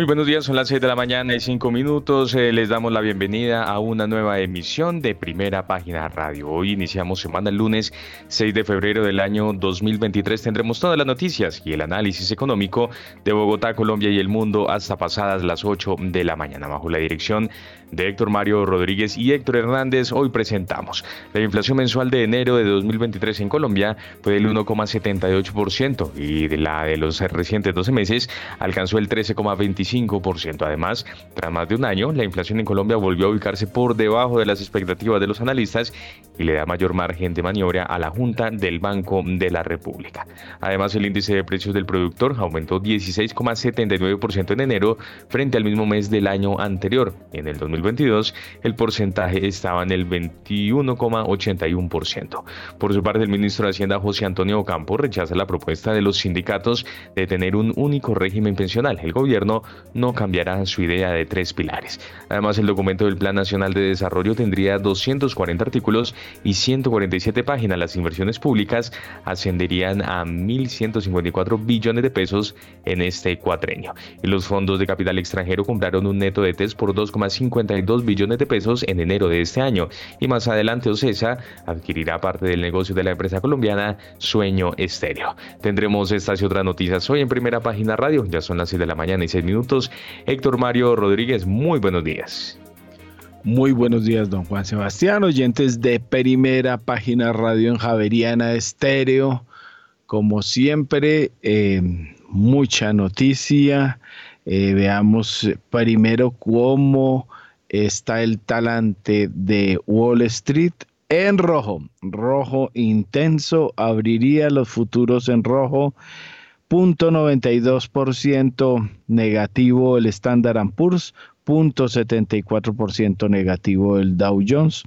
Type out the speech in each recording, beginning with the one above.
Muy buenos días, son las 6 de la mañana y 5 minutos. Eh, les damos la bienvenida a una nueva emisión de Primera Página Radio. Hoy iniciamos semana el lunes 6 de febrero del año 2023. Tendremos todas las noticias y el análisis económico de Bogotá, Colombia y el mundo hasta pasadas las 8 de la mañana. Bajo la dirección de Héctor Mario Rodríguez y Héctor Hernández, hoy presentamos la inflación mensual de enero de 2023 en Colombia fue del 1,78% y de la de los recientes 12 meses alcanzó el 13,25%. Además, tras más de un año, la inflación en Colombia volvió a ubicarse por debajo de las expectativas de los analistas y le da mayor margen de maniobra a la Junta del Banco de la República. Además, el índice de precios del productor aumentó 16,79% en enero frente al mismo mes del año anterior. En el 2022, el porcentaje estaba en el 21,81%. Por su parte, el ministro de Hacienda José Antonio Ocampo rechaza la propuesta de los sindicatos de tener un único régimen pensional. El gobierno no cambiará su idea de tres pilares. Además, el documento del Plan Nacional de Desarrollo tendría 240 artículos y 147 páginas. Las inversiones públicas ascenderían a 1.154 billones de pesos en este cuatrenio. Y los fondos de capital extranjero compraron un neto de test por 2,52 billones de pesos en enero de este año. Y más adelante, OCESA adquirirá parte del negocio de la empresa colombiana Sueño Estéreo. Tendremos estas y otras noticias hoy en primera página radio. Ya son las 6 de la mañana y 6 minutos Héctor Mario Rodríguez, muy buenos días. Muy buenos días, don Juan Sebastián, oyentes de Primera Página Radio en Javeriana Estéreo. Como siempre, eh, mucha noticia. Eh, veamos primero cómo está el talante de Wall Street en rojo. Rojo intenso, abriría los futuros en rojo 0.92% negativo el Standard Poor's, 0.74% negativo el Dow Jones,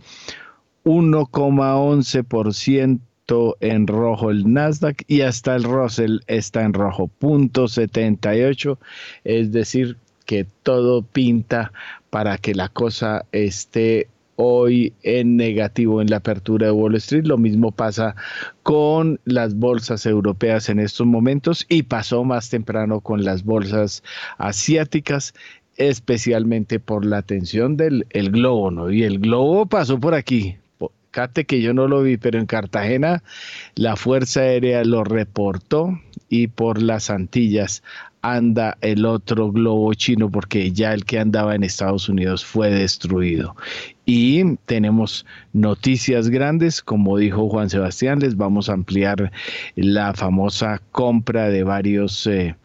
1,11% en rojo el Nasdaq y hasta el Russell está en rojo, 0.78, es decir, que todo pinta para que la cosa esté hoy en negativo en la apertura de Wall Street. Lo mismo pasa con las bolsas europeas en estos momentos y pasó más temprano con las bolsas asiáticas especialmente por la atención del el globo, ¿no? Y el globo pasó por aquí, Cate que yo no lo vi, pero en Cartagena la Fuerza Aérea lo reportó y por las Antillas anda el otro globo chino porque ya el que andaba en Estados Unidos fue destruido. Y tenemos noticias grandes, como dijo Juan Sebastián, les vamos a ampliar la famosa compra de varios... Eh,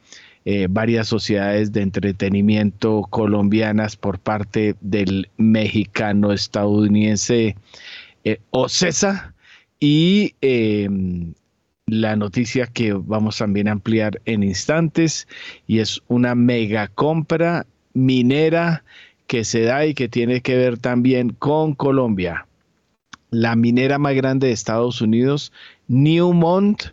eh, varias sociedades de entretenimiento colombianas por parte del mexicano estadounidense eh, Ocesa y em, la noticia que vamos también a ampliar en instantes y es una mega compra minera que se da y que tiene que ver también con Colombia. La minera más grande de Estados Unidos, Newmont,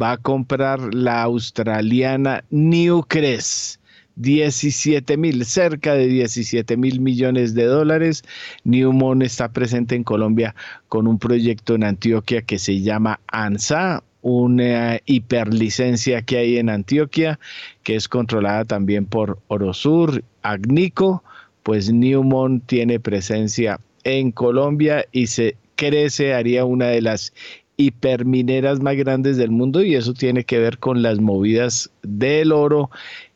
va a comprar la australiana Newcrest 17 mil, cerca de 17 mil millones de dólares. Newmont está presente en Colombia con un proyecto en Antioquia que se llama ANSA, una hiperlicencia que hay en Antioquia, que es controlada también por Orosur, Agnico, pues Newmont tiene presencia en Colombia y se crece, haría una de las hipermineras más grandes del mundo y eso tiene que ver con las movidas del oro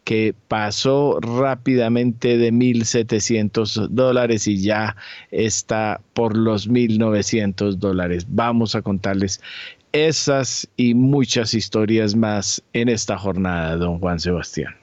que pasó rápidamente de 1.700 dólares y ya está por los 1.900 dólares. Vamos a contarles esas y muchas historias más en esta jornada, don Juan Sebastián.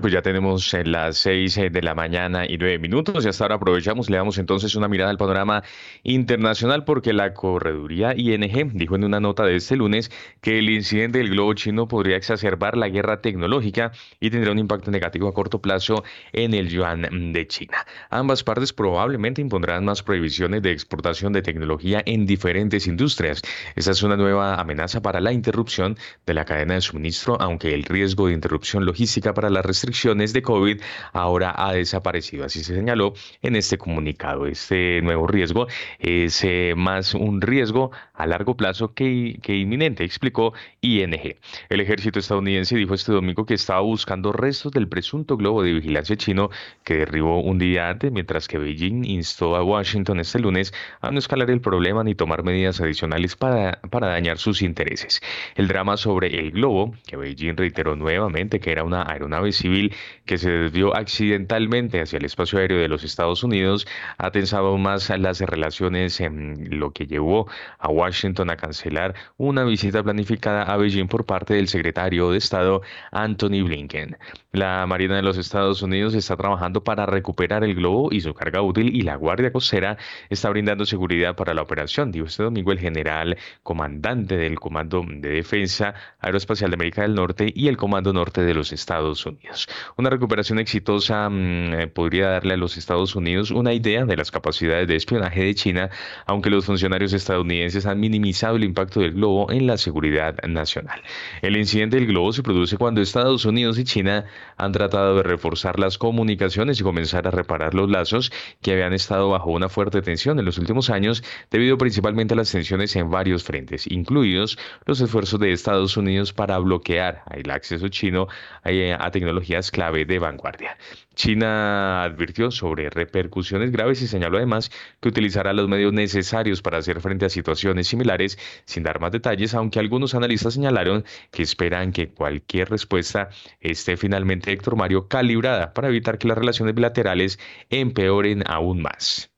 Pues ya tenemos las seis eh, de la mañana y nueve minutos y hasta ahora aprovechamos, le damos entonces una mirada al panorama internacional porque la correduría ING dijo en una nota de este lunes que el incidente del globo chino podría exacerbar la guerra tecnológica y tendrá un impacto negativo a corto plazo en el yuan de China. Ambas partes probablemente impondrán más prohibiciones de exportación de tecnología en diferentes industrias. Esta es una nueva amenaza para la interrupción de la cadena de suministro, aunque el riesgo de interrupción logística para la restricciones de COVID ahora ha desaparecido. Así se señaló en este comunicado. Este nuevo riesgo es eh, más un riesgo a largo plazo que, que inminente, explicó ING. El ejército estadounidense dijo este domingo que estaba buscando restos del presunto globo de vigilancia chino que derribó un día antes, mientras que Beijing instó a Washington este lunes a no escalar el problema ni tomar medidas adicionales para, para dañar sus intereses. El drama sobre el globo, que Beijing reiteró nuevamente que era una aeronave civil, que se desvió accidentalmente hacia el espacio aéreo de los Estados Unidos ha tensado más las relaciones, en lo que llevó a Washington a cancelar una visita planificada a Beijing por parte del secretario de Estado Anthony Blinken. La Marina de los Estados Unidos está trabajando para recuperar el globo y su carga útil y la Guardia Costera está brindando seguridad para la operación, dijo este domingo el general comandante del Comando de Defensa Aeroespacial de América del Norte y el Comando Norte de los Estados Unidos. Una recuperación exitosa mm, eh, podría darle a los Estados Unidos una idea de las capacidades de espionaje de China, aunque los funcionarios estadounidenses han minimizado el impacto del globo en la seguridad nacional. El incidente del globo se produce cuando Estados Unidos y China han tratado de reforzar las comunicaciones y comenzar a reparar los lazos que habían estado bajo una fuerte tensión en los últimos años debido principalmente a las tensiones en varios frentes, incluidos los esfuerzos de Estados Unidos para bloquear el acceso chino eh, a clave de vanguardia. China advirtió sobre repercusiones graves y señaló además que utilizará los medios necesarios para hacer frente a situaciones similares, sin dar más detalles, aunque algunos analistas señalaron que esperan que cualquier respuesta esté finalmente, Héctor Mario, calibrada para evitar que las relaciones bilaterales empeoren aún más.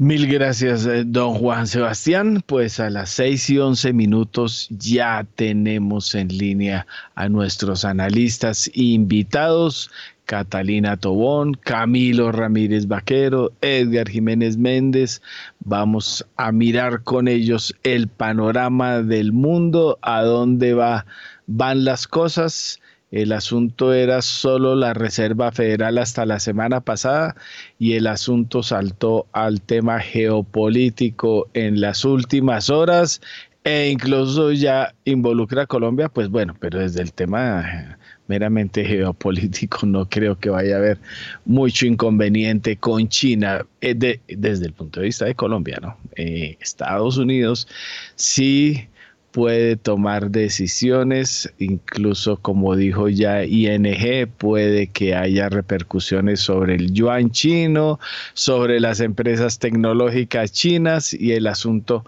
Mil gracias, eh, don Juan Sebastián. Pues a las seis y once minutos ya tenemos en línea a nuestros analistas invitados. Catalina Tobón, Camilo Ramírez Vaquero, Edgar Jiménez Méndez. Vamos a mirar con ellos el panorama del mundo, a dónde va, van las cosas el asunto era solo la Reserva Federal hasta la semana pasada y el asunto saltó al tema geopolítico en las últimas horas e incluso ya involucra a Colombia, pues bueno, pero desde el tema meramente geopolítico no creo que vaya a haber mucho inconveniente con China eh, desde el punto de vista de Colombia, ¿no? Eh, Estados Unidos sí puede tomar decisiones, incluso como dijo ya ING, puede que haya repercusiones sobre el yuan chino, sobre las empresas tecnológicas chinas y el asunto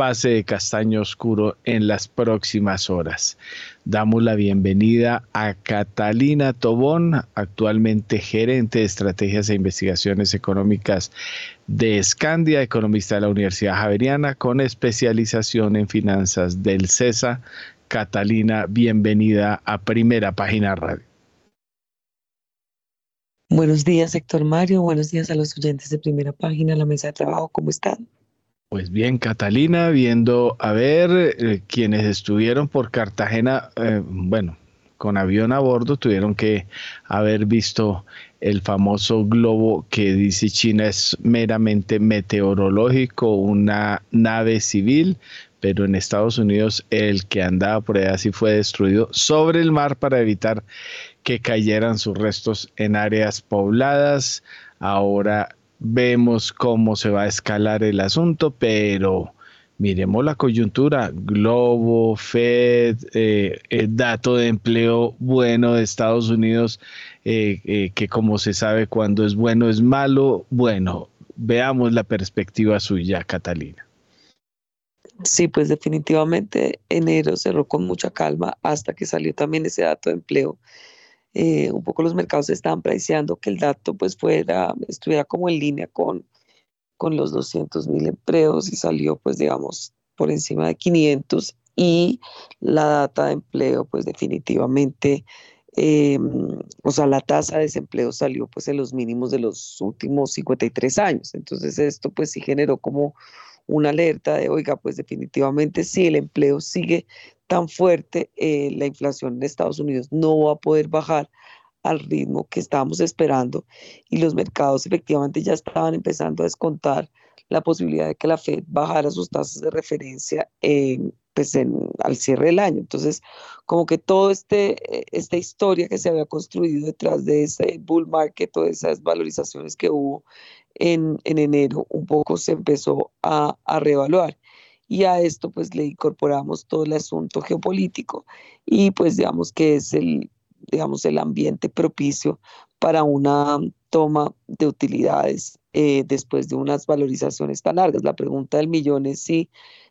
pase de castaño oscuro en las próximas horas. Damos la bienvenida a Catalina Tobón, actualmente gerente de estrategias e investigaciones económicas de Scandia, economista de la Universidad Javeriana con especialización en finanzas del CESA. Catalina, bienvenida a Primera Página Radio. Buenos días, Héctor Mario. Buenos días a los oyentes de Primera Página, la mesa de trabajo. ¿Cómo están? Pues bien, Catalina, viendo a ver eh, quienes estuvieron por Cartagena, eh, bueno, con avión a bordo, tuvieron que haber visto el famoso globo que dice China es meramente meteorológico, una nave civil, pero en Estados Unidos el que andaba por allá sí fue destruido sobre el mar para evitar que cayeran sus restos en áreas pobladas. Ahora vemos cómo se va a escalar el asunto, pero miremos la coyuntura, Globo, Fed, eh, el dato de empleo bueno de Estados Unidos, eh, eh, que como se sabe cuando es bueno es malo, bueno, veamos la perspectiva suya, Catalina. Sí, pues definitivamente enero cerró con mucha calma hasta que salió también ese dato de empleo eh, un poco los mercados estaban preciando que el dato pues fuera, estuviera como en línea con, con los 200 mil empleos y salió pues digamos por encima de 500 y la data de empleo pues definitivamente em, o sea, la tasa de desempleo salió pues en los mínimos de los últimos 53 años. Entonces esto pues sí generó como una alerta de, oiga, pues definitivamente si el empleo sigue tan fuerte, eh, la inflación en Estados Unidos no va a poder bajar al ritmo que estábamos esperando y los mercados efectivamente ya estaban empezando a descontar la posibilidad de que la Fed bajara sus tasas de referencia en, pues en, al cierre del año. Entonces, como que toda este, esta historia que se había construido detrás de ese bull market, todas esas valorizaciones que hubo en, en enero, un poco se empezó a, a reevaluar y a esto pues le incorporamos todo el asunto geopolítico y pues digamos que es el digamos el ambiente propicio para una toma de utilidades eh, después de unas valorizaciones tan largas. La pregunta del millón es si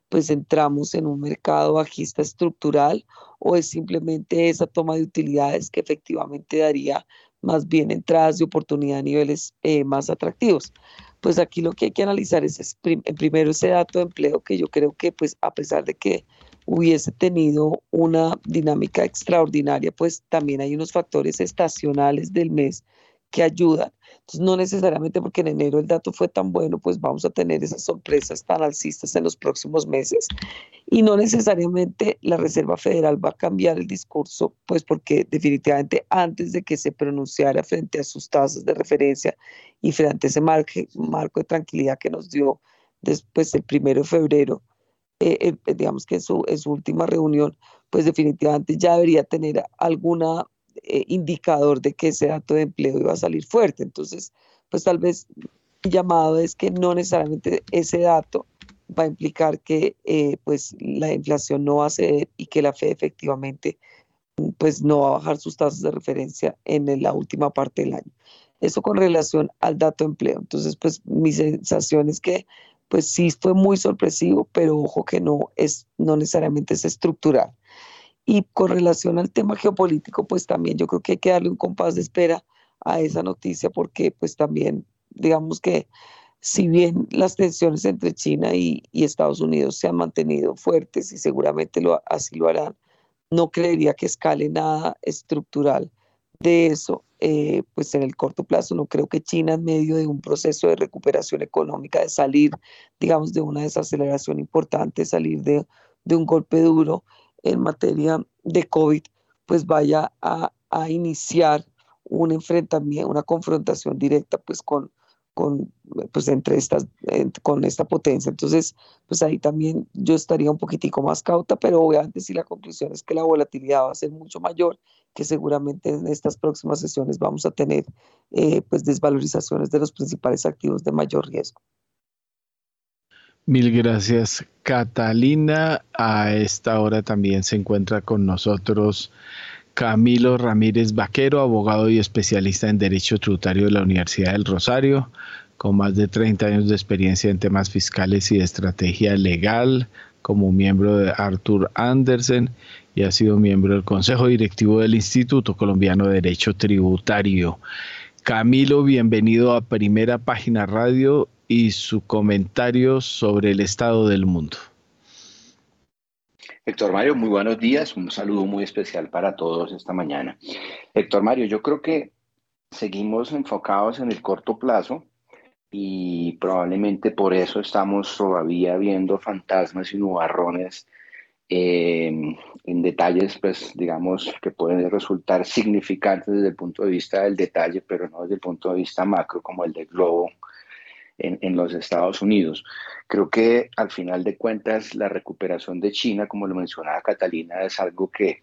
pues entramos en un mercado bajista estructural o es simplemente esa toma de utilidades que efectivamente daría más bien entradas de oportunidad a niveles eh, más atractivos. Pues aquí lo que hay que analizar es, primero ese dato de empleo que yo creo que pues a pesar de que hubiese tenido una dinámica extraordinaria, pues también hay unos factores estacionales del mes que ayudan. Entonces, no necesariamente porque en enero el dato fue tan bueno, pues vamos a tener esas sorpresas tan alcistas en los próximos meses. Y no necesariamente la Reserva Federal va a cambiar el discurso, pues porque definitivamente antes de que se pronunciara frente a sus tasas de referencia y frente a ese marco de tranquilidad que nos dio después el primero de febrero, eh, eh, digamos que en su, en su última reunión, pues definitivamente ya debería tener alguna eh, indicador de que ese dato de empleo iba a salir fuerte. Entonces, pues tal vez el llamado es que no necesariamente ese dato va a implicar que eh, pues la inflación no va a ceder y que la Fed efectivamente pues no va a bajar sus tasas de referencia en la última parte del año. Eso con relación al dato de empleo. Entonces, pues mi sensación es que pues sí fue muy sorpresivo, pero ojo que no es no necesariamente es estructural. Y con relación al tema geopolítico, pues también yo creo que hay que darle un compás de espera a esa noticia porque pues también digamos que si bien las tensiones entre China y, Estados Unidos se han mantenido fuertes y seguramente lo, así lo harán, no creería que escale nada estructural de eso, eh, pues en el corto plazo no creo que China en medio de un proceso de recuperación económica, de salir, digamos, de una desaceleración importante, salir de, de un golpe duro, en materia de COVID, pues vaya a, iniciar un enfrentamiento, una confrontación directa pues con, con pues entre estas con esta potencia. Entonces, pues ahí también yo estaría un poquitico más cauta, pero obviamente si la conclusión es que la volatilidad va a ser mucho mayor, que seguramente en estas próximas sesiones vamos a tener eh, pues desvalorizaciones de los principales activos de mayor riesgo. Mil gracias, Catalina. A esta hora también se encuentra con nosotros Camilo Ramírez Vaquero, abogado y especialista en Derecho Tributario de la Universidad del Rosario, con más de 30 años de experiencia en temas fiscales y de estrategia legal, como miembro de Arthur Andersen y ha sido miembro del Consejo Directivo del Instituto Colombiano de Derecho Tributario. Camilo, bienvenido a Primera Página Radio y su comentario sobre el estado del mundo. Héctor Mario, muy buenos días. Un saludo muy especial para todos esta mañana. Héctor Mario, yo creo que seguimos enfocados en el corto plazo y probablemente por eso estamos todavía viendo fantasmas y nubarrones eh, en detalles, pues digamos, que pueden resultar significantes desde el punto de vista del detalle, pero no desde el punto de vista macro como el del globo en, los Estados Unidos. Creo que al final de cuentas la recuperación de China, como lo mencionaba Catalina, es algo que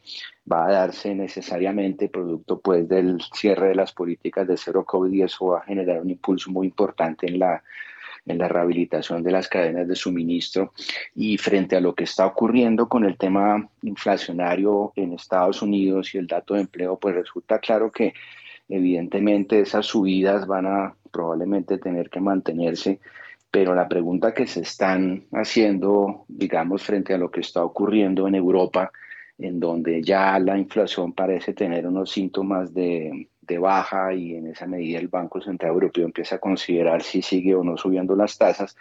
va a darse necesariamente producto pues del cierre de las políticas de cero COVID y eso va a generar un impulso muy importante en la en la rehabilitación de las cadenas de suministro y frente a lo que está ocurriendo con el tema inflacionario en Estados Unidos y el dato de empleo, pues resulta claro que evidentemente esas subidas van a probablemente tener que mantenerse, pero la pregunta que se están haciendo, digamos, frente a lo que está ocurriendo en Europa, en donde ya la inflación parece tener unos síntomas de, baja y en esa medida el Banco Central Europeo empieza a considerar si sigue o no subiendo las tasas,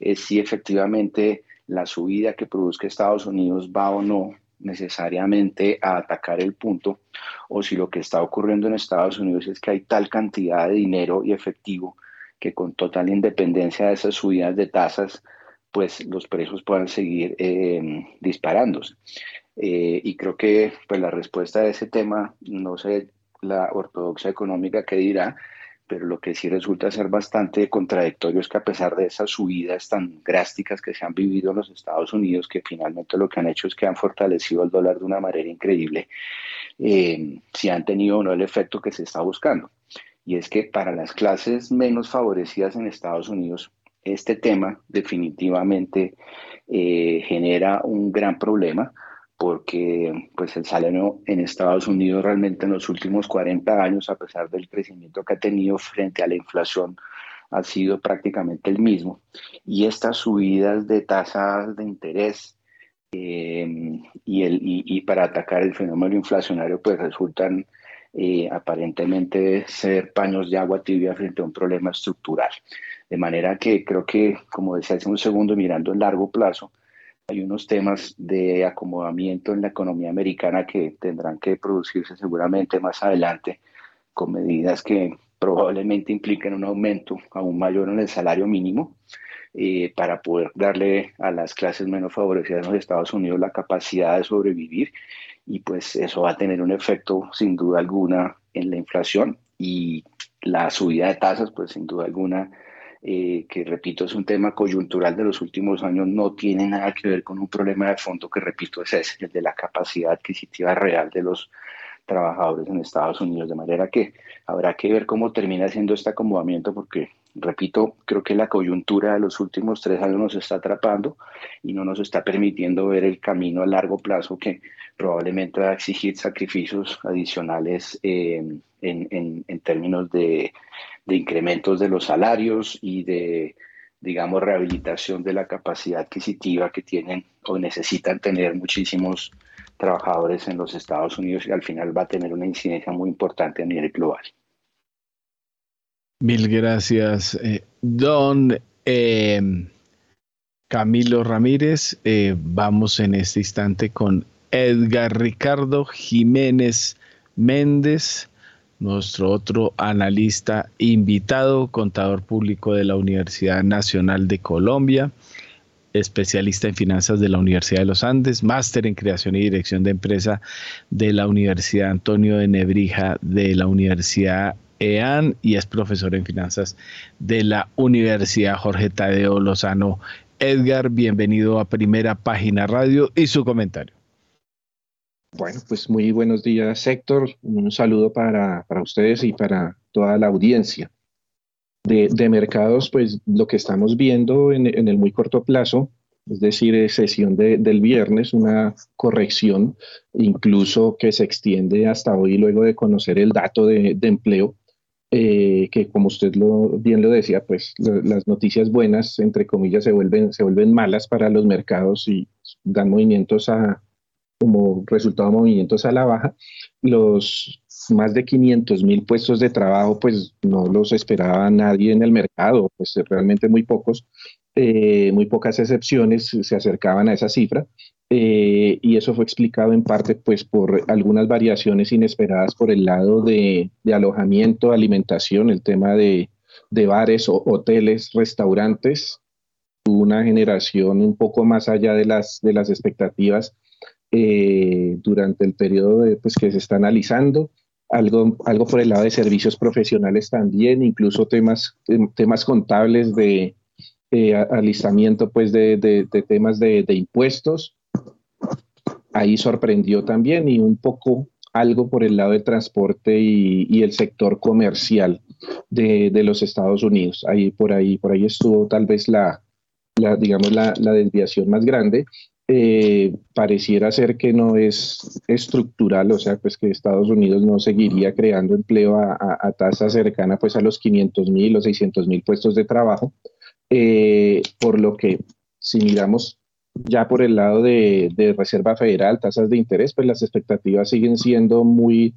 es si efectivamente la subida que produzca Estados Unidos va o no necesariamente a atacar el punto o si lo que está ocurriendo en Estados Unidos es que hay tal cantidad de dinero y efectivo que con total independencia de esas subidas de tasas, pues los precios puedan seguir eh, disparándose. Eh, y creo que pues, la respuesta a ese tema, no sé la ortodoxia económica que dirá, pero lo que sí resulta ser bastante contradictorio es que a pesar de esas subidas tan drásticas que se han vivido en los Estados Unidos, que finalmente lo que han hecho es que han fortalecido el dólar de una manera increíble, eh, si han tenido o no el efecto que se está buscando. Y es que para las clases menos favorecidas en Estados Unidos, este tema definitivamente eh, genera un gran problema porque pues el salario en Estados Unidos realmente en los últimos 40 años, a pesar del crecimiento que ha tenido frente a la inflación, ha sido prácticamente el mismo. Y estas subidas de tasas de interés eh, y, el, y, para atacar el fenómeno inflacionario, pues resultan eh, aparentemente ser paños de agua tibia frente a un problema estructural. De manera que creo que, como decía hace un segundo, mirando en largo plazo, hay unos temas de acomodamiento en la economía americana que tendrán que producirse seguramente más adelante con medidas que probablemente impliquen un aumento aún mayor en el salario mínimo eh, para poder darle a las clases menos favorecidas en los Estados Unidos la capacidad de sobrevivir. Y pues eso va a tener un efecto sin duda alguna en la inflación y la subida de tasas pues sin duda alguna eh, que repito es un tema coyuntural de los últimos años, no tiene nada que ver con un problema de fondo que repito es ese, el de la capacidad adquisitiva real de los trabajadores en Estados Unidos, de manera que habrá que ver cómo termina siendo este acomodamiento porque repito, creo que la coyuntura de los últimos tres años nos está atrapando y no nos está permitiendo ver el camino a largo plazo que probablemente va a exigir sacrificios adicionales eh, en, en, términos de, de, incrementos de los salarios y de, digamos, rehabilitación de la capacidad adquisitiva que tienen o necesitan tener muchísimos trabajadores en los Estados Unidos y al final va a tener una incidencia muy importante a nivel global. Mil gracias, eh, don em, Camilo Ramírez. Eh, vamos en este instante con Edgar Ricardo Jiménez Méndez, nuestro otro analista invitado, contador público de la Universidad Nacional de Colombia, especialista en finanzas de la Universidad de los Andes, máster en creación y dirección de empresa de la Universidad Antonio de Nebrija de la Universidad EAN y es profesor en finanzas de la Universidad Jorge Tadeo Lozano. Edgar, bienvenido a Primera Página Radio y su comentario. Bueno, pues muy buenos días, Héctor. Un saludo para, ustedes y para toda la audiencia. De, mercados, pues lo que estamos viendo en, el muy corto plazo, es decir, sesión del viernes, una corrección, incluso que se extiende hasta hoy luego de conocer el dato de empleo, eh, que como usted bien lo decía, pues las noticias buenas, entre comillas, se vuelven, se vuelven malas para los mercados y dan movimientos a, como resultado movimientos a la baja. Los más de 500 mil puestos de trabajo, pues no los esperaba nadie en el mercado, pues realmente muy pocos, eh, muy pocas excepciones se acercaban a esa cifra. Eh, y eso fue explicado en parte pues por algunas variaciones inesperadas por el lado de, alojamiento, alimentación, el tema de, bares o hoteles, restaurantes, una generación un poco más allá de las, de las expectativas eh, durante el periodo pues, que se está analizando. Algo, algo por el lado de servicios profesionales también, incluso temas, temas contables de eh, alistamiento pues, de, de, de temas de, impuestos ahí sorprendió también y un poco algo por el lado del transporte y, el sector comercial de, los Estados Unidos. Ahí por ahí, por ahí estuvo tal vez la, digamos, la, desviación más grande. Eh, pareciera ser que no es estructural, o sea, pues que Estados Unidos no seguiría creando empleo a, tasa cercana pues a los 500 mil o 600 mil puestos de trabajo, eh, por lo que si miramos ya por el lado de, Reserva Federal, tasas de interés, pues las expectativas siguen siendo muy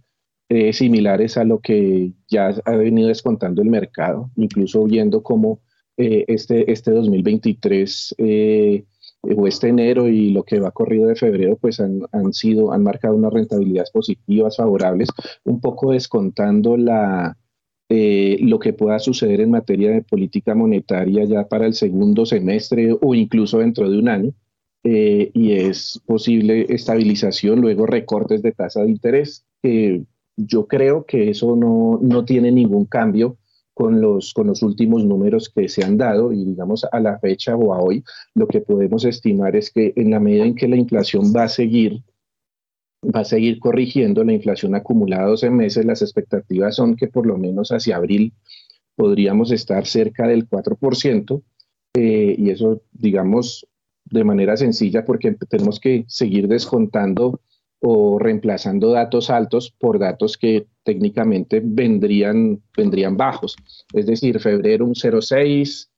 eh, similares a lo que ya ha venido descontando el mercado, incluso viendo cómo eh, este, este 2023 eh, o este enero y lo que va corrido de febrero, pues han, han sido, han marcado unas rentabilidades positivas, favorables, un poco descontando la, eh, lo que pueda suceder en materia de política monetaria ya para el segundo semestre o incluso dentro de un año. Eh, y es posible estabilización, luego recortes de tasa de interés. yo creo que eso no, no tiene ningún cambio con los, con los últimos números que se han dado y digamos a la fecha o a hoy, lo que podemos estimar es que en la medida en que la inflación va a seguir va a seguir corrigiendo la inflación acumulada 12 meses, las expectativas son que por lo menos hacia abril podríamos estar cerca del 4%, eh, y eso, digamos, de manera sencilla, porque tenemos que seguir descontando o reemplazando datos altos por datos que técnicamente vendrían, vendrían bajos. Es decir, febrero un 0,6,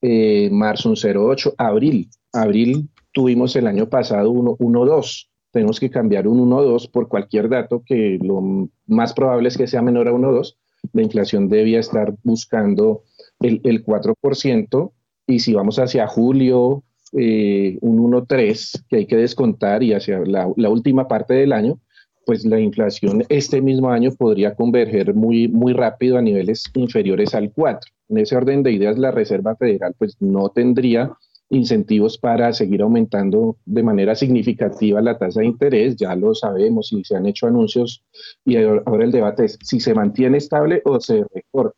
eh, marzo un 0,8, abril. Abril tuvimos el año pasado 1,2. Tenemos que cambiar un 1,2 por cualquier dato que lo más probable es que sea menor a 1,2. La inflación debía estar buscando el, el 4% y si vamos hacia julio, eh, un 1.3 que hay que descontar y hacia la, última parte del año, pues la inflación este mismo año podría converger muy, muy rápido a niveles inferiores al 4. En ese orden de ideas, la Reserva Federal pues no tendría incentivos para seguir aumentando de manera significativa la tasa de interés, ya lo sabemos y se han hecho anuncios y ahora el debate es si se mantiene estable o se recorta.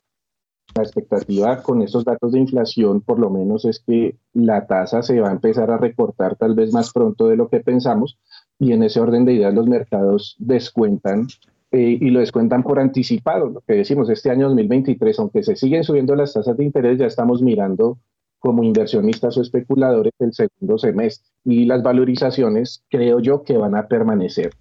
La expectativa con estos datos de inflación, por lo menos, es que la tasa se va a empezar a recortar tal vez más pronto de lo que pensamos y en ese orden de ideas los mercados descuentan eh, y lo descuentan por anticipado. Lo que decimos, este año 2023, aunque se siguen subiendo las tasas de interés, ya estamos mirando como inversionistas o especuladores el segundo semestre y las valorizaciones creo yo que van a permanecer.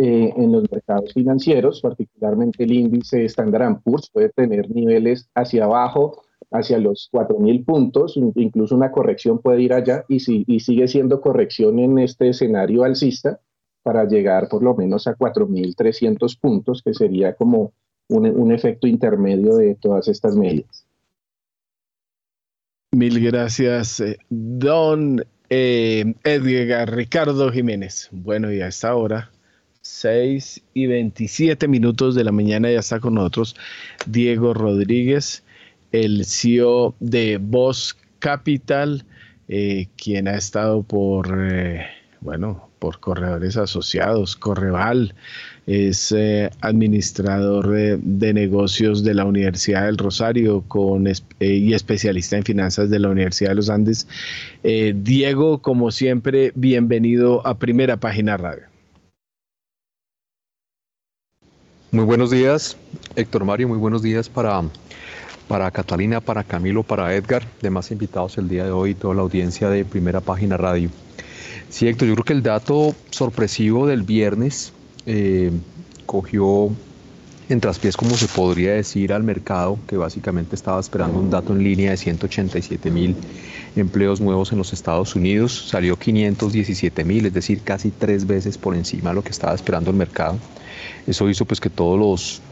Eh, en los mercados financieros, particularmente el índice Standard Poor's puede tener niveles hacia abajo, hacia los 4.000 puntos, incluso una corrección puede ir allá y, si, y sigue siendo corrección en este escenario alcista para llegar por lo menos a 4.300 puntos, que sería como un, efecto intermedio de todas estas medidas. Mil gracias, eh, don eh, Edgar Ricardo Jiménez. Bueno, y a esta hora 6 y 27 minutos de la mañana ya está con nosotros Diego Rodríguez, el CEO de Voz Capital, eh, quien ha estado por, eh, bueno, por corredores asociados, Correval, es eh, administrador de, negocios de la Universidad del Rosario con, y especialista en finanzas de la Universidad de los Andes. Diego, como siempre, bienvenido a Primera Página Radio. Muy buenos días, Héctor Mario, muy buenos días para, para Catalina, para Camilo, para Edgar, demás invitados el día de hoy, toda la audiencia de Primera Página Radio. Sí, Héctor, yo creo que el dato sorpresivo del viernes eh, cogió en traspiés, como se podría decir, al mercado, que básicamente estaba esperando un dato en línea de 187 mil empleos nuevos en los Estados Unidos, salió 517 mil, es decir, casi tres veces por encima de lo que estaba esperando el mercado. Eso hizo pues que todos los,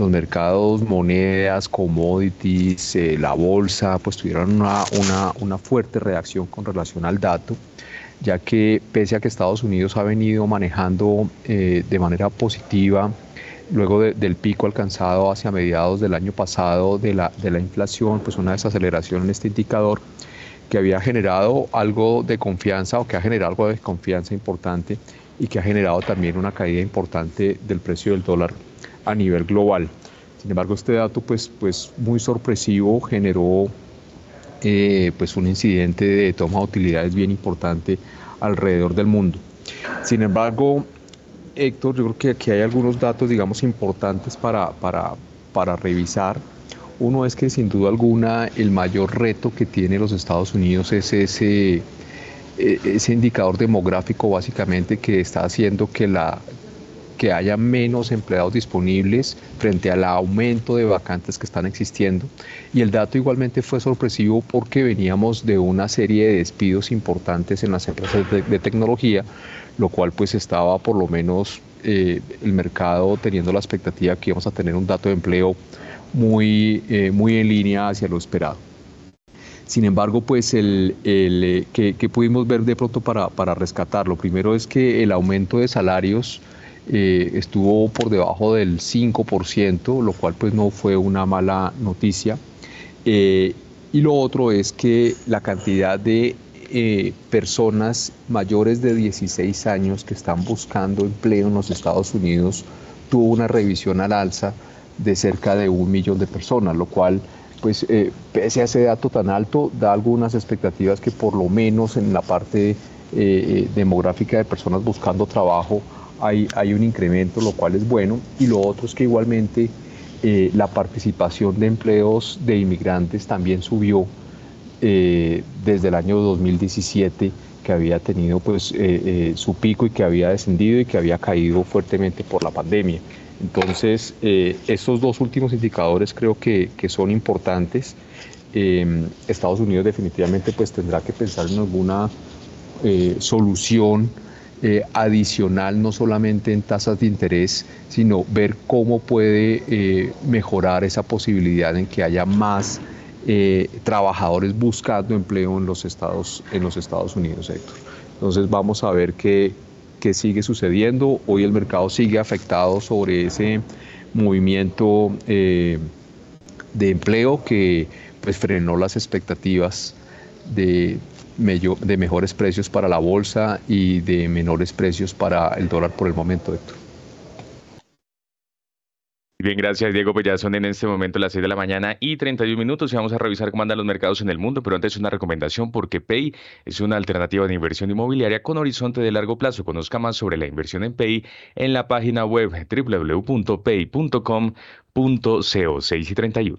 los mercados, monedas, commodities, eh, la bolsa, pues tuvieran una, una, una, fuerte reacción con relación al dato, ya que pese a que Estados Unidos ha venido manejando eh, de manera positiva, luego del pico alcanzado hacia mediados del año pasado de la, de la inflación, pues una desaceleración en este indicador que había generado algo de confianza o que ha generado algo de desconfianza importante y que ha generado también una caída importante del precio del dólar a nivel global. Sin embargo, este dato pues, pues muy sorpresivo generó eh, pues un incidente de toma de utilidades bien importante alrededor del mundo. Sin embargo, Héctor, yo creo que aquí hay algunos datos, digamos, importantes para, para, para revisar. Uno es que sin duda alguna el mayor reto que tiene los Estados Unidos es ese eh, ese indicador demográfico básicamente que está haciendo que, la, que haya menos empleados disponibles frente al aumento de vacantes que están existiendo. Y el dato igualmente fue sorpresivo porque veníamos de una serie de despidos importantes en las empresas de, tecnología, lo cual pues estaba por lo menos eh, el mercado teniendo la expectativa que íbamos a tener un dato de empleo muy, eh, muy en línea hacia lo esperado. Sin embargo, pues el, el que, pudimos ver de pronto para, para rescatarlo, primero es que el aumento de salarios estuvo por debajo del 5%, lo cual pues no fue una mala noticia. y lo otro es que la cantidad de eh, personas mayores de 16 años que están buscando empleo en los Estados Unidos tuvo una revisión al alza de cerca de un millón de personas, lo cual, pues, eh, pese a ese dato tan alto, da algunas expectativas que por lo menos en la parte eh, demográfica de personas buscando trabajo hay, un incremento, lo cual es bueno. Y lo otro es que igualmente la participación de empleos de inmigrantes también subió eh, desde el año 2017 que había tenido pues, eh, eh, su pico y que había descendido y que había caído fuertemente por la pandemia. Entonces, estos dos últimos indicadores creo que, que son importantes. Estados Unidos definitivamente pues, tendrá que pensar en alguna solución adicional, no solamente en tasas de interés, sino ver cómo puede mejorar esa posibilidad en que haya más eh, trabajadores buscando empleo en los Estados, en los Estados Unidos, Héctor. Entonces vamos a ver qué, qué sigue sucediendo. Hoy el mercado sigue afectado sobre ese movimiento eh, de empleo que pues, frenó las expectativas de, de mejores precios para la bolsa y de menores precios para el dólar por el momento, Héctor. Bien, gracias Diego. Pues son en este momento las 6 de la mañana y 31 minutos y vamos a revisar cómo andan los mercados en el mundo, pero antes una recomendación porque Pay es una alternativa de inversión inmobiliaria con horizonte de largo plazo. Conozca más sobre la inversión en Pay en la página web www.pay.com.co 6 y 31.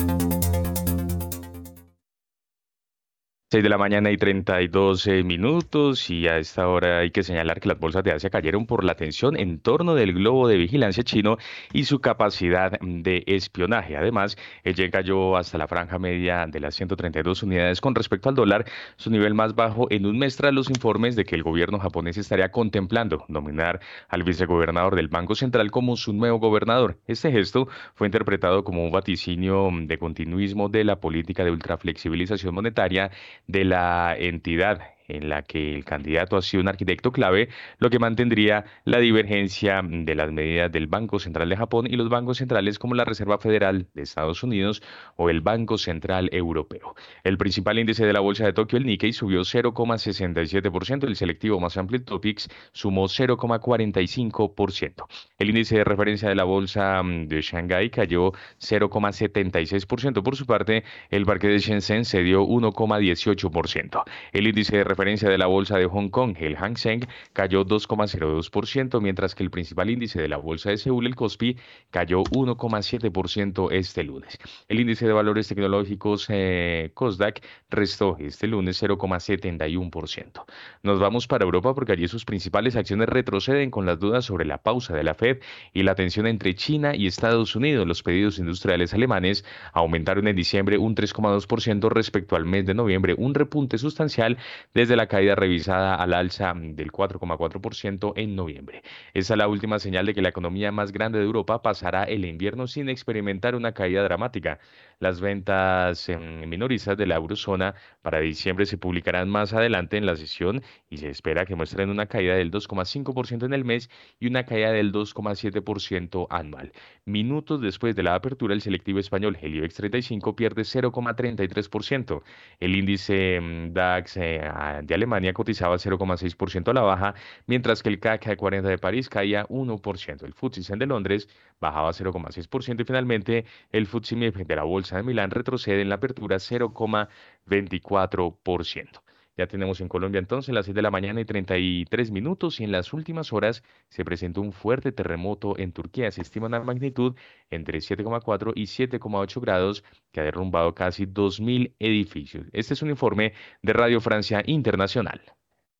6 de la mañana y 32 eh, minutos y a esta hora hay que señalar que las bolsas de Asia cayeron por la tensión en torno del globo de vigilancia chino y su capacidad de espionaje. Además, el yen cayó hasta la franja media de las 132 unidades con respecto al dólar, su nivel más bajo en un mes tras los informes de que el gobierno japonés estaría contemplando nominar al vicegobernador del Banco Central como su nuevo gobernador. Este gesto fue interpretado como un vaticinio de continuismo de la política de ultraflexibilización monetaria de la entidad en la que el candidato ha sido un arquitecto clave, lo que mantendría la divergencia de las medidas del Banco Central de Japón y los bancos centrales como la Reserva Federal de Estados Unidos o el Banco Central Europeo. El principal índice de la bolsa de Tokio, el Nikkei, subió 0,67%, el selectivo más amplio, Topix, sumó 0,45%. El índice de referencia de la bolsa mm, de Shanghái cayó 0,76%. Por su parte, el parque de Shenzhen cedió 1,18%. El índice de referencia de la bolsa de Hong Kong, el Hang Seng, cayó 2,02%, mientras que el principal índice de la bolsa de Seúl, el Kospi, cayó 1,7% este lunes. El índice de valores tecnológicos eh, Kosdaq restó este lunes 0,71%. Nos vamos para Europa porque allí sus principales acciones retroceden con las dudas sobre la pausa de la Fed y la tensión entre China y Estados Unidos. Los pedidos industriales alemanes aumentaron en diciembre un 3,2% respecto al mes de noviembre, un repunte sustancial desde la caída revisada al alza del 4,4% en noviembre. Esa es la última señal de que la economía más grande de Europa pasará el invierno sin experimentar una caída dramática. Las ventas minoristas de la eurozona para diciembre se publicarán más adelante en la sesión y se espera que muestren una caída del 2,5% en el mes y una caída del 2,7% anual. Minutos después de la apertura, el selectivo español, el IBEX 35, pierde 0,33%. El índice DAX eh, de Alemania cotizaba 0,6% a la baja, mientras que el CAC 40 de París caía 1%. El FTSE de Londres bajaba 0,6% y finalmente el FTSE de la Bolsa de Milán retrocede en la apertura 0,24%. Ya tenemos en Colombia entonces las 6 de la mañana y 33 minutos y en las últimas horas se presentó un fuerte terremoto en Turquía. Se estima una magnitud entre 7,4 y 7,8 grados que ha derrumbado casi 2.000 edificios. Este es un informe de Radio Francia Internacional.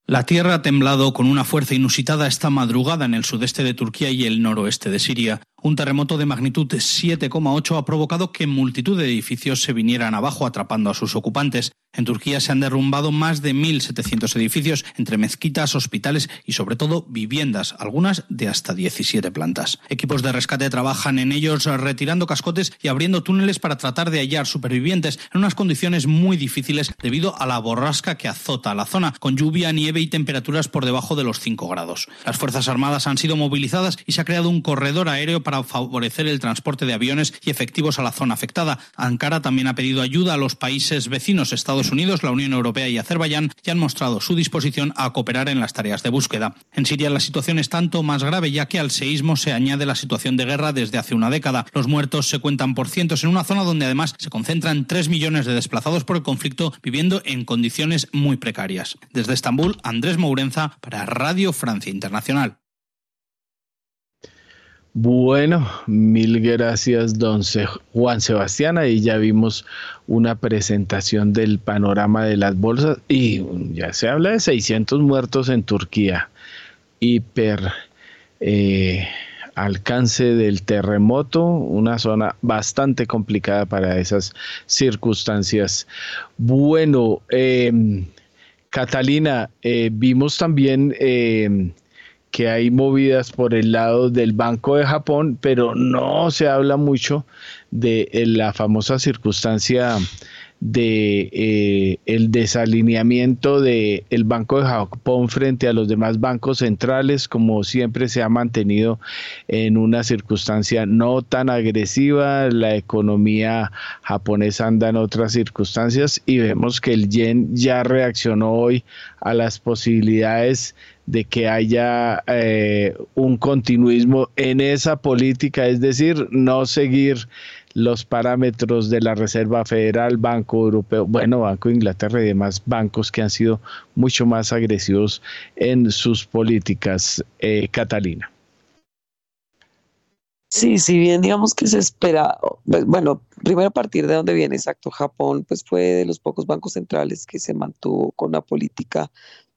La tierra ha temblado con una fuerza inusitada esta madrugada en el sudeste de Turquía y el noroeste de Siria. Un terremoto de magnitud 7,8 ha provocado que multitud de edificios se vinieran abajo atrapando a sus ocupantes. En Turquía se han derrumbado más de 1.700 edificios entre mezquitas, hospitales y sobre todo viviendas, algunas de hasta 17 plantas. Equipos de rescate trabajan en ellos retirando cascotes y abriendo túneles para tratar de hallar supervivientes en unas condiciones muy difíciles debido a la borrasca que azota la zona, con lluvia, nieve y temperaturas por debajo de los 5 grados. Las Fuerzas Armadas han sido movilizadas y se ha creado un corredor aéreo para favorecer el transporte de aviones y efectivos a la zona afectada. Ankara también ha pedido ayuda a los países vecinos Estados Unidos, la Unión Europea y Azerbaiyán ya han mostrado su disposición a cooperar en las tareas de búsqueda. En Siria la situación es tanto más grave ya que al seísmo se añade la situación de guerra desde hace una década. Los muertos se cuentan por cientos en una zona donde además se concentran tres millones de desplazados por el conflicto viviendo en condiciones muy precarias. Desde Estambul, Andrés Mourenza para Radio Francia Internacional. Bueno, mil gracias, don Juan Sebastián. Ahí ya vimos una presentación del panorama de las bolsas y ya se habla de 600 muertos en Turquía. Hiper eh, alcance del terremoto, una zona bastante complicada para esas circunstancias. Bueno, em, Catalina, eh, vimos también em, que hay movidas por el lado del Banco de Japón, pero no se habla mucho de eh, la famosa circunstancia de eh, el desalineamiento del el Banco de Japón frente a los demás bancos centrales, como siempre se ha mantenido en una circunstancia no tan agresiva, la economía japonesa anda en otras circunstancias y vemos que el yen ya reaccionó hoy a las posibilidades de que haya eh, un continuismo en esa política, es decir, no seguir los parámetros de la Reserva Federal, Banco Europeo, bueno, Banco de Inglaterra y demás bancos que han sido mucho más agresivos en sus políticas, eh, Catalina. Sí, si bien digamos que se espera, pues, bueno, primero a partir de dónde viene exacto Japón, pues fue de los pocos bancos centrales que se mantuvo con una política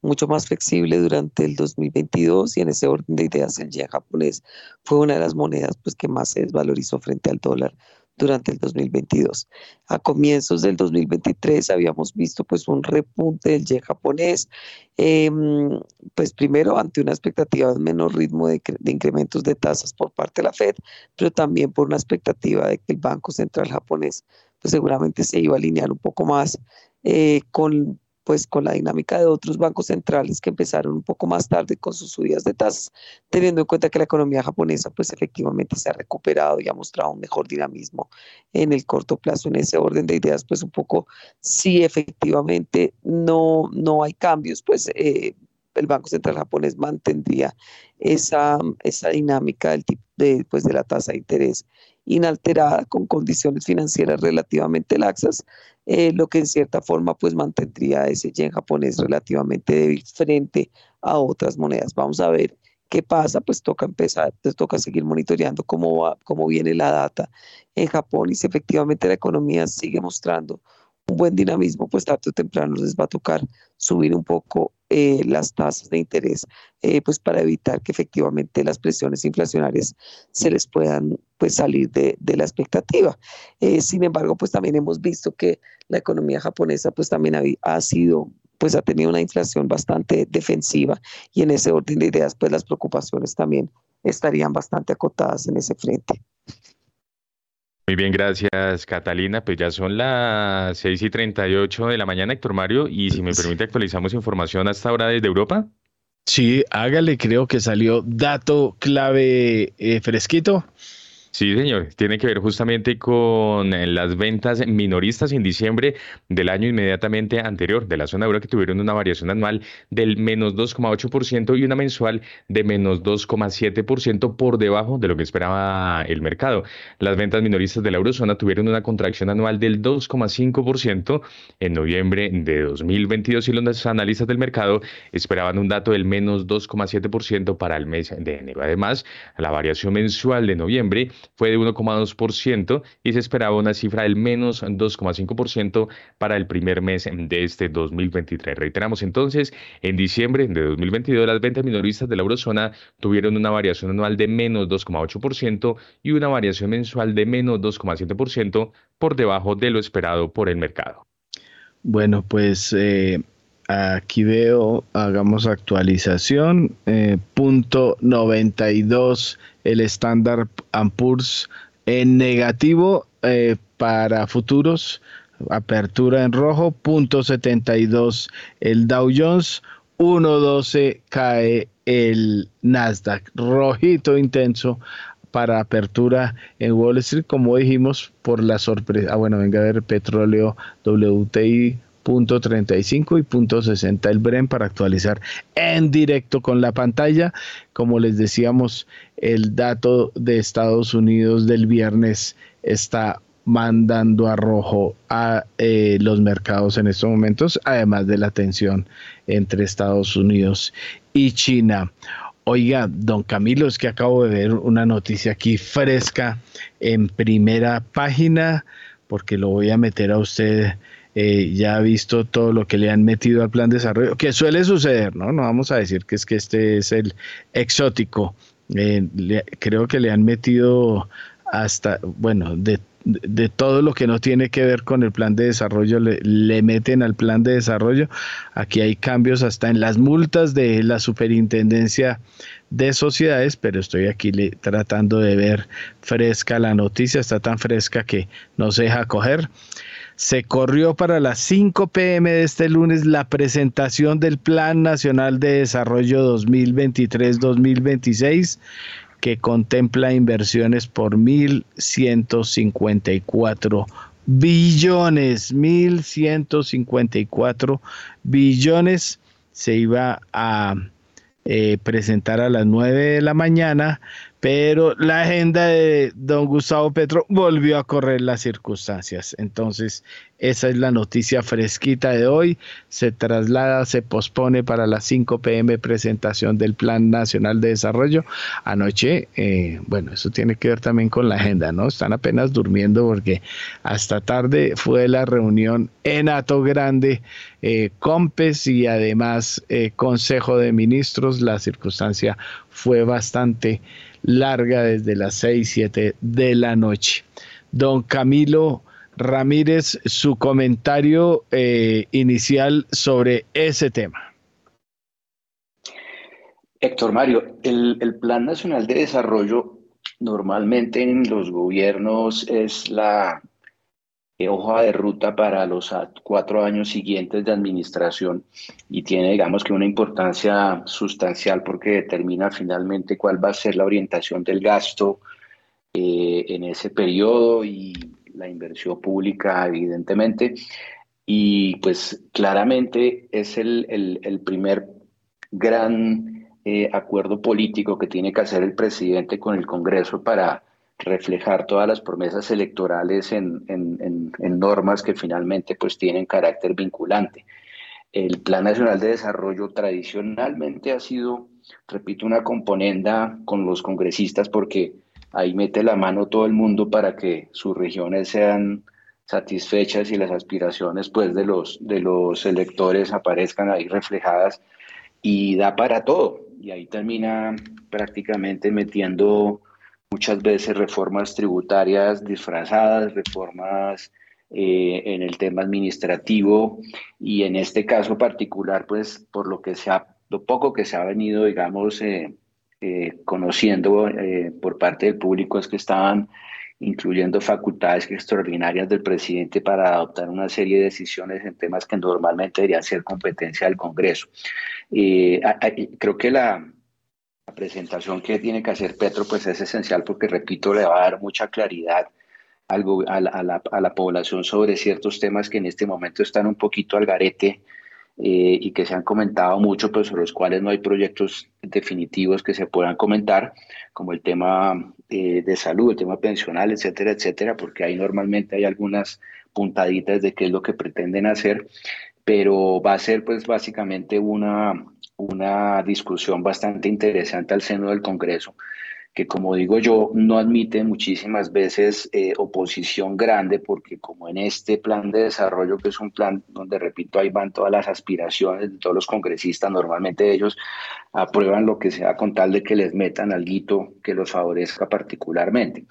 mucho más flexible durante el 2022 y en ese orden de ideas el yen japonés fue una de las monedas pues que más se desvalorizó frente al dólar durante el 2022. A comienzos del 2023 habíamos visto pues un repunte del yen japonés, em, pues primero ante una expectativa de menor ritmo de, incrementos de tasas por parte de la Fed, pero también por una expectativa de que el Banco Central japonés pues seguramente se iba a alinear un poco más eh, con pues con la dinámica de otros bancos centrales que empezaron un poco más tarde con sus subidas de tasas, teniendo en cuenta que la economía japonesa pues efectivamente se ha recuperado y ha mostrado un mejor dinamismo en el corto plazo. En ese orden de ideas, pues un poco si efectivamente no, no hay cambios, pues eh, el Banco Central japonés mantendría esa, esa dinámica del pues, de la tasa de interés inalterada con condiciones financieras relativamente laxas, eh, lo que en cierta forma pues mantendría ese yen japonés relativamente débil frente a otras monedas. Vamos a ver qué pasa, pues toca empezar, pues toca seguir monitoreando cómo, va, cómo viene la data en Japón y si efectivamente la economía sigue mostrando un buen dinamismo, pues tarde o temprano les va a tocar subir un poco eh, las tasas de interés, eh, pues para evitar que efectivamente las presiones inflacionarias se les puedan pues salir de, la expectativa. Eh, sin embargo, pues también hemos visto que la economía japonesa pues también ha, ha sido pues ha tenido una inflación bastante defensiva y en ese orden de ideas pues las preocupaciones también estarían bastante acotadas en ese frente. Muy bien, gracias Catalina. Pues ya son las 6 y 38 de la mañana, Héctor Mario, y si me permite actualizamos información hasta ahora desde Europa. Sí, hágale, creo que salió dato clave eh, fresquito. Sí, señor, tiene que ver justamente con eh, las ventas minoristas en diciembre del año inmediatamente anterior de la zona euro que tuvieron una variación anual del menos 2,8% y una mensual de menos 2,7% por debajo de lo que esperaba el mercado. Las ventas minoristas de la eurozona tuvieron una contracción anual del 2,5% en noviembre de 2022 y los analistas del mercado esperaban un dato del menos 2,7% para el mes de enero. Además, la variación mensual de noviembre fue de 1,2% y se esperaba una cifra del menos 2,5% para el primer mes de este 2023. Reiteramos entonces, en diciembre de 2022 las ventas minoristas de la eurozona tuvieron una variación anual de menos 2,8% y una variación mensual de menos 2,7% por debajo de lo esperado por el mercado. Bueno, pues eh, aquí veo, hagamos actualización, eh, punto 92 el estándar Ampurs en negativo eh, para futuros, apertura en rojo, punto 72 el Dow Jones, 1.12 cae el Nasdaq, rojito intenso para apertura en Wall Street, como dijimos, por la sorpresa. Ah, bueno, venga a ver petróleo WTI punto 35 y punto 60 el Bren para actualizar en directo con la pantalla. Como les decíamos, el dato de Estados Unidos del viernes está mandando a rojo a eh, los mercados en estos momentos, además de la tensión entre Estados Unidos y China. Oiga, don Camilo, es que acabo de ver una noticia aquí fresca en primera página, porque lo voy a meter a usted. Eh, ya ha visto todo lo que le han metido al plan de desarrollo, que suele suceder, ¿no? No vamos a decir que es que este es el exótico. Eh, creo que le han metido hasta, bueno, de de todo lo que no tiene que ver con el plan de desarrollo, le, meten al plan de desarrollo. Aquí hay cambios hasta en las multas de la superintendencia de sociedades, pero estoy aquí tratando de ver fresca la noticia, está tan fresca que no se deja coger. Se corrió para las 5 pm de este lunes la presentación del Plan Nacional de Desarrollo 2023-2026 que contempla inversiones por 1.154 billones, 1.154 billones. Se iba a eh, presentar a las 9 de la mañana, pero la agenda de don Gustavo Petro volvió a correr las circunstancias. Entonces, esa es la noticia fresquita de hoy. Se traslada, se pospone para las 5 pm presentación del Plan Nacional de Desarrollo. Anoche, eh, bueno, eso tiene que ver también con la agenda, ¿no? Están apenas durmiendo porque hasta tarde fue la reunión en Ato Grande, eh, COMPES y además eh, Consejo de Ministros. La circunstancia fue bastante larga desde las 6, 7 de la noche. Don Camilo Ramírez, su comentario eh, inicial sobre ese tema. Héctor Mario, el, Plan Nacional de Desarrollo normalmente en los gobiernos es la hoja de ruta para los cuatro años siguientes de administración y tiene, digamos que, una importancia sustancial porque determina finalmente cuál va a ser la orientación del gasto eh, en ese periodo y la inversión pública, evidentemente. Y pues claramente es el, el, primer gran eh, acuerdo político que tiene que hacer el presidente con el Congreso para reflejar todas las promesas electorales en, normas que finalmente pues tienen carácter vinculante. El Plan Nacional de Desarrollo tradicionalmente ha sido, repito, una componenda con los congresistas porque ahí mete la mano todo el mundo para que sus regiones sean satisfechas y las aspiraciones pues de los, de los electores aparezcan ahí reflejadas y da para todo. Y ahí termina prácticamente metiendo muchas veces reformas tributarias disfrazadas, reformas eh, en el tema administrativo y en este caso particular, pues por lo que se ha, lo poco que se ha venido, digamos, eh, eh, conociendo por parte del público es que estaban incluyendo facultades extraordinarias del presidente para adoptar una serie de decisiones en temas que normalmente deberían ser competencia del Congreso. creo que la, presentación que tiene que hacer Petro pues es esencial porque, repito, le va a dar mucha claridad algo a, la, a, la, población sobre ciertos temas que en este momento están un poquito al garete eh, y que se han comentado mucho, pero sobre los cuales no hay proyectos definitivos que se puedan comentar, como el tema eh, de salud, el tema pensional, etcétera, etcétera, porque ahí normalmente hay algunas puntaditas de qué es lo que pretenden hacer, pero va a ser pues básicamente una, una discusión bastante interesante al seno del Congreso, que como digo yo, no admite muchísimas veces eh, oposición grande, porque como en este plan de desarrollo, que es un plan donde, repito, ahí van todas las aspiraciones de todos los congresistas, normalmente ellos aprueban lo que sea con tal de que les metan algo que los favorezca particularmente.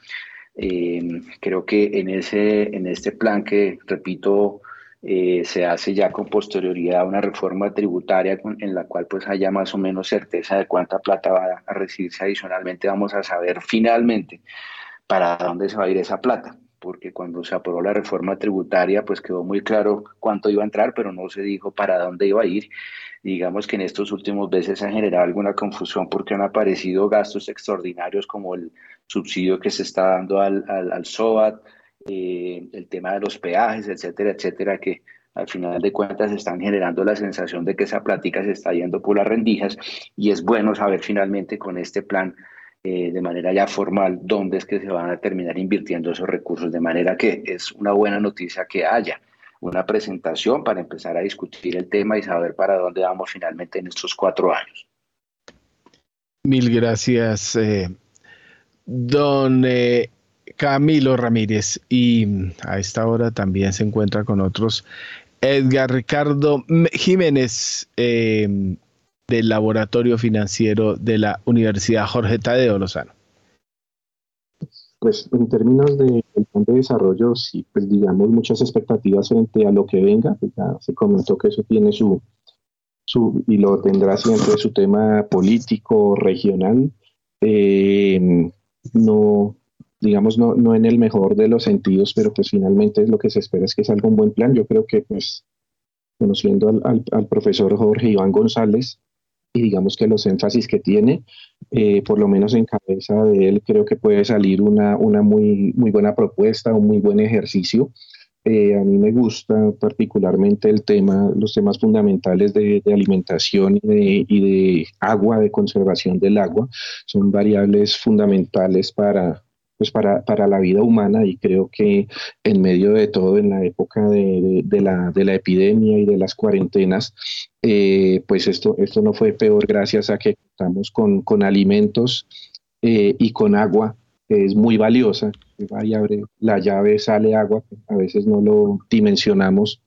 Eh, creo que en, ese, en este plan que, repito, eh, se hace ya con posterioridad una reforma tributaria en la cual pues haya más o menos certeza de cuánta plata va a recibirse adicionalmente, vamos a saber finalmente para dónde se va a ir esa plata, porque cuando se aprobó la reforma tributaria pues quedó muy claro cuánto iba a entrar, pero no se dijo para dónde iba a ir. Digamos que en estos últimos meses se ha generado alguna confusión porque han aparecido gastos extraordinarios como el subsidio que se está dando al, al, al SOAT, eh, el tema de los peajes, etcétera, etcétera, que al final de cuentas están generando la sensación de que esa plática se está yendo por las rendijas y es bueno saber finalmente con este plan eh, de manera ya formal dónde es que se van a terminar invirtiendo esos recursos, de manera que es una buena noticia que haya una presentación para empezar a discutir el tema y saber para dónde vamos finalmente en estos cuatro años. Mil gracias, eh, don Camilo Ramírez y a esta hora también se encuentra con otros Edgar Ricardo Jiménez eh, del Laboratorio Financiero de la Universidad Jorge Tadeo Lozano. Pues en términos de, de desarrollo, sí, pues digamos muchas expectativas frente a lo que venga. Pues se comentó que eso tiene su, su y lo tendrá siempre su tema político, regional. Eh, no, digamos, no, no en el mejor de los sentidos, pero pues finalmente lo que se espera es que salga un buen plan. Yo creo que pues conociendo al, al, profesor Jorge Iván González y digamos que los énfasis que tiene, eh, por lo menos en cabeza de él, creo que puede salir una, una muy, muy buena propuesta, un muy buen ejercicio. Eh, a mí me gusta particularmente el tema, los temas fundamentales de, de alimentación y de, y de, agua, de conservación del agua. Son variables fundamentales para, pues para, para, la vida humana y creo que en medio de todo, en la época de, de, la, de la, epidemia y de las cuarentenas, eh, pues esto, esto no fue peor gracias a que contamos con, con alimentos eh, y con agua, que es muy valiosa. abre la llave, sale agua, a veces no lo dimensionamos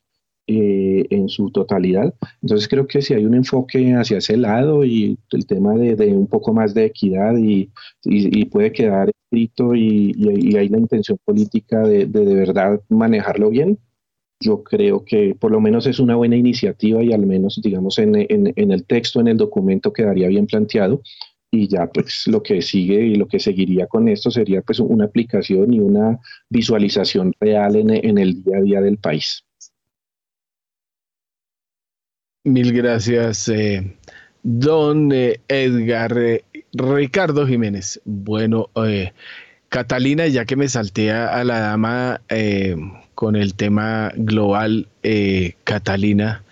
eh, en su totalidad. Entonces creo que si hay un enfoque hacia ese lado y el tema de, de un poco más de equidad y, y, y puede quedar escrito y, y, hay la intención política de, de, de verdad manejarlo bien, yo creo que por lo menos es una buena iniciativa y al menos digamos en, en, en el texto, en el documento quedaría bien planteado y ya pues lo que sigue y lo que seguiría con esto sería pues una aplicación y una visualización real en, en el día a día del país. Mil gracias, eh, don eh, Edgar. Eh, Ricardo Jiménez. Bueno, eh, Catalina, ya que me salté a, la dama con el tema global, Catalina,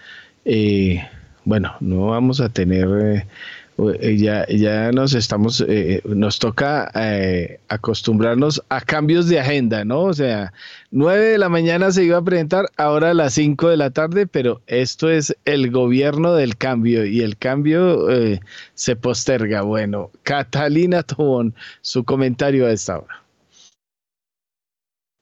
bueno, no vamos a tener ya, ya nos estamos, eh, nos toca eh, acostumbrarnos a cambios de agenda, ¿no? O sea, 9 de la mañana se iba a presentar, ahora a las 5 de la tarde, pero esto es el gobierno del cambio y el cambio eh, se posterga. Bueno, Catalina Tobón, su comentario a esta hora.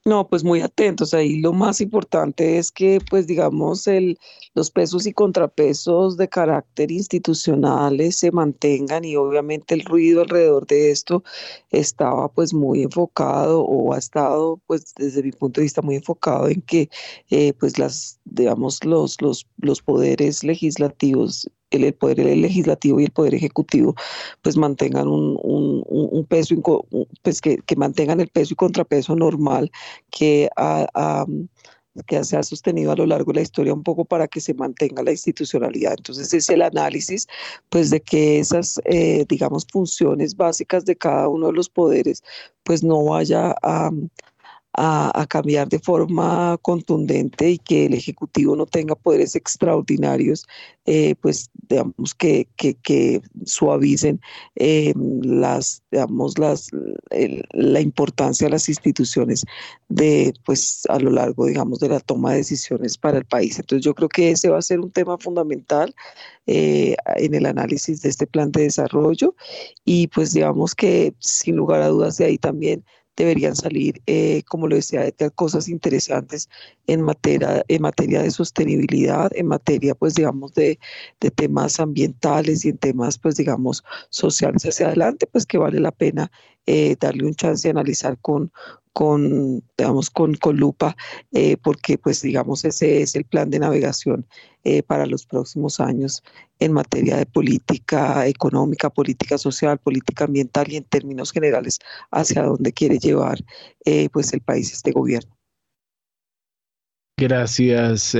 No, pues muy atentos. Ahí lo más importante es que, pues digamos, el, los pesos y contrapesos de carácter institucionales se mantengan y obviamente el ruido alrededor de esto estaba pues muy enfocado o ha estado pues desde mi punto de vista muy enfocado en que eh, pues las, digamos, los, los, los poderes legislativos el, el, poder legislativo y el poder ejecutivo pues mantengan un, un, un peso, pues que, que, mantengan el peso y contrapeso normal que, a, a, que se ha sostenido a lo largo de la historia un poco para que se mantenga la institucionalidad. Entonces es el análisis pues de que esas, eh, digamos, funciones básicas de cada uno de los poderes pues no vaya a a, a, cambiar de forma contundente y que el Ejecutivo no tenga poderes extraordinarios, eh, pues digamos que, que, que suavicen eh, las, digamos, las, el, la importancia de las instituciones de, pues, a lo largo, digamos, de la toma de decisiones para el país. Entonces yo creo que ese va a ser un tema fundamental eh, en el análisis de este plan de desarrollo y pues digamos que sin lugar a dudas de ahí también deberían salir, eh, como lo decía, cosas interesantes en materia, en materia de sostenibilidad, en materia, pues, digamos, de, de, temas ambientales y en temas, pues, digamos, sociales hacia adelante, pues que vale la pena eh, darle un chance de analizar con, con, digamos, con, con lupa, eh, porque pues digamos ese es el plan de navegación eh, para los próximos años en materia de política económica, política social, política ambiental y en términos generales hacia dónde quiere llevar eh, pues el país este gobierno. Gracias,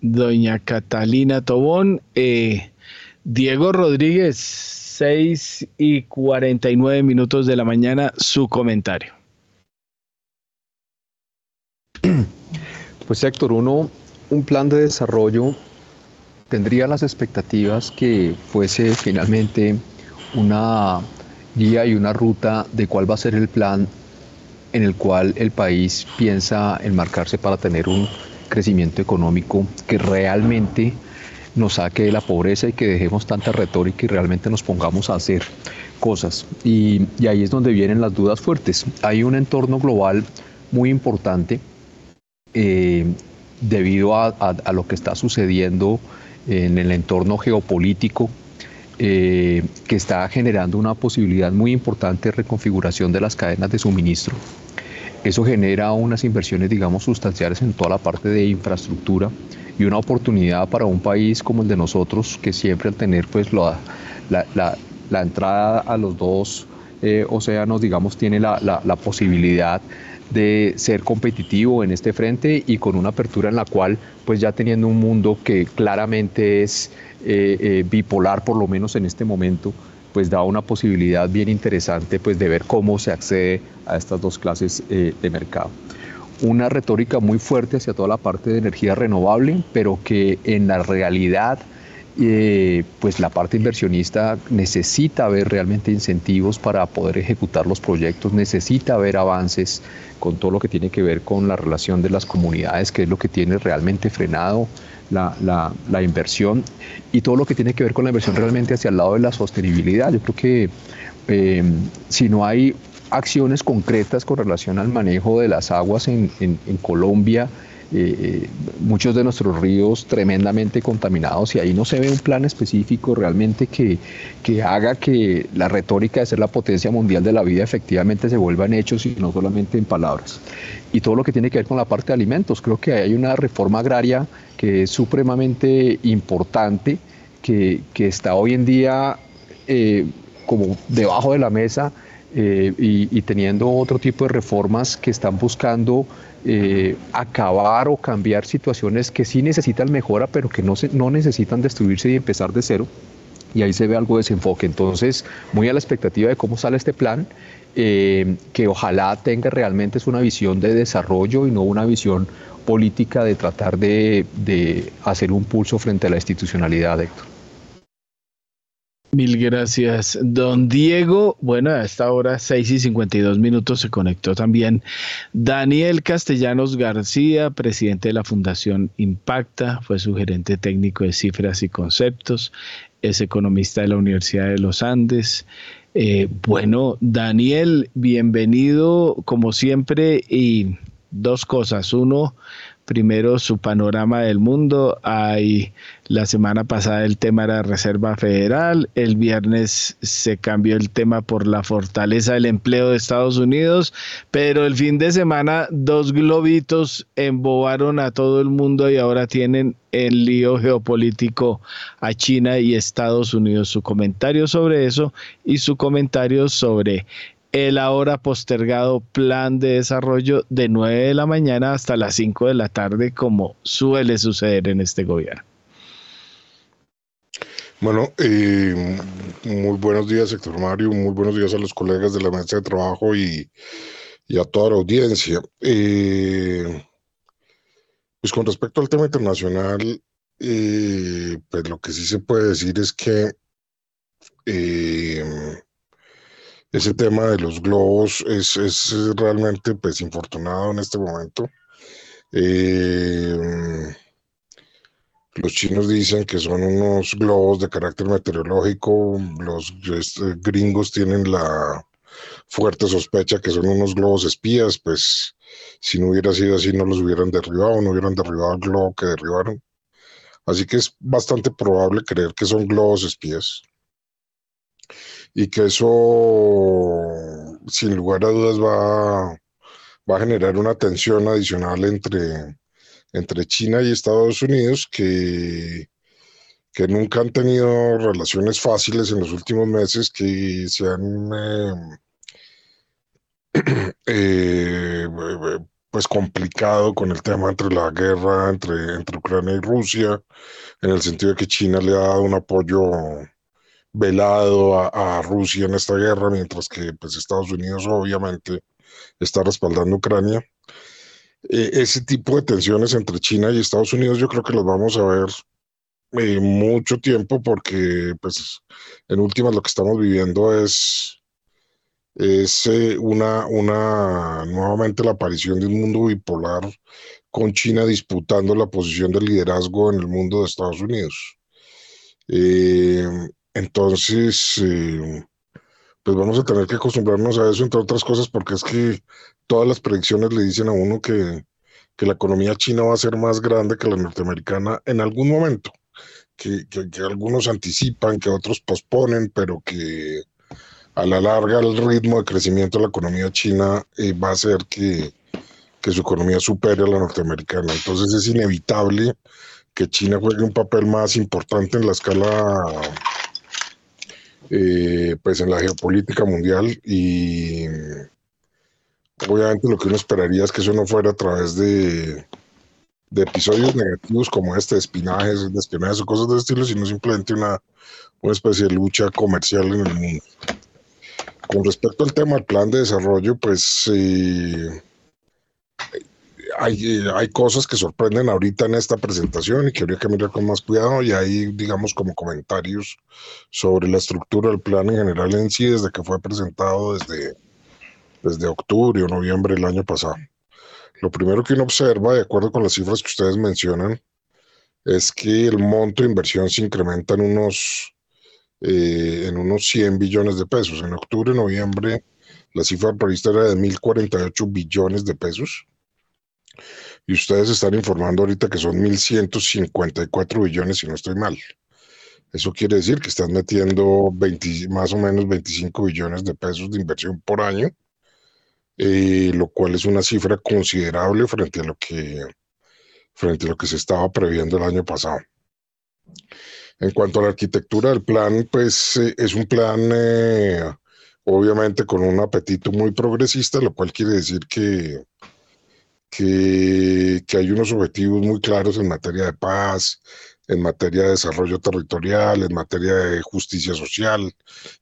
doña Catalina Tobón. Diego Rodríguez, 6 y 49 minutos de la mañana, su comentario. Pues Héctor, uno, un plan de desarrollo tendría las expectativas que fuese finalmente una guía y una ruta de cuál va a ser el plan en el cual el país piensa enmarcarse para tener un crecimiento económico que realmente nos saque de la pobreza y que dejemos tanta retórica y realmente nos pongamos a hacer cosas. Y, y ahí es donde vienen las dudas fuertes. Hay un entorno global muy importante eh, debido a, lo que está sucediendo en el entorno geopolítico, eh, que está generando una posibilidad muy importante de reconfiguración de las cadenas de suministro. Eso genera unas inversiones, digamos, sustanciales en toda la parte de infraestructura y una oportunidad para un país como el de nosotros, que siempre al tener pues la, la, entrada a los dos eh, océanos, digamos, tiene la, la posibilidad de ser competitivo en este frente y con una apertura en la cual, pues ya teniendo un mundo que claramente es eh, eh, bipolar, por lo menos en este momento, pues da una posibilidad bien interesante pues de ver cómo se accede a estas dos clases eh, de mercado. Una retórica muy fuerte hacia toda la parte de energía renovable, pero que en la realidad eh, pues la parte inversionista necesita ver realmente incentivos para poder ejecutar los proyectos, necesita ver avances con todo lo que tiene que ver con la relación de las comunidades, que es lo que tiene realmente frenado la, la, inversión y todo lo que tiene que ver con la inversión realmente hacia el lado de la sostenibilidad. Yo creo que eh, si no hay acciones concretas con relación al manejo de las aguas en, en, en Colombia, eh, muchos de nuestros ríos tremendamente contaminados y ahí no se ve un plan específico realmente que, que haga que la retórica de ser la potencia mundial de la vida efectivamente se vuelva en hechos y no solamente en palabras. Y todo lo que tiene que ver con la parte de alimentos, creo que hay una reforma agraria que es supremamente importante, que, que está hoy en día eh, como debajo de la mesa eh, y, teniendo otro tipo de reformas que están buscando eh, acabar o cambiar situaciones que sí necesitan mejora, pero que no, se, no necesitan destruirse y empezar de cero. Y ahí se ve algo de desenfoque. Entonces, muy a la expectativa de cómo sale este plan, eh, que ojalá tenga realmente una visión de desarrollo y no una visión política de tratar de, de hacer un pulso frente a la institucionalidad, Héctor. Mil gracias, don Diego. Bueno, a esta hora, 6 y 52 minutos, se conectó también Daniel Castellanos García, presidente de la Fundación Impacta, fue su gerente técnico de cifras y conceptos, es economista de la Universidad de los Andes. Eh, bueno, Daniel, bienvenido como siempre y dos cosas. Uno, primero su panorama del mundo. Hay la semana pasada el tema era Reserva Federal, el viernes se cambió el tema por la fortaleza del empleo de Estados Unidos, pero el fin de semana dos globitos embobaron a todo el mundo y ahora tienen el lío geopolítico a China y Estados Unidos. Su comentario sobre eso y su comentario sobre el ahora postergado plan de desarrollo de 9 de la mañana hasta las 5 de la tarde, como suele suceder en este gobierno. Bueno, eh, muy buenos días, Héctor Mario, muy buenos días a los colegas de la mesa de trabajo y, a toda la audiencia. Eh, pues con respecto al tema internacional, eh, pues lo que sí se puede decir es que ese tema de los globos es, es realmente pues infortunado en este momento. Eh, los chinos dicen que son unos globos de carácter meteorológico, los este, gringos tienen la fuerte sospecha que son unos globos espías, pues si no hubiera sido así no los hubieran derribado, no hubieran derribado el globo que derribaron. Así que es bastante probable creer que son globos espías y que eso, sin lugar a dudas, va va a generar una tensión adicional entre, entre China y Estados Unidos que, que nunca han tenido relaciones fáciles en los últimos meses, que se han eh, eh, pues complicado con el tema entre la guerra entre, entre Ucrania y Rusia, en el sentido de que China le ha dado un apoyo velado a, Rusia en esta guerra, mientras que pues, Estados Unidos obviamente está respaldando Ucrania. E, ese tipo de tensiones entre China y Estados Unidos yo creo que los vamos a ver eh, mucho tiempo porque pues en últimas lo que estamos viviendo es eh, una, una nuevamente la aparición de un mundo bipolar con China disputando la posición de liderazgo en el mundo de Estados Unidos. Eh, entonces, eh, pues vamos a tener que acostumbrarnos a eso, entre otras cosas, porque es que todas las predicciones le dicen a uno que, la economía china va a ser más grande que la norteamericana en algún momento, que, algunos anticipan, que otros posponen, pero que a la larga el ritmo de crecimiento de la economía china eh, va a hacer que, que su economía supere a la norteamericana. Entonces es inevitable que China juegue un papel más importante en la escala eh, pues en la geopolítica mundial y obviamente lo que uno esperaría es que eso no fuera a través de, de episodios negativos como este, de espinajes, de o cosas de estilo, sino simplemente una, una especie de lucha comercial en el mundo. Con respecto al tema del plan de desarrollo, pues eh, hay, hay cosas que sorprenden ahorita en esta presentación y que habría que mirar con más cuidado y hay, digamos, como comentarios sobre la estructura del plan en general en sí desde que fue presentado desde, desde octubre o noviembre del año pasado. Lo primero que uno observa, de acuerdo con las cifras que ustedes mencionan, es que el monto de inversión se incrementa en unos, eh, en unos 100 billones de pesos. En octubre, noviembre, la cifra prevista era de 1.048 billones de pesos y ustedes están informando ahorita que son 1.154 billones, si no estoy mal. Eso quiere decir que están metiendo 20, más o menos 25 billones de pesos de inversión por año, eh, lo cual es una cifra considerable frente a lo que frente a lo que se estaba previendo el año pasado. En cuanto a la arquitectura del plan, pues eh, es un plan eh, obviamente con un apetito muy progresista, lo cual quiere decir que que, hay unos objetivos muy claros en materia de paz, en materia de desarrollo territorial, en materia de justicia social,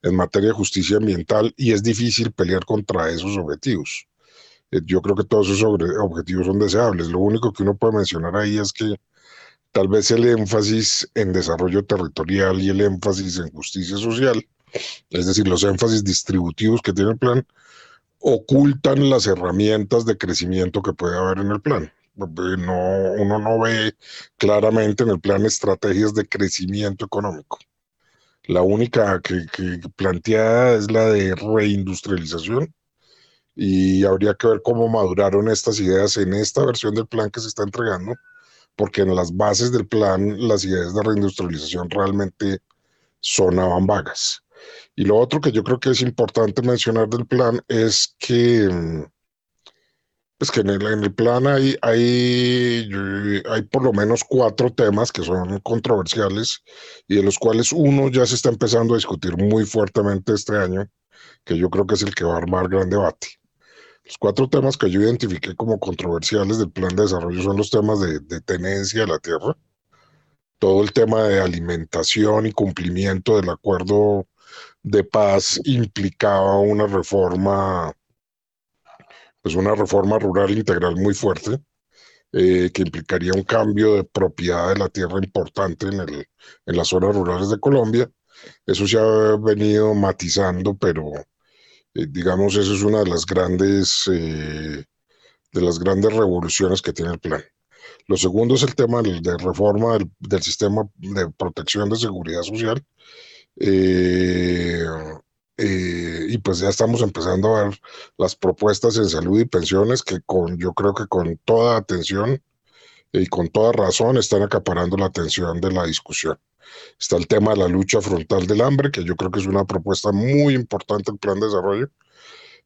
en materia de justicia ambiental, y es difícil pelear contra esos objetivos. Eh, yo creo que todos esos objetivos son deseables. Lo único que uno puede mencionar ahí es que tal vez el énfasis en desarrollo territorial y el énfasis en justicia social, es decir, los énfasis distributivos que tiene el plan, ocultan las herramientas de crecimiento que puede haber en el plan. No, uno no ve claramente en el plan estrategias de crecimiento económico. La única que, que planteada es la de reindustrialización y habría que ver cómo maduraron estas ideas en esta versión del plan que se está entregando, porque en las bases del plan las ideas de reindustrialización realmente sonaban vagas. Y lo otro que yo creo que es importante mencionar del plan es que, pues que en el, plan hay, hay, hay por lo menos cuatro temas que son controversiales y de los cuales uno ya se está empezando a discutir muy fuertemente este año, que yo creo que es el que va a armar gran debate. Los cuatro temas que yo identifiqué como controversiales del plan de desarrollo son los temas de, de tenencia de la tierra, todo el tema de alimentación y cumplimiento del acuerdo de paz implicaba una reforma, pues una reforma rural integral muy fuerte, eh, que implicaría un cambio de propiedad de la tierra importante en, el, en las zonas rurales de Colombia. Eso se ha venido matizando, pero eh, digamos, eso es una de las grandes, eh, de las grandes revoluciones que tiene el plan. Lo segundo es el tema de reforma del sistema de protección de seguridad social, eh, eh, y pues ya estamos empezando a ver las propuestas en salud y pensiones que con, yo creo que con toda atención y con toda razón están acaparando la atención de la discusión. Está el tema de la lucha frontal del hambre, que yo creo que es una propuesta muy importante el plan de desarrollo.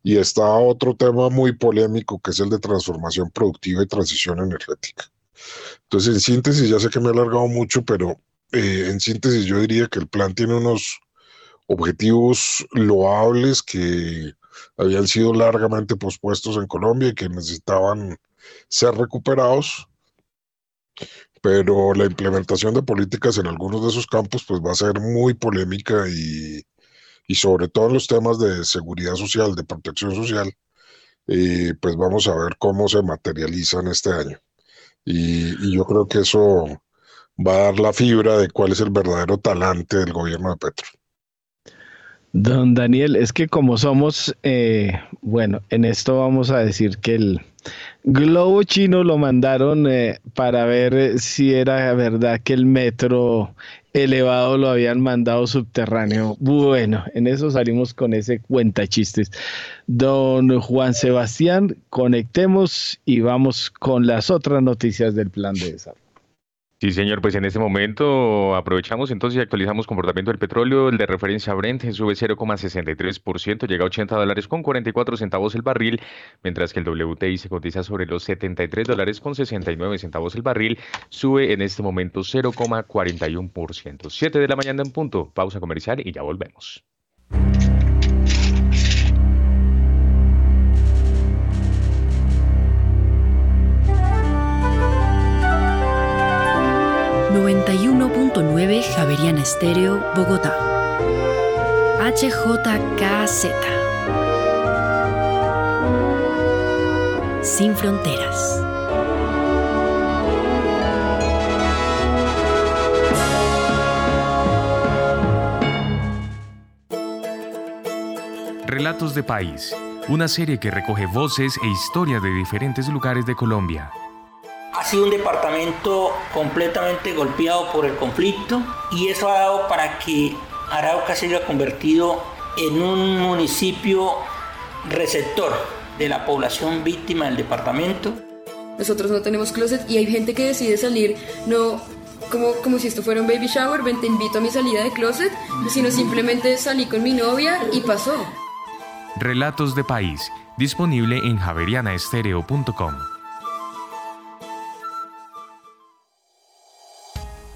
Y está otro tema muy polémico que es el de transformación productiva y transición energética. Entonces, en síntesis, ya sé que me he alargado mucho, pero eh, en síntesis yo diría que el plan tiene unos objetivos loables que habían sido largamente pospuestos en Colombia y que necesitaban ser recuperados, pero la implementación de políticas en algunos de esos campos pues va a ser muy polémica y, sobre todo en los temas de seguridad social, de protección social, eh, pues vamos a ver cómo se materializan este año. Y, y yo creo que eso va a dar la fibra de cuál es el verdadero talante del gobierno de Petro. Don Daniel, es que como somos, eh, bueno, en esto vamos a decir que el globo chino lo mandaron eh, para ver si era verdad que el metro elevado lo habían mandado subterráneo. Bueno, en eso salimos con ese cuenta chistes. Don Juan Sebastián, conectemos y vamos con las otras noticias del plan de desarrollo. Sí, señor, pues en este momento aprovechamos entonces y actualizamos comportamiento del petróleo. El de referencia Brent sube 0,63%, llega a 80 dólares con 44 centavos el barril, mientras que el WTI se cotiza sobre los 73 dólares con 69 centavos el barril, sube en este momento 0,41%. 7 de la mañana en punto, pausa comercial y ya volvemos. 91.9 Javeriana Estéreo, Bogotá. HJKZ. Sin fronteras. Relatos de País, una serie que recoge voces e historias de diferentes lugares de Colombia ha sido un departamento completamente golpeado por el conflicto y eso ha dado para que Arauca se haya convertido en un municipio receptor de la población víctima del departamento. Nosotros no tenemos closet y hay gente que decide salir no como, como si esto fuera un baby shower, ven te invito a mi salida de closet, sino simplemente salí con mi novia y pasó. Relatos de País, disponible en javerianaestereo.com.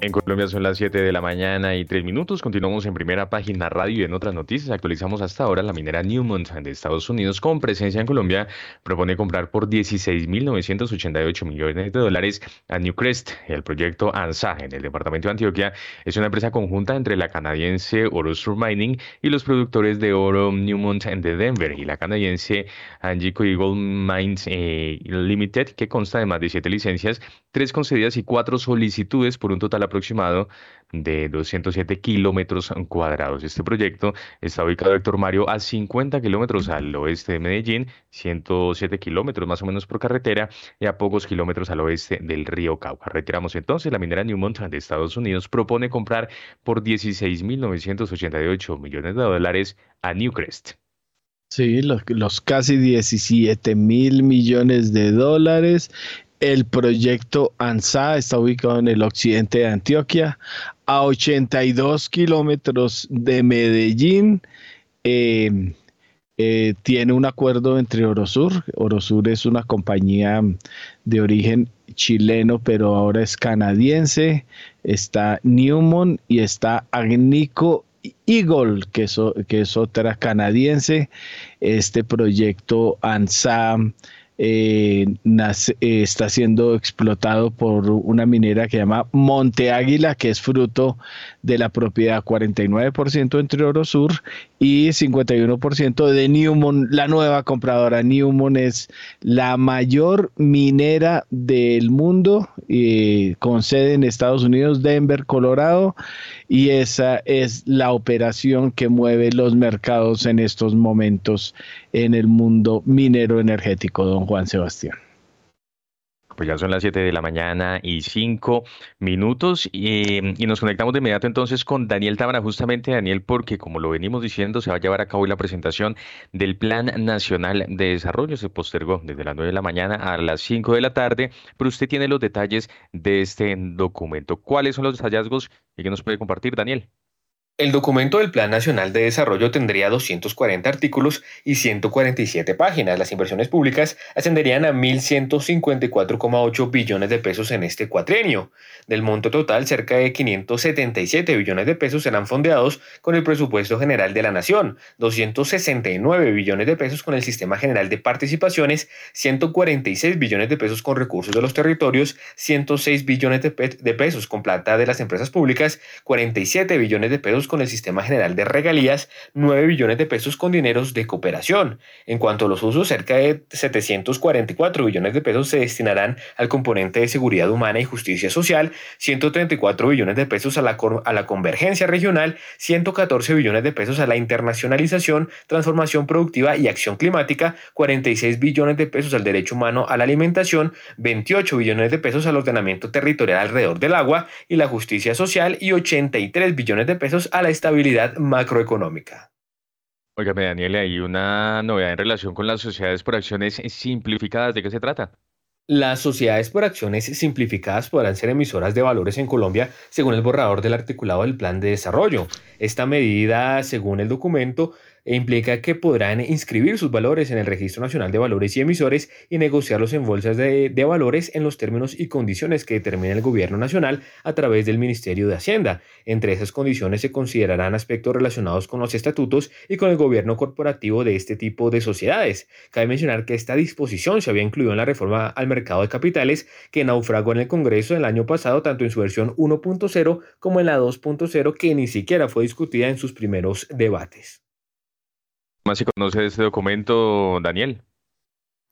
En Colombia son las 7 de la mañana y 3 minutos. Continuamos en primera página radio y en otras noticias. Actualizamos hasta ahora la minera Newmont de Estados Unidos con presencia en Colombia propone comprar por 16.988 millones de dólares a Newcrest. El proyecto ANSA en el departamento de Antioquia es una empresa conjunta entre la canadiense Orosur Mining y los productores de oro Newmont de Denver y la canadiense Angico Eagle Mines eh, Limited que consta de más de 7 licencias, 3 concedidas y 4 solicitudes por un total aproximado de 207 kilómetros cuadrados. Este proyecto está ubicado, Héctor Mario, a 50 kilómetros al oeste de Medellín, 107 kilómetros más o menos por carretera y a pocos kilómetros al oeste del río Cauca. Retiramos entonces la minera Newmont de Estados Unidos propone comprar por 16.988 millones de dólares a Newcrest. Sí, los, los casi 17 mil millones de dólares. El proyecto ANSA está ubicado en el occidente de Antioquia, a 82 kilómetros de Medellín. Eh, eh, tiene un acuerdo entre Orosur. Orosur es una compañía de origen chileno, pero ahora es canadiense. Está Newmont y está Agnico Eagle, que es, que es otra canadiense. Este proyecto ANSAM eh, eh, está siendo explotado por una minera que se llama Monte Águila, que es fruto de la propiedad 49% entre Orosur y 51% de Newmont, la nueva compradora. Newmont es la mayor minera del mundo, eh, con sede en Estados Unidos, Denver, Colorado, y esa es la operación que mueve los mercados en estos momentos en el mundo minero energético, don Juan Sebastián. Pues ya son las 7 de la mañana y 5 minutos y, nos conectamos de inmediato entonces con Daniel Tábara, justamente Daniel, porque como lo venimos diciendo, se va a llevar a cabo hoy la presentación del Plan Nacional de Desarrollo. Se postergó desde las 9 de la mañana a las 5 de la tarde, pero usted tiene los detalles de este documento. ¿Cuáles son los hallazgos y qué nos puede compartir, Daniel? El documento del Plan Nacional de Desarrollo tendría 240 artículos y 147 páginas. Las inversiones públicas ascenderían a 1.154,8 billones de pesos en este cuatrienio. Del monto total, cerca de 577 billones de pesos serán fondeados con el presupuesto general de la Nación, 269 billones de pesos con el Sistema General de Participaciones, 146 billones de pesos con recursos de los territorios, 106 billones de, pesos con plata de las empresas públicas, 47 billones de pesos con el Sistema General de Regalías, 9 billones de pesos con dineros de cooperación. En cuanto a los usos, cerca de 744 billones de pesos se destinarán al componente de seguridad humana y justicia social, 134 billones de pesos a la, a la convergencia regional, 114 billones de pesos a la internacionalización, transformación productiva y acción climática, 46 billones de pesos al derecho humano a la alimentación, 28 billones de pesos al ordenamiento territorial alrededor del agua y la justicia social y 83 billones de pesos a la estabilidad macroeconómica. Óigame, Daniel, hay una novedad en relación con las sociedades por acciones simplificadas. ¿De qué se trata? Las sociedades por acciones simplificadas podrán ser emisoras de valores en Colombia según el borrador del articulado del Plan de Desarrollo. Esta medida, según el documento, e implica que podrán inscribir sus valores en el Registro Nacional de Valores y Emisores y negociarlos en bolsas de, valores en los términos y condiciones que determine el Gobierno Nacional a través del Ministerio de Hacienda. Entre esas condiciones se considerarán aspectos relacionados con los estatutos y con el gobierno corporativo de este tipo de sociedades. Cabe mencionar que esta disposición se había incluido en la reforma al mercado de capitales que naufragó en el Congreso el año pasado, tanto en su versión 1.0 como en la 2.0, que ni siquiera fue discutida en sus primeros debates más se conoce este documento, Daniel?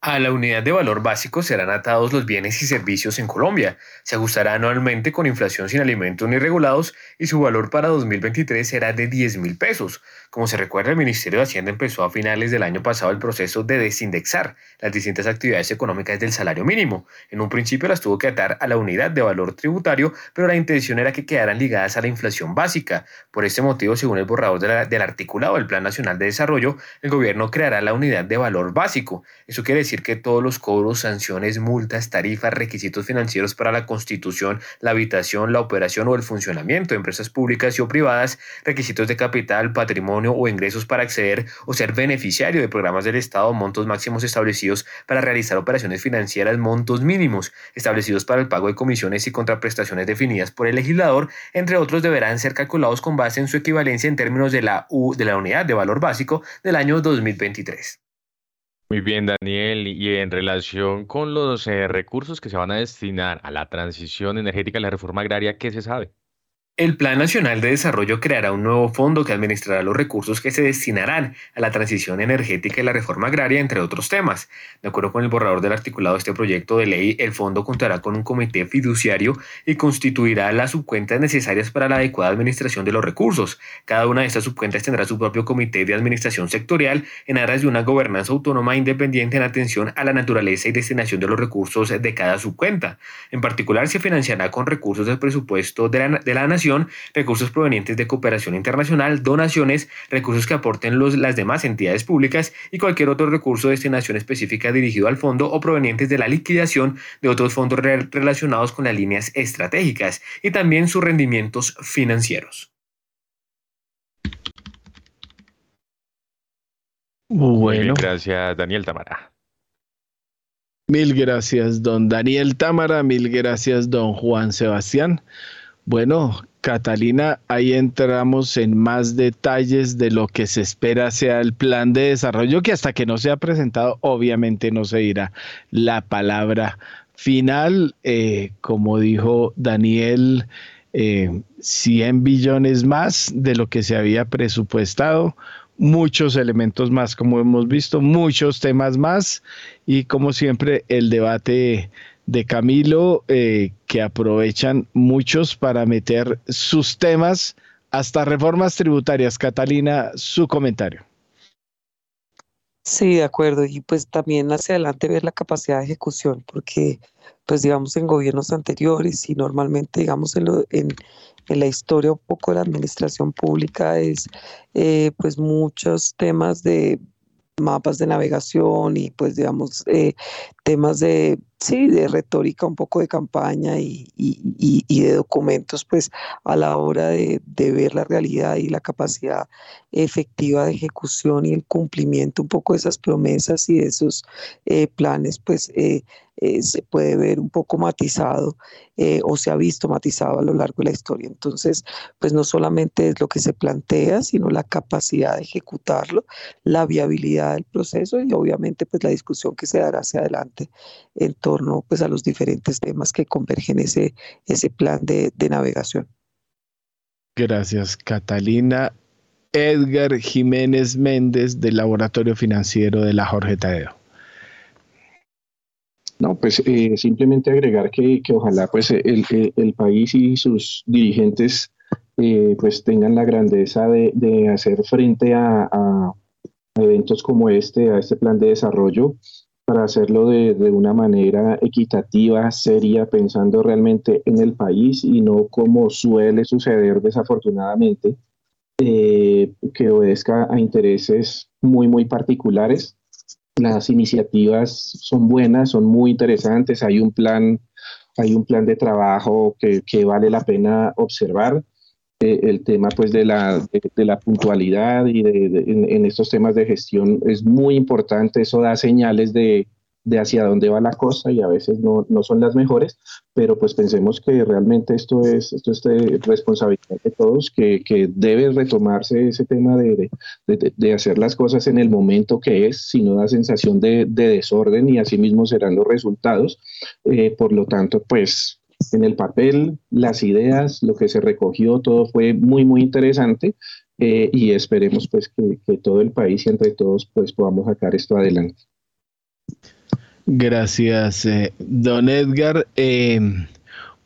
A la unidad de valor básico serán atados los bienes y servicios en Colombia. Se ajustará anualmente con inflación sin alimentos ni regulados y su valor para 2023 será de 10 mil pesos. Como se recuerda, el Ministerio de Hacienda empezó a finales del año pasado el proceso de desindexar las distintas actividades económicas del salario mínimo. En un principio las tuvo que atar a la unidad de valor tributario, pero la intención era que quedaran ligadas a la inflación básica. Por este motivo, según el borrador del articulado del Plan Nacional de Desarrollo, el gobierno creará la unidad de valor básico. Eso quiere decir que todos los cobros, sanciones, multas, tarifas, requisitos financieros para la constitución, la habitación, la operación o el funcionamiento de empresas públicas y o privadas, requisitos de capital, patrimonio o ingresos para acceder o ser beneficiario de programas del Estado, montos máximos establecidos para realizar operaciones financieras, montos mínimos establecidos para el pago de comisiones y contraprestaciones definidas por el legislador, entre otros deberán ser calculados con base en su equivalencia en términos de la, U, de la unidad de valor básico del año 2023. Muy bien, Daniel. Y en relación con los eh, recursos que se van a destinar a la transición energética y la reforma agraria, ¿qué se sabe? El Plan Nacional de Desarrollo creará un nuevo fondo que administrará los recursos que se destinarán a la transición energética y la reforma agraria, entre otros temas. De acuerdo con el borrador del articulado de este proyecto de ley, el fondo contará con un comité fiduciario y constituirá las subcuentas necesarias para la adecuada administración de los recursos. Cada una de estas subcuentas tendrá su propio comité de administración sectorial en aras de una gobernanza autónoma independiente en atención a la naturaleza y destinación de los recursos de cada subcuenta. En particular, se financiará con recursos del presupuesto de la, de la Nación inversión, recursos provenientes de cooperación internacional, donaciones, recursos que aporten los, las demás entidades públicas y cualquier otro recurso de destinación específica dirigido al fondo o provenientes de la liquidación de otros fondos relacionados con las líneas estratégicas y también sus rendimientos financieros. Bueno. gracias, Daniel Tamara. Mil gracias, don Daniel Tamara. Mil gracias, don Juan Sebastián. Bueno, Catalina, ahí entramos en más detalles de lo que se espera sea el plan de desarrollo, que hasta que no sea presentado, obviamente no se dirá la palabra final. Eh, como dijo Daniel, 100 eh, billones más de lo que se había presupuestado muchos elementos más, como hemos visto, muchos temas más y como siempre el debate de Camilo eh, que aprovechan muchos para meter sus temas hasta reformas tributarias. Catalina, su comentario. Sí, de acuerdo. Y pues también hacia adelante ver la capacidad de ejecución, porque pues digamos en gobiernos anteriores y normalmente digamos en, en, en la historia un poco de la administración pública es eh, pues muchos temas de mapas de navegación y pues digamos eh, temas de sí de retórica un poco de campaña y, y, de documentos pues a la hora de, ver la realidad y la capacidad efectiva de ejecución y el cumplimiento un poco de esas promesas y de esos eh, planes pues eh, se puede ver un poco matizado eh, o se ha visto matizado a lo largo de la historia. Entonces, pues no solamente es lo que se plantea, sino la capacidad de ejecutarlo, la viabilidad del proceso y obviamente pues la discusión que se dará hacia adelante en torno pues a los diferentes temas que convergen ese, ese plan de, de navegación. Gracias, Catalina. Edgar Jiménez Méndez del Laboratorio Financiero de la Jorge Tadeo. No, pues eh, simplemente agregar que, ojalá pues el, el, país y sus dirigentes eh, pues tengan la grandeza de, hacer frente a, eventos como este, a este plan de desarrollo, para hacerlo de, una manera equitativa, seria, pensando realmente en el país y no como suele suceder desafortunadamente, eh, que obedezca a intereses muy, muy particulares las iniciativas son buenas, son muy interesantes, hay un plan, hay un plan de trabajo que, que vale la pena observar. Eh, el tema pues de la, de, la puntualidad y de, en, estos temas de gestión es muy importante, eso da señales de, de hacia dónde va la cosa y a veces no, no, son las mejores, pero pues pensemos que realmente esto es, esto es de responsabilidad de todos, que, que debe retomarse ese tema de, de, de, hacer las cosas en el momento que es, si no da sensación de, desorden y así mismo serán los resultados. Eh, por lo tanto, pues en el papel, las ideas, lo que se recogió, todo fue muy, muy interesante. Eh, y esperemos pues que, que todo el país y entre todos pues podamos sacar esto adelante. Gracias, eh, don Edgar. Eh,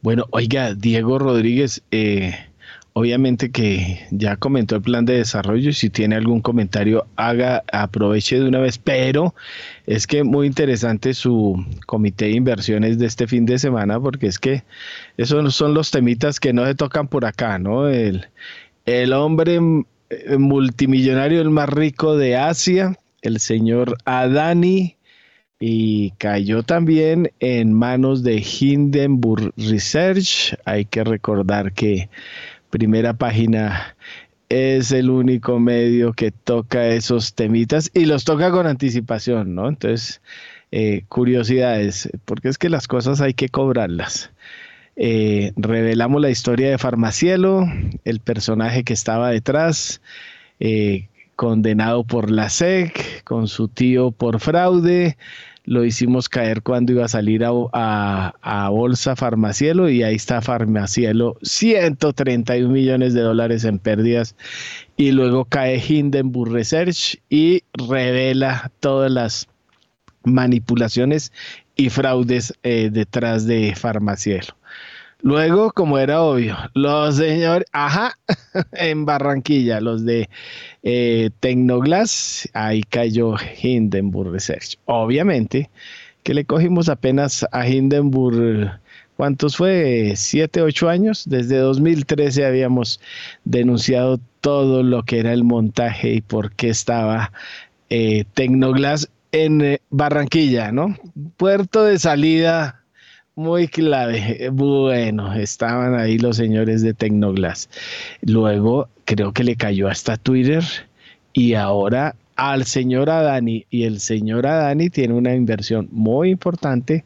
bueno, oiga, Diego Rodríguez, eh, obviamente que ya comentó el plan de desarrollo si tiene algún comentario, haga, aproveche de una vez, pero es que muy interesante su comité de inversiones de este fin de semana, porque es que esos son los temitas que no se tocan por acá, ¿no? El, el hombre multimillonario, el más rico de Asia, el señor Adani y cayó también en manos de Hindenburg Research. Hay que recordar que primera página es el único medio que toca esos temitas y los toca con anticipación, ¿no? Entonces, eh, curiosidades, porque es que las cosas hay que cobrarlas. Eh, revelamos la historia de Farmacielo, el personaje que estaba detrás, eh, condenado por la SEC, con su tío por fraude, lo hicimos caer cuando iba a salir a, Bolsa Farmacielo y ahí está Farmacielo, 131 millones de dólares en pérdidas y luego cae Hindenburg Research y revela todas las manipulaciones y fraudes eh, detrás de Farmacielo. Luego, como era obvio, los señores, ajá, en Barranquilla, los de eh, Tecnoglass, ahí cayó Hindenburg Research. Obviamente que le cogimos apenas a Hindenburg ¿cuántos fue? ¿Siete, ocho años? Desde 2013 habíamos denunciado todo lo que era el montaje y por qué estaba eh, Tecnoglass en eh, Barranquilla, ¿no? Puerto de salida muy clave. Bueno, estaban ahí los señores de Tecnoglass. Luego creo que le cayó hasta Twitter y ahora al señor Adani y el señor Adani tiene una inversión muy importante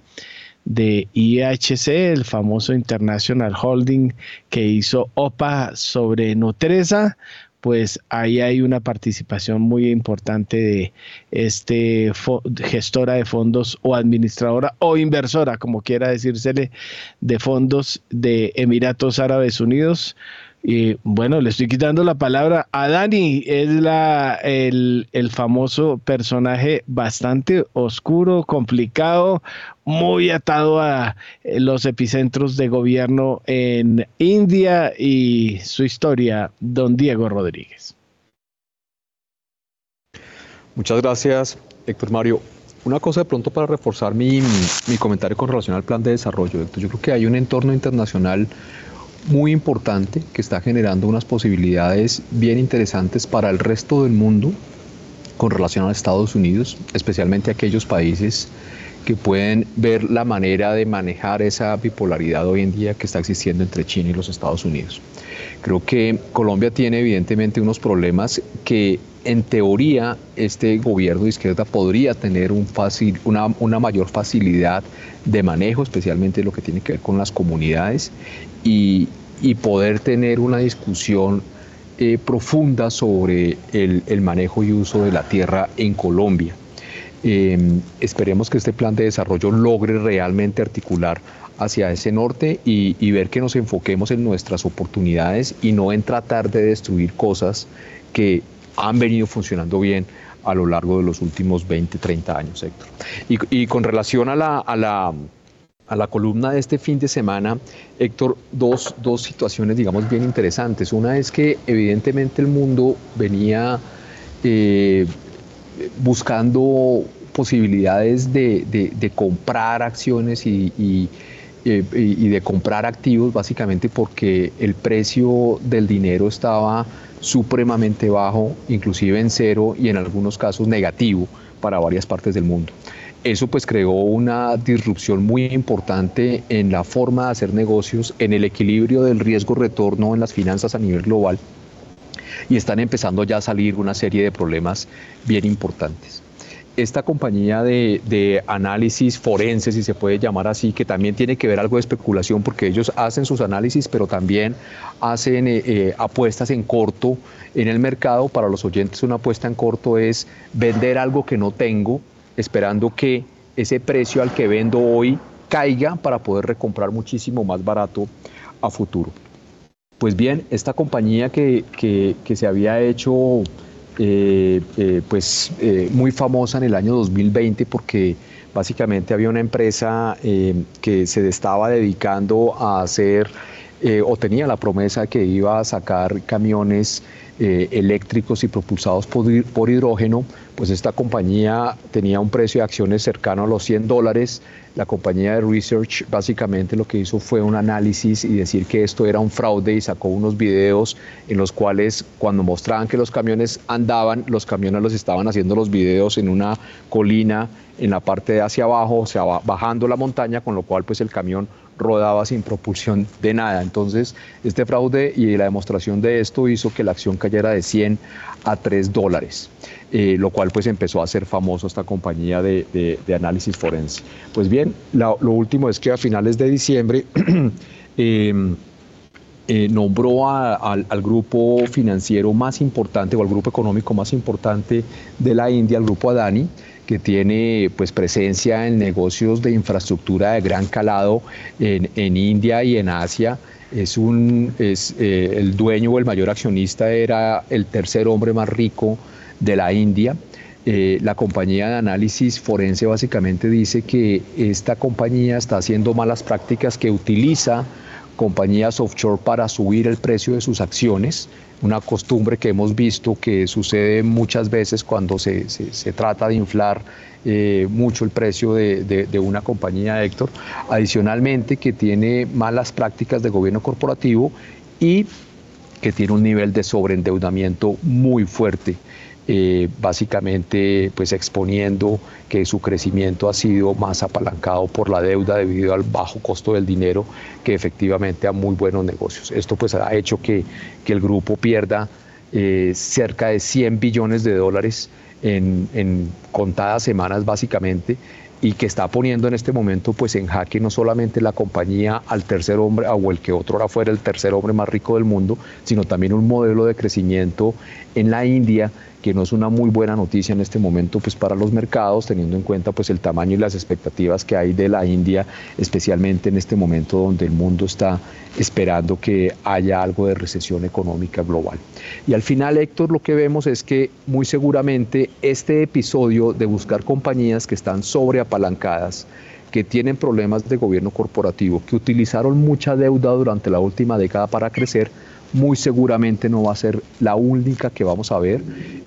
de IHC, el famoso International Holding que hizo OPA sobre Nutresa, pues ahí hay una participación muy importante de este gestora de fondos o administradora o inversora, como quiera decírsele, de fondos de Emiratos Árabes Unidos y bueno, le estoy quitando la palabra a Dani, es la, el, el, famoso personaje bastante oscuro, complicado, muy atado a eh, los epicentros de gobierno en India y su historia, don Diego Rodríguez. Muchas gracias, Héctor Mario. Una cosa de pronto para reforzar mi, mi comentario con relación al plan de desarrollo, Héctor. Yo creo que hay un entorno internacional muy importante que está generando unas posibilidades bien interesantes para el resto del mundo con relación a Estados Unidos, especialmente aquellos países que pueden ver la manera de manejar esa bipolaridad hoy en día que está existiendo entre China y los Estados Unidos. Creo que Colombia tiene evidentemente unos problemas que en teoría este gobierno de izquierda podría tener una, mayor facilidad de manejo, especialmente lo que tiene que ver con las comunidades y, poder tener una discusión eh, profunda sobre el, manejo y uso de la tierra en Colombia. Em, esperemos que este plan de desarrollo logre realmente articular hacia ese norte y, ver que nos enfoquemos en nuestras oportunidades y no en tratar de destruir cosas que han venido funcionando bien a lo largo de los últimos 20, 30 años, Héctor. Y, con relación a la, columna de este fin de semana, Héctor, dos, situaciones, digamos, bien interesantes. Una es que evidentemente el mundo venía eh, buscando posibilidades de, comprar acciones eh, y, de comprar activos, básicamente porque el precio del dinero estaba supremamente bajo, inclusive en cero y en algunos casos negativo para varias partes del mundo. Eso pues creó una disrupción muy importante en la forma de hacer negocios, en el equilibrio del riesgo-retorno en las finanzas a nivel global y están empezando ya a salir una serie de problemas bien importantes. Esta compañía de, análisis forense, si se puede llamar así, que también tiene que ver algo de especulación porque ellos hacen sus análisis, pero también hacen eh, eh, apuestas en corto en el mercado. Para los oyentes una apuesta en corto es vender algo que no tengo esperando que ese precio al que vendo hoy caiga para poder recomprar muchísimo más barato a futuro. Pues bien, esta compañía que, se había hecho eh, eh, pues, eh, muy famosa en el año 2020 porque básicamente había una empresa que se estaba dedicando a hacer o tenía la promesa que iba a sacar camiones eléctricos y propulsados por hidrógeno, pues esta compañía tenía un precio de acciones cercano a los 100 dólares. La compañía de research básicamente lo que hizo fue un análisis y decir que esto era un fraude y sacó unos videos en los cuales cuando mostraban que los camiones andaban, los camiones los estaban haciendo los videos en una colina en la parte de hacia abajo, o sea, bajando la montaña, con lo cual pues el camión rodaba sin propulsión de nada. Entonces, este fraude y la demostración de esto hizo que la acción cayera de 100 a 3 dólares, eh, lo cual pues empezó a ser famoso esta compañía de, análisis forense. Pues bien, lo último es que a finales de diciembre em, eh, nombró al grupo financiero más importante o al grupo económico más importante de la India, el grupo Adani, que tiene pues presencia en negocios de infraestructura de gran calado en, India y en Asia. Es un, es, eh, el dueño o el mayor accionista era el tercer hombre más rico de la India. Eh, la compañía de análisis forense básicamente dice que esta compañía está haciendo malas prácticas que utiliza compañías offshore para subir el precio de sus acciones, una costumbre que hemos visto que sucede muchas veces cuando se, trata de inflar eh, mucho el precio de, de, una compañía, Héctor. Adicionalmente, que tiene malas prácticas de gobierno corporativo y que tiene un nivel de sobreendeudamiento muy fuerte. Eh, básicamente pues exponiendo que su crecimiento ha sido más apalancado por la deuda debido al bajo costo del dinero que efectivamente a muy buenos negocios. Esto pues ha hecho que, el grupo pierda eh, cerca de 100 billones de dólares en, en contadas semanas básicamente y que está poniendo en este momento pues en jaque no solamente la compañía al tercer hombre o el que otro ahora fuera el tercer hombre más rico del mundo, sino también un modelo de crecimiento en la India que no es una muy buena noticia en este momento pues para los mercados, teniendo en cuenta pues el tamaño y las expectativas que hay de la India, especialmente en este momento donde el mundo está esperando que haya algo de recesión económica global. Y al final, Héctor, lo que vemos es que muy seguramente este episodio de buscar compañías que están sobreapalancadas, que tienen problemas de gobierno corporativo, que utilizaron mucha deuda durante la última década para crecer, muy seguramente no va a ser la única que vamos a ver.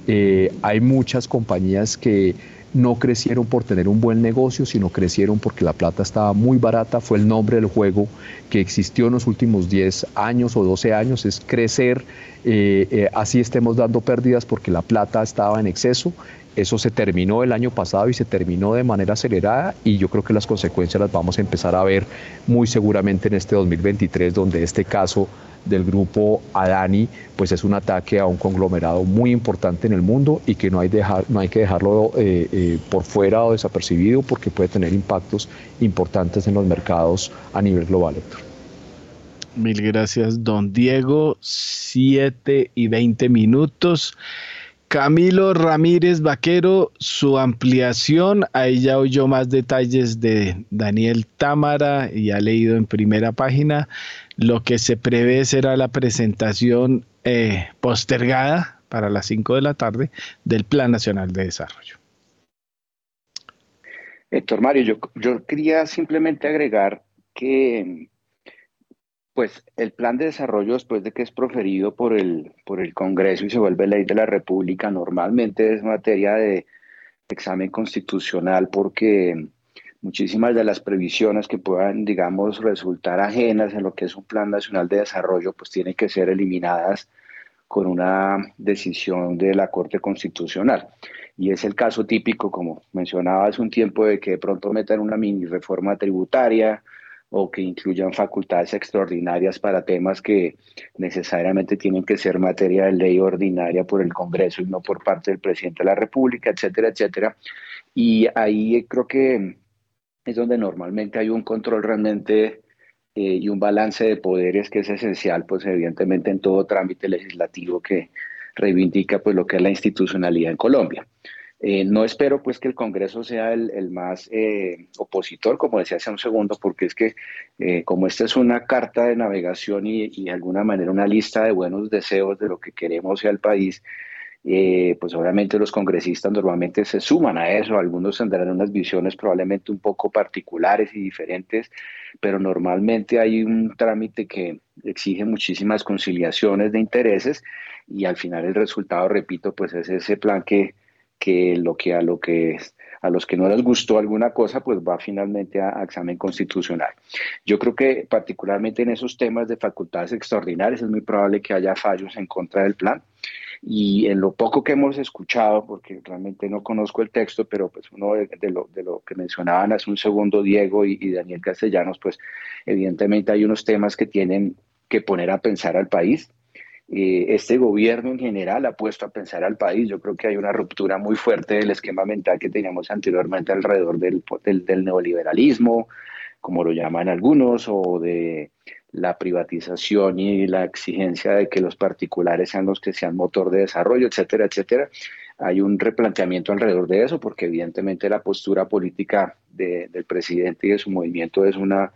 Eh, hay muchas compañías que no crecieron por tener un buen negocio, sino crecieron porque la plata estaba muy barata. Fue el nombre del juego que existió en los últimos 10 años o 12 años, es crecer, eh, eh, así estemos dando pérdidas porque la plata estaba en exceso. Eso se terminó el año pasado y se terminó de manera acelerada y yo creo que las consecuencias las vamos a empezar a ver muy seguramente en este 2023, donde este caso del grupo Adani, pues es un ataque a un conglomerado muy importante en el mundo y que no hay, que dejarlo eh, eh, por fuera o desapercibido porque puede tener impactos importantes en los mercados a nivel global. Mil gracias, don Diego. Siete y veinte minutos. Camilo Ramírez Vaquero, su ampliación, ahí ya oyó más detalles de Daniel Támara y ha leído en primera página. Lo que se prevé será la presentación eh, postergada para las 5 de la tarde del Plan Nacional de Desarrollo. Héctor Mario, yo, yo quería simplemente agregar que pues el plan de desarrollo después de que es proferido por el, por el Congreso y se vuelve ley de la República, normalmente es materia de examen constitucional porque muchísimas de las previsiones que puedan, digamos, resultar ajenas en lo que es un plan nacional de desarrollo, pues tienen que ser eliminadas con una decisión de la Corte Constitucional. Y es el caso típico, como mencionaba hace un tiempo, de que de pronto metan una mini reforma tributaria, o que incluyan facultades extraordinarias para temas que necesariamente tienen que ser materia de ley ordinaria por el Congreso y no por parte del presidente de la República, etcétera, etcétera. Y ahí creo que es donde normalmente hay un control realmente eh, y un balance de poderes que es esencial, pues evidentemente en todo trámite legislativo que reivindica pues lo que es la institucionalidad en Colombia. Eh, no espero pues que el Congreso sea el, más eh, opositor, como decía hace un segundo, porque es que como esta es una carta de navegación y, y, de alguna manera una lista de buenos deseos de lo que queremos sea el país, pues obviamente los congresistas normalmente se suman a eso, algunos tendrán unas visiones probablemente un poco particulares y diferentes, pero normalmente hay un trámite que exige muchísimas conciliaciones de intereses y al final el resultado, repito, pues es ese plan que que lo que a lo que a los que no les gustó alguna cosa, pues va finalmente a, examen constitucional. Yo creo que particularmente en esos temas de facultades extraordinarias es muy probable que haya fallos en contra del plan. Y en lo poco que hemos escuchado, porque realmente no conozco el texto, pero pues uno de, lo, de lo, que mencionaban hace un segundo Diego y, y Daniel Castellanos, pues evidentemente hay unos temas que tienen que poner a pensar al país eh, este gobierno en general ha puesto a pensar al país. Yo creo que hay una ruptura muy fuerte del esquema mental que teníamos anteriormente alrededor del, del, neoliberalismo, como lo llaman algunos, o de la privatización y la exigencia de que los particulares sean los que sean motor de desarrollo, etcétera, etcétera. Hay un replanteamiento alrededor de eso, porque evidentemente la postura política del presidente y de su movimiento es una,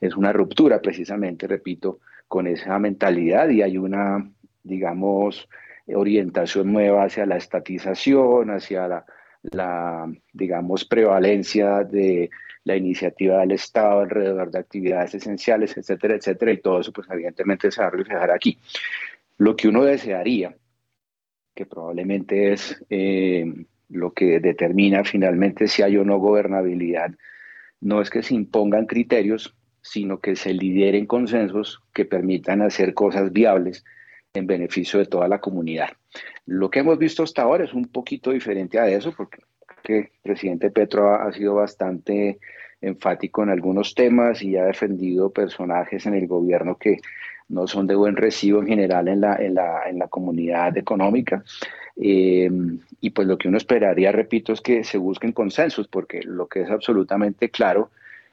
es una ruptura, precisamente, repito, con esa mentalidad y hay una, digamos, orientación nueva hacia la estatización, hacia la, digamos, prevalencia de la iniciativa del Estado alrededor de actividades esenciales, etcétera, etcétera, y todo eso pues evidentemente se va a reflejar aquí. Lo que uno desearía, que probablemente es eh, lo que determina finalmente si hay o no gobernabilidad, no es que se impongan criterios, sino que se lideren consensos que permitan hacer cosas viables en beneficio de toda la comunidad. Lo que hemos visto hasta ahora es un poquito diferente a eso, porque el presidente Petro ha, sido bastante enfático en algunos temas y ha defendido personajes en el gobierno que no son de buen recibo en general en la, en la, en la comunidad económica. Eh, y pues lo que uno esperaría, repito, es que se busquen consensos, porque lo que es absolutamente claro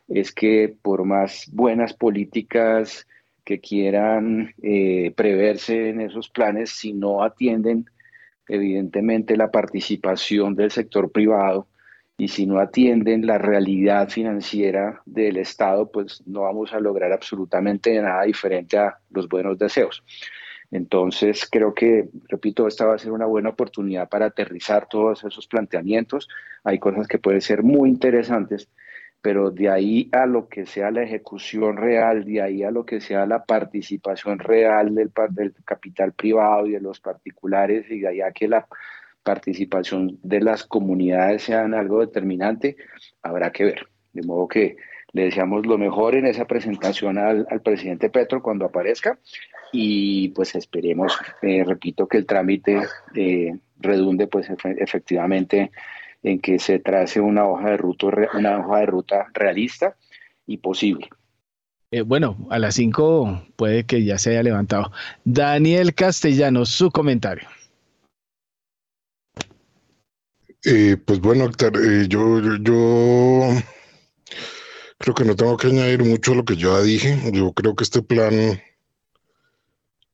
es que por más buenas políticas que quieran eh, preverse en esos planes, si no atienden evidentemente la participación del sector privado y si no atienden la realidad financiera del Estado, pues no vamos a lograr absolutamente nada diferente a los buenos deseos. Entonces, creo que, repito, esta va a ser una buena oportunidad para aterrizar todos esos planteamientos. Hay cosas que pueden ser muy interesantes, pero de ahí a lo que sea la ejecución real, de ahí a lo que sea la participación real del, del capital privado y de los particulares, y de ahí a que la participación de las comunidades sean algo determinante, habrá que ver. De modo que le deseamos lo mejor en esa presentación al, presidente Petro cuando aparezca y pues esperemos, eh, repito, que el trámite eh, redunde pues efectivamente en que se trace una hoja de ruta, una hoja de ruta realista y posible. Eh, bueno, a las 5 puede que ya se haya levantado. Daniel Castellanos, su comentario. pues bueno, yo, yo Creo que no tengo que añadir mucho a lo que ya dije. Yo creo que este plan,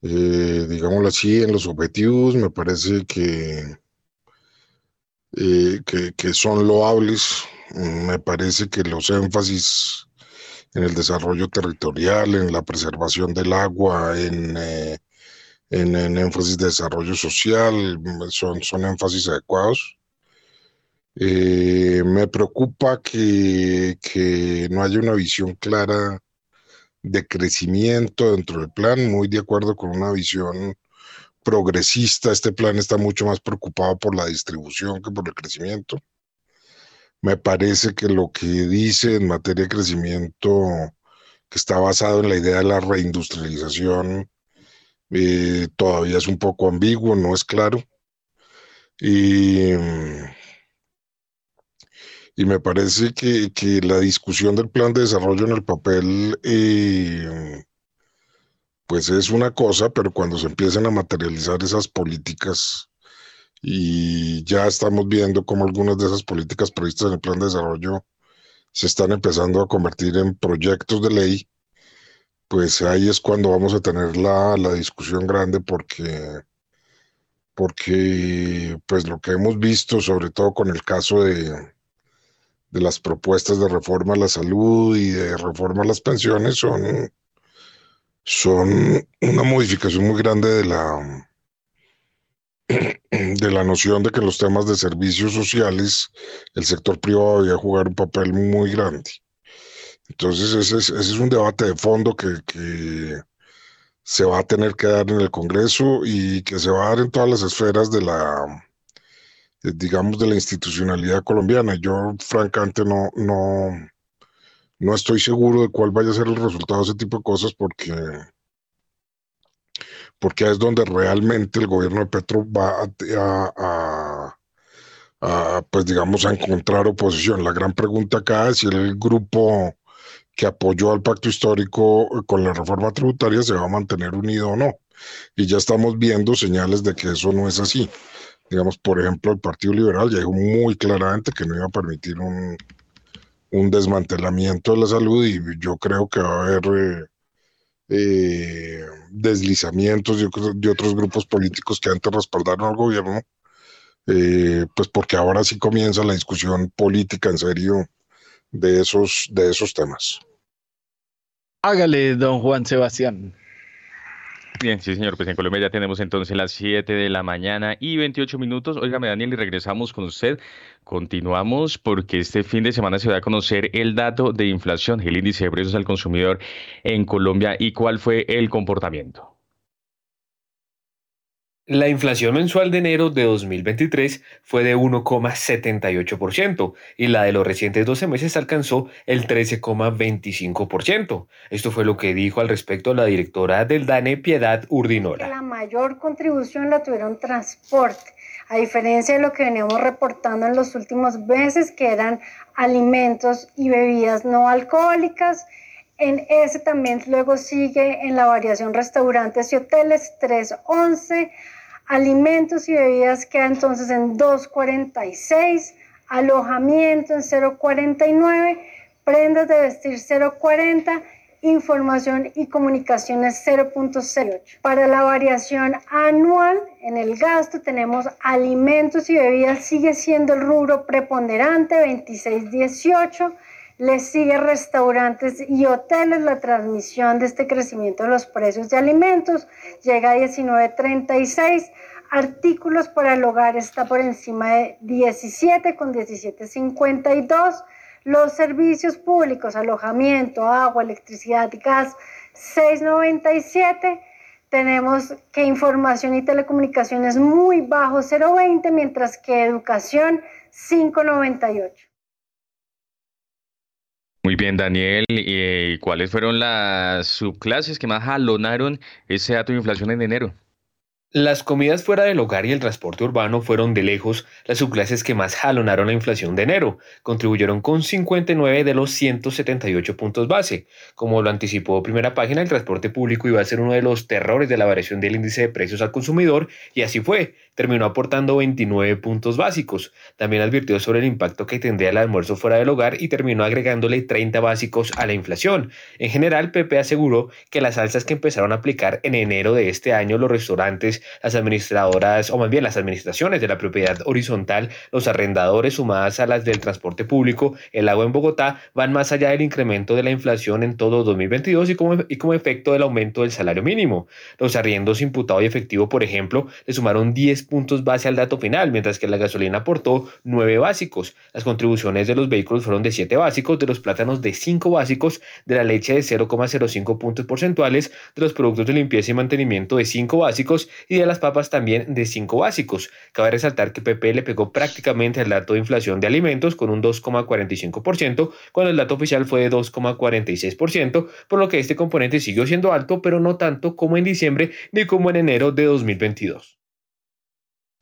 eh, digámoslo así, en los objetivos me parece que, eh, que, que, son loables. Me parece que los énfasis en el desarrollo territorial, en la preservación del agua, en, eh, en, énfasis de desarrollo social, son, son énfasis adecuados. Eh, me preocupa que, no haya una visión clara de crecimiento dentro del plan, muy de acuerdo con una visión progresista. Este plan está mucho más preocupado por la distribución que por el crecimiento. Me parece que lo que dice en materia de crecimiento, que está basado en la idea de la reindustrialización, eh, todavía es un poco ambiguo, no es claro. Y y me parece que, la discusión del plan de desarrollo en el papel, eh, pues es una cosa, pero cuando se empiezan a materializar esas políticas, y ya estamos viendo cómo algunas de esas políticas previstas en el plan de desarrollo se están empezando a convertir en proyectos de ley, pues ahí es cuando vamos a tener la, la discusión grande porque porque pues lo que hemos visto, sobre todo con el caso de, de las propuestas de reforma a la salud y de reforma a las pensiones son, son una modificación muy grande de la, de la noción de que los temas de servicios sociales el sector privado debía jugar un papel muy grande. Entonces ese es, ese es un debate de fondo que, que se va a tener que dar en el Congreso y que se va a dar en todas las esferas de la, digamos, de la institucionalidad colombiana. Yo, francamente, no, no, no estoy seguro de cuál vaya a ser el resultado de ese tipo de cosas porque, porque es donde realmente el gobierno de Petro va a, a, pues digamos, a encontrar oposición. La gran pregunta acá es si el grupo que apoyó al pacto histórico con la reforma tributaria se va a mantener unido o no. Y ya estamos viendo señales de que eso no es así digamos, por ejemplo, el Partido Liberal ya dijo muy claramente que no iba a permitir un, un desmantelamiento de la salud y yo creo que va a haber eh, deslizamientos de, de, otros grupos políticos que antes respaldaron al gobierno, eh, pues porque ahora sí comienza la discusión política en serio de esos, de esos temas. Hágale, don Juan Sebastián. Bien, sí, señor. Pues en Colombia ya tenemos entonces las 7 de la mañana y 28 minutos. Óigame, Daniel, y regresamos con usted. Continuamos porque este fin de semana se va a conocer el dato de inflación, el índice de precios al consumidor en Colombia y cuál fue el comportamiento. La inflación mensual de enero de 2023 fue de 1,78% y la de los recientes 12 meses alcanzó el 13,25%. Esto fue lo que dijo al respecto la directora del DANE, Piedad Urdinola. La mayor contribución la tuvieron transporte, a diferencia de lo que veníamos reportando en los últimos meses, que eran alimentos y bebidas no alcohólicas. En ese también luego sigue en la variación restaurantes y hoteles 311 Alimentos y bebidas queda entonces en 2.46, alojamiento en 0.49, prendas de vestir 0.40, información y comunicaciones 0.08. Para la variación anual en el gasto tenemos alimentos y bebidas sigue siendo el rubro preponderante 26.18. Le sigue restaurantes y hoteles. La transmisión de este crecimiento de los precios de alimentos llega a 19.36. Artículos para el hogar está por encima de 17 con 17.52. Los servicios públicos, alojamiento, agua, electricidad, gas, 6.97. Tenemos que información y telecomunicaciones muy bajo, 0.20, mientras que educación, 5.98. Muy bien, Daniel. ¿Y cuáles fueron las subclases que más jalonaron ese dato de inflación en enero? Las comidas fuera del hogar y el transporte urbano fueron de lejos las subclases que más jalonaron la inflación de enero. Contribuyeron con 59 de los 178 puntos base. Como lo anticipó primera página, el transporte público iba a ser uno de los terrores de la variación del índice de precios al consumidor y así fue. Terminó aportando 29 puntos básicos. También advirtió sobre el impacto que tendría el almuerzo fuera del hogar y terminó agregándole 30 básicos a la inflación. En general, PP aseguró que las alzas que empezaron a aplicar en enero de este año los restaurantes las administradoras, o más bien las administraciones de la propiedad horizontal, los arrendadores sumadas a las del transporte público, el agua en Bogotá, van más allá del incremento de la inflación en todo 2022 y como, y como efecto del aumento del salario mínimo. Los arriendos imputados y efectivo, por ejemplo, le sumaron 10 puntos base al dato final, mientras que la gasolina aportó 9 básicos. Las contribuciones de los vehículos fueron de 7 básicos, de los plátanos de 5 básicos, de la leche de 0,05 puntos porcentuales, de los productos de limpieza y mantenimiento de 5 básicos y de las papas también de 5 básicos. Cabe resaltar que PP le pegó prácticamente al dato de inflación de alimentos con un 2,45%, cuando el dato oficial fue de 2,46%, por lo que este componente siguió siendo alto, pero no tanto como en diciembre ni como en enero de 2022.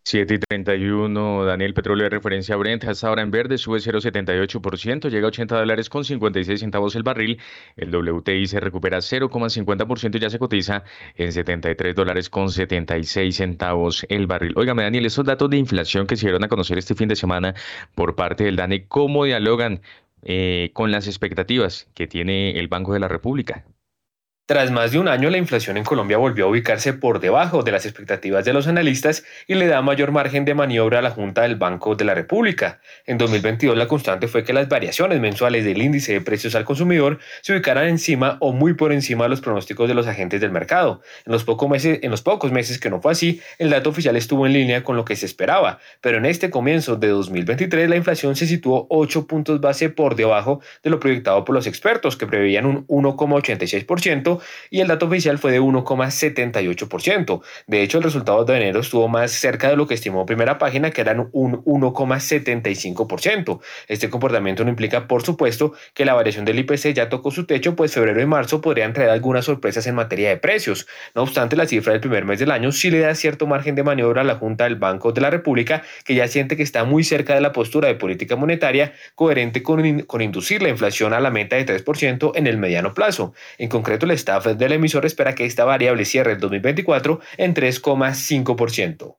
7 y 31, Daniel, petróleo de referencia Brent, hasta ahora en verde, sube 0,78%, llega a 80 dólares con 56 centavos el barril. El WTI se recupera 0,50% y ya se cotiza en 73 dólares con 76 centavos el barril. Óigame, Daniel, esos datos de inflación que se dieron a conocer este fin de semana por parte del DANE, ¿cómo dialogan eh, con las expectativas que tiene el Banco de la República? Tras más de un año, la inflación en Colombia volvió a ubicarse por debajo de las expectativas de los analistas y le da mayor margen de maniobra a la Junta del Banco de la República. En 2022, la constante fue que las variaciones mensuales del índice de precios al consumidor se ubicaran encima o muy por encima de los pronósticos de los agentes del mercado. En los, pocos meses, en los pocos meses que no fue así, el dato oficial estuvo en línea con lo que se esperaba, pero en este comienzo de 2023 la inflación se situó 8 puntos base por debajo de lo proyectado por los expertos, que preveían un 1,86% y el dato oficial fue de 1,78%. De hecho, el resultado de enero estuvo más cerca de lo que estimó primera página, que eran un 1,75%. Este comportamiento no implica, por supuesto, que la variación del IPC ya tocó su techo, pues febrero y marzo podrían traer algunas sorpresas en materia de precios. No obstante, la cifra del primer mes del año sí le da cierto margen de maniobra a la Junta del Banco de la República, que ya siente que está muy cerca de la postura de política monetaria coherente con, con inducir la inflación a la meta de 3% en el mediano plazo. En concreto, el staff del emisor espera que esta variable cierre el 2024 en 3,5%.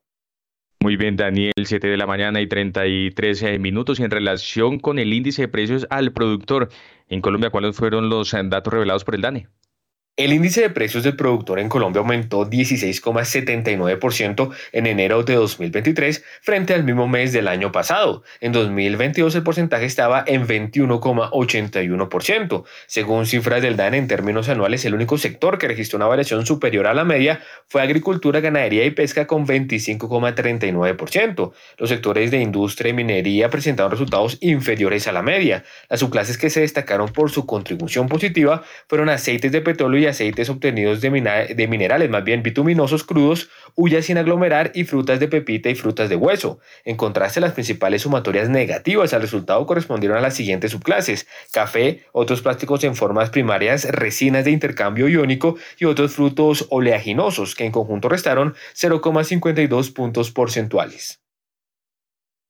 Muy bien, Daniel, 7 de la mañana y 33 eh, minutos. Y en relación con el índice de precios al productor, en Colombia, ¿cuáles fueron los eh, datos revelados por el DANE? El índice de precios del productor en Colombia aumentó 16,79% en enero de 2023 frente al mismo mes del año pasado. En 2022 el porcentaje estaba en 21,81%. Según cifras del DAN en términos anuales, el único sector que registró una variación superior a la media fue agricultura, ganadería y pesca con 25,39%. Los sectores de industria y minería presentaron resultados inferiores a la media. Las subclases que se destacaron por su contribución positiva fueron aceites de petróleo y aceites obtenidos de, de minerales más bien bituminosos crudos, huyas sin aglomerar y frutas de pepita y frutas de hueso. En contraste, las principales sumatorias negativas al resultado correspondieron a las siguientes subclases: café, otros plásticos en formas primarias, resinas de intercambio iónico y otros frutos oleaginosos, que en conjunto restaron 0,52 puntos porcentuales.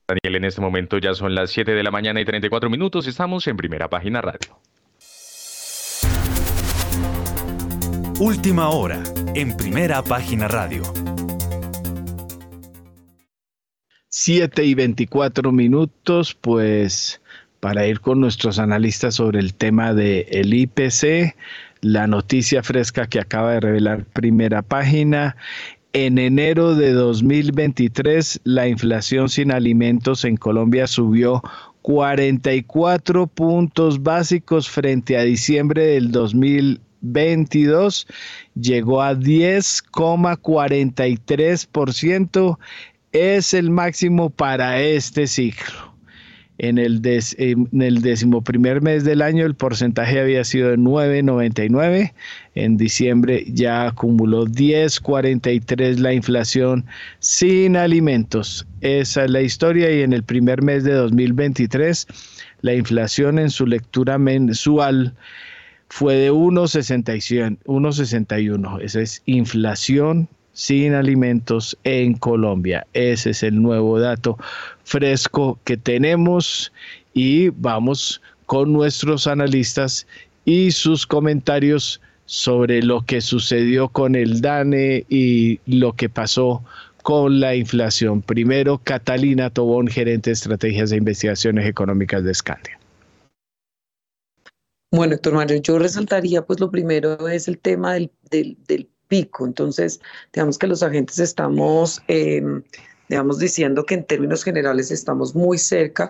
Daniel, en este momento ya son las 7 de la mañana y 34 minutos. Estamos en primera página radio. Última hora, en primera página radio. 7 y 24 minutos, pues para ir con nuestros analistas sobre el tema del el IPC, la noticia fresca que acaba de revelar primera página. En enero de 2023, la inflación sin alimentos en Colombia subió 44 puntos básicos frente a diciembre del 2023 22 llegó a 10,43%. Es el máximo para este ciclo. En el, en el decimoprimer mes del año el porcentaje había sido de 9,99. En diciembre ya acumuló 10,43 la inflación sin alimentos. Esa es la historia y en el primer mes de 2023 la inflación en su lectura mensual fue de 1,61. Esa es inflación sin alimentos en Colombia. Ese es el nuevo dato fresco que tenemos y vamos con nuestros analistas y sus comentarios sobre lo que sucedió con el DANE y lo que pasó con la inflación. Primero, Catalina Tobón, gerente de estrategias e investigaciones económicas de Scandia. Bueno, Héctor Mario, yo resaltaría, pues lo primero es el tema del, del, pico. Entonces, digamos que los agentes estamos, em, digamos, diciendo que en términos generales estamos muy cerca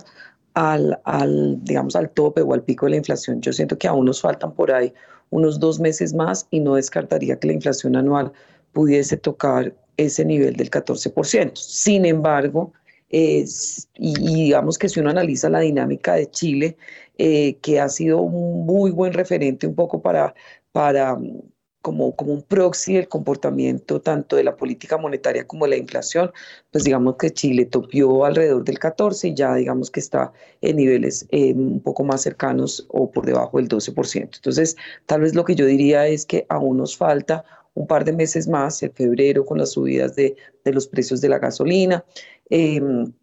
al, al, digamos, al tope o al pico de la inflación. Yo siento que aún nos faltan por ahí unos dos meses más y no descartaría que la inflación anual pudiese tocar ese nivel del 14%. Sin embargo, es, y, digamos que si uno analiza la dinámica de Chile, eh, que ha sido un muy buen referente un poco para, para mm, como, como un proxy del comportamiento tanto de la política monetaria como de la inflación, pues digamos que Chile topió alrededor del 14 y ya digamos que está en niveles eh, un poco más cercanos o por debajo del 12%. Entonces, tal vez lo que yo diría es que aún nos falta un par de meses más, en febrero, con las subidas de, de los precios de la gasolina. Em,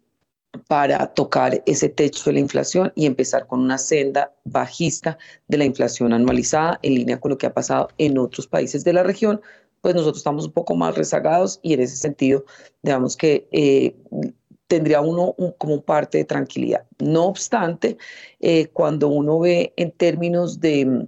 para tocar ese techo de la inflación y empezar con una senda bajista de la inflación anualizada en línea con lo que ha pasado en otros países de la región, pues nosotros estamos un poco más rezagados y en ese sentido, digamos que eh, tendría uno como parte de tranquilidad. No obstante, eh, cuando uno ve en términos de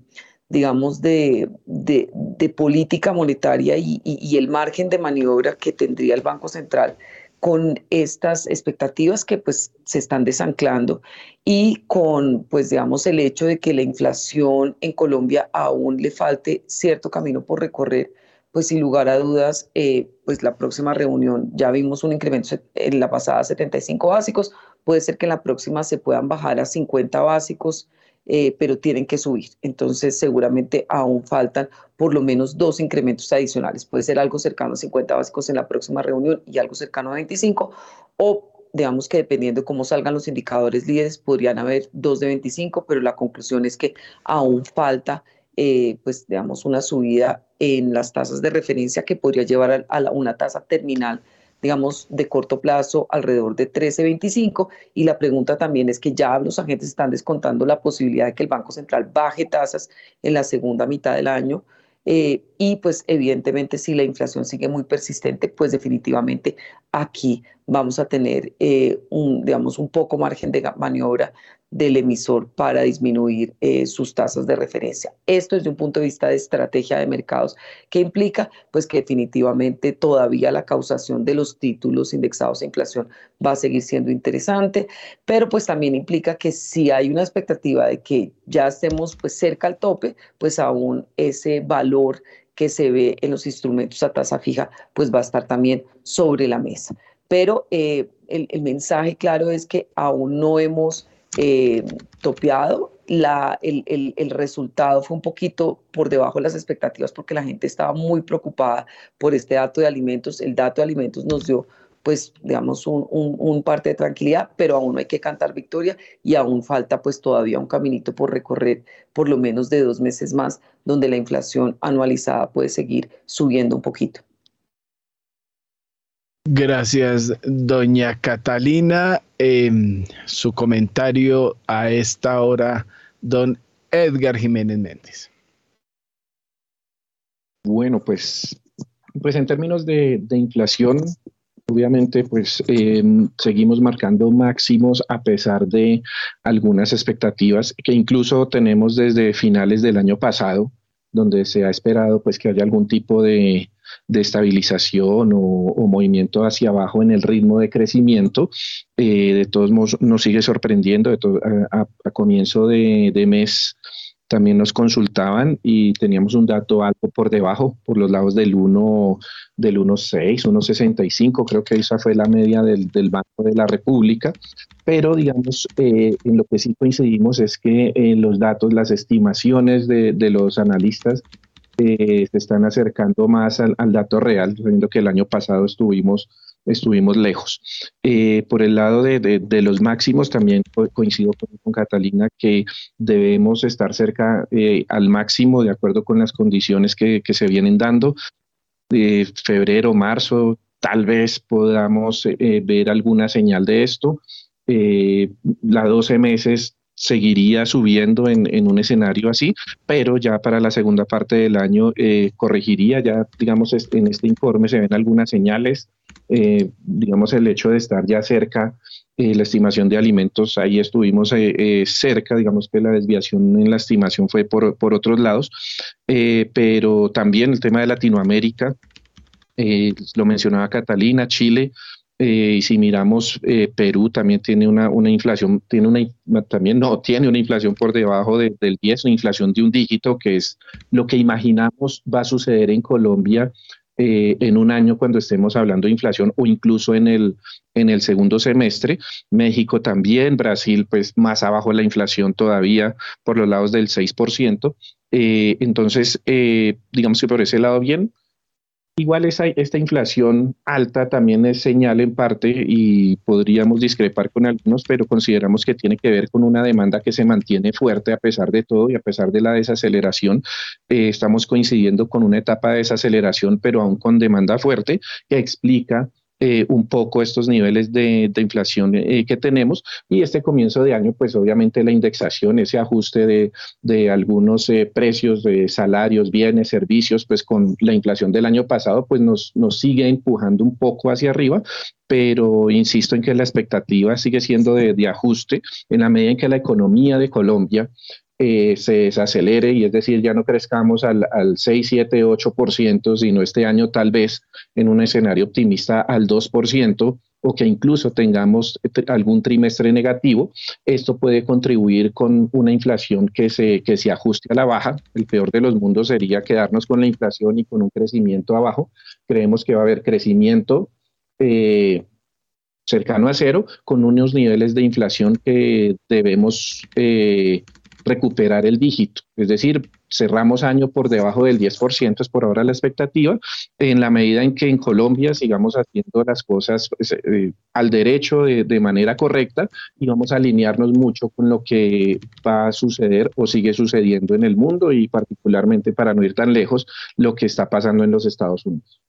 digamos, de, de, política monetaria y, y, el margen de maniobra que tendría el Banco Central con estas expectativas que pues se están desanclando y con pues digamos el hecho de que la inflación en Colombia aún le falte cierto camino por recorrer, pues sin lugar a dudas, eh, pues la próxima reunión ya vimos un incremento en la pasada 75 básicos, puede ser que en la próxima se puedan bajar a 50 básicos eh, pero tienen que subir. Entonces, seguramente aún faltan por lo menos dos incrementos adicionales. Puede ser algo cercano a 50 básicos en la próxima reunión y algo cercano a 25, o digamos que dependiendo de cómo salgan los indicadores líderes, podrían haber dos de 25, pero la conclusión es que aún falta, eh, pues, digamos, una subida en las tasas de referencia que podría llevar a, una tasa terminal digamos, de corto plazo alrededor de 13.25 y la pregunta también es que ya los agentes están descontando la posibilidad de que el Banco Central baje tasas en la segunda mitad del año eh, y pues evidentemente si la inflación sigue muy persistente, pues definitivamente aquí vamos a tener eh, un, digamos, un poco margen de maniobra del emisor para disminuir eh, sus tasas de referencia. Esto desde un punto de vista de estrategia de mercados, que implica pues que definitivamente todavía la causación de los títulos indexados a inflación va a seguir siendo interesante, pero pues también implica que si hay una expectativa de que ya estemos pues cerca al tope, pues aún ese valor que se ve en los instrumentos a tasa fija, pues va a estar también sobre la mesa. Pero eh, el, el mensaje claro es que aún no hemos eh. La, el, el, el, resultado fue un poquito por debajo de las expectativas porque la gente estaba muy preocupada por este dato de alimentos. El dato de alimentos nos dio, pues, digamos, un, un, un, parte de tranquilidad, pero aún hay que cantar victoria y aún falta, pues, todavía un caminito por recorrer, por lo menos de dos meses más, donde la inflación anualizada puede seguir subiendo un poquito. Gracias, doña Catalina. Eh, su comentario a esta hora, don Edgar Jiménez Méndez. Bueno, pues, pues en términos de, inflación, obviamente, pues eh, seguimos marcando máximos a pesar de algunas expectativas que incluso tenemos desde finales del año pasado, donde se ha esperado pues que haya algún tipo de de estabilización o, o, movimiento hacia abajo en el ritmo de crecimiento. Eh, de todos modos, nos sigue sorprendiendo. A, comienzo de, mes también nos consultaban y teníamos un dato alto por debajo, por los lados del 1, del 1.6, 1.65, creo que esa fue la media del, Banco de la República, pero digamos, eh, en lo que sí coincidimos es que eh, los datos, las estimaciones de los analistas eh, se están acercando más al, al, dato real, viendo que el año pasado estuvimos, estuvimos lejos. Eh, por el lado de, de, de, los máximos, también coincido con, con Catalina que debemos estar cerca eh, al máximo de acuerdo con las condiciones que, que se vienen dando. febrero, marzo, tal vez podamos eh, ver alguna señal de esto. Eh, la 12 meses seguiría subiendo en, en, un escenario así, pero ya para la segunda parte del año eh, corregiría, ya digamos en este informe se ven algunas señales, eh, digamos el hecho de estar ya cerca, eh, la estimación de alimentos, ahí estuvimos eh, cerca, digamos que la desviación en la estimación fue por, por otros lados, pero también el tema de Latinoamérica, lo mencionaba Catalina, Chile, eh, y si miramos, eh, Perú también tiene una, una, inflación, tiene una, también no, tiene una inflación por debajo de, del 10, una inflación de un dígito, que es lo que imaginamos va a suceder en Colombia eh, en un año cuando estemos hablando de inflación o incluso en el, en el segundo semestre. México también, Brasil pues más abajo la inflación todavía por los lados del 6%. Eh, entonces, eh, digamos que por ese lado bien, Igual esa, esta inflación alta también es señal en parte y podríamos discrepar con algunos, pero consideramos que tiene que ver con una demanda que se mantiene fuerte a pesar de todo y a pesar de la desaceleración. Eh, estamos coincidiendo con una etapa de desaceleración, pero aún con demanda fuerte, que explica eh, un poco estos niveles de, inflación eh, que tenemos. Y este comienzo de año pues obviamente la indexación, ese ajuste de, de algunos eh, precios de salarios, bienes, servicios pues con la inflación del año pasado pues nos, nos sigue empujando un poco hacia arriba. Pero insisto en que la expectativa sigue siendo de, de ajuste. En la medida en que la economía de Colombia eh, se desacelere y es decir, ya no crezcamos al, al 6, 7, 8%, sino este año tal vez en un escenario optimista al 2% o que incluso tengamos algún trimestre negativo, esto puede contribuir con una inflación que se, que se ajuste a la baja. El peor de los mundos sería quedarnos con la inflación y con un crecimiento abajo. Creemos que va a haber crecimiento. Eh, cercano a cero, con unos niveles de inflación que debemos eh, recuperar el dígito, es decir, cerramos año por debajo del 10%, es por ahora la expectativa, en la medida en que en Colombia sigamos haciendo las cosas pues, eh, al derecho de, manera correcta y vamos a alinearnos mucho con lo que va a suceder o sigue sucediendo en el mundo y particularmente para no ir tan lejos, lo que está pasando en los Estados Unidos.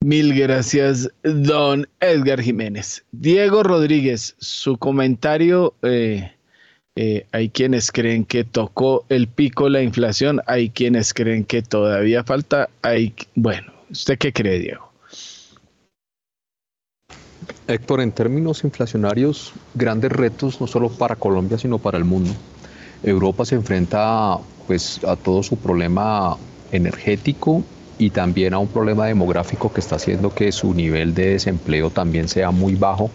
Mil gracias, don Edgar Jiménez. Diego Rodríguez, su comentario... Eh eh, hay quienes creen que tocó el pico la inflación, hay quienes creen que todavía falta, hay, bueno, ¿usted qué cree, Diego? Héctor, en términos inflacionarios, grandes retos no solo para Colombia, sino para el mundo. Europa se enfrenta pues, a todo su problema energético y también a un problema demográfico que está haciendo que su nivel de desempleo también sea muy bajo,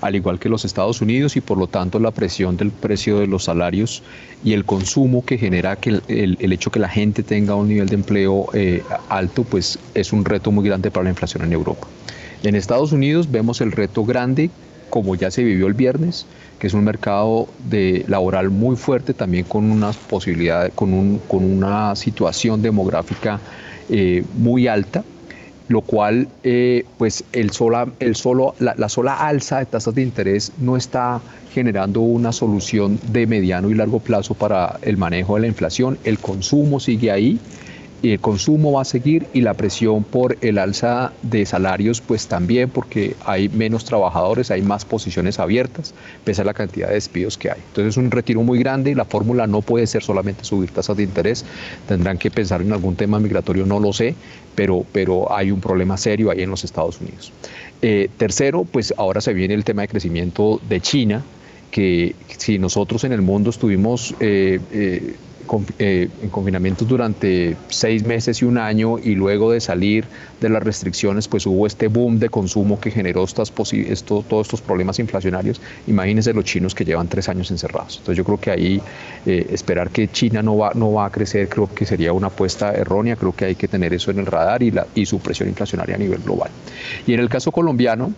al igual que los Estados Unidos, y por lo tanto la presión del precio de los salarios y el consumo que genera que el, hecho que la gente tenga un nivel de empleo eh, alto, pues es un reto muy grande para la inflación en Europa. En Estados Unidos vemos el reto grande, como ya se vivió el viernes, que es un mercado laboral muy fuerte, también con unas posibilidades, con, un, con una situación demográfica eh, muy alta, lo cual eh, pues el sola, el solo, la, la, sola alza de tasas de interés no está generando una solución de mediano y largo plazo para el manejo de la inflación. El consumo sigue ahí y el consumo va a seguir y la presión por el alza de salarios pues también porque hay menos trabajadores, hay más posiciones abiertas, pese a la cantidad de despidos que hay. Entonces es un retiro muy grande y la fórmula no puede ser solamente subir tasas de interés, tendrán que pensar en algún tema migratorio, no lo sé, pero, pero hay un problema serio ahí en los Estados Unidos. Eh, tercero, pues ahora se viene el tema de crecimiento de China, que si nosotros en el mundo estuvimos... Eh, eh, eh, en confinamientos durante seis meses y un año y luego de salir de las restricciones, pues hubo este boom de consumo que generó estas esto, todos estos problemas inflacionarios. Imagínense los chinos que llevan tres años encerrados. Entonces yo creo que ahí eh, esperar que China no va, no va a crecer creo que sería una apuesta errónea. Creo que hay que tener eso en el radar y, la, y su presión inflacionaria a nivel global. Y en el caso colombiano,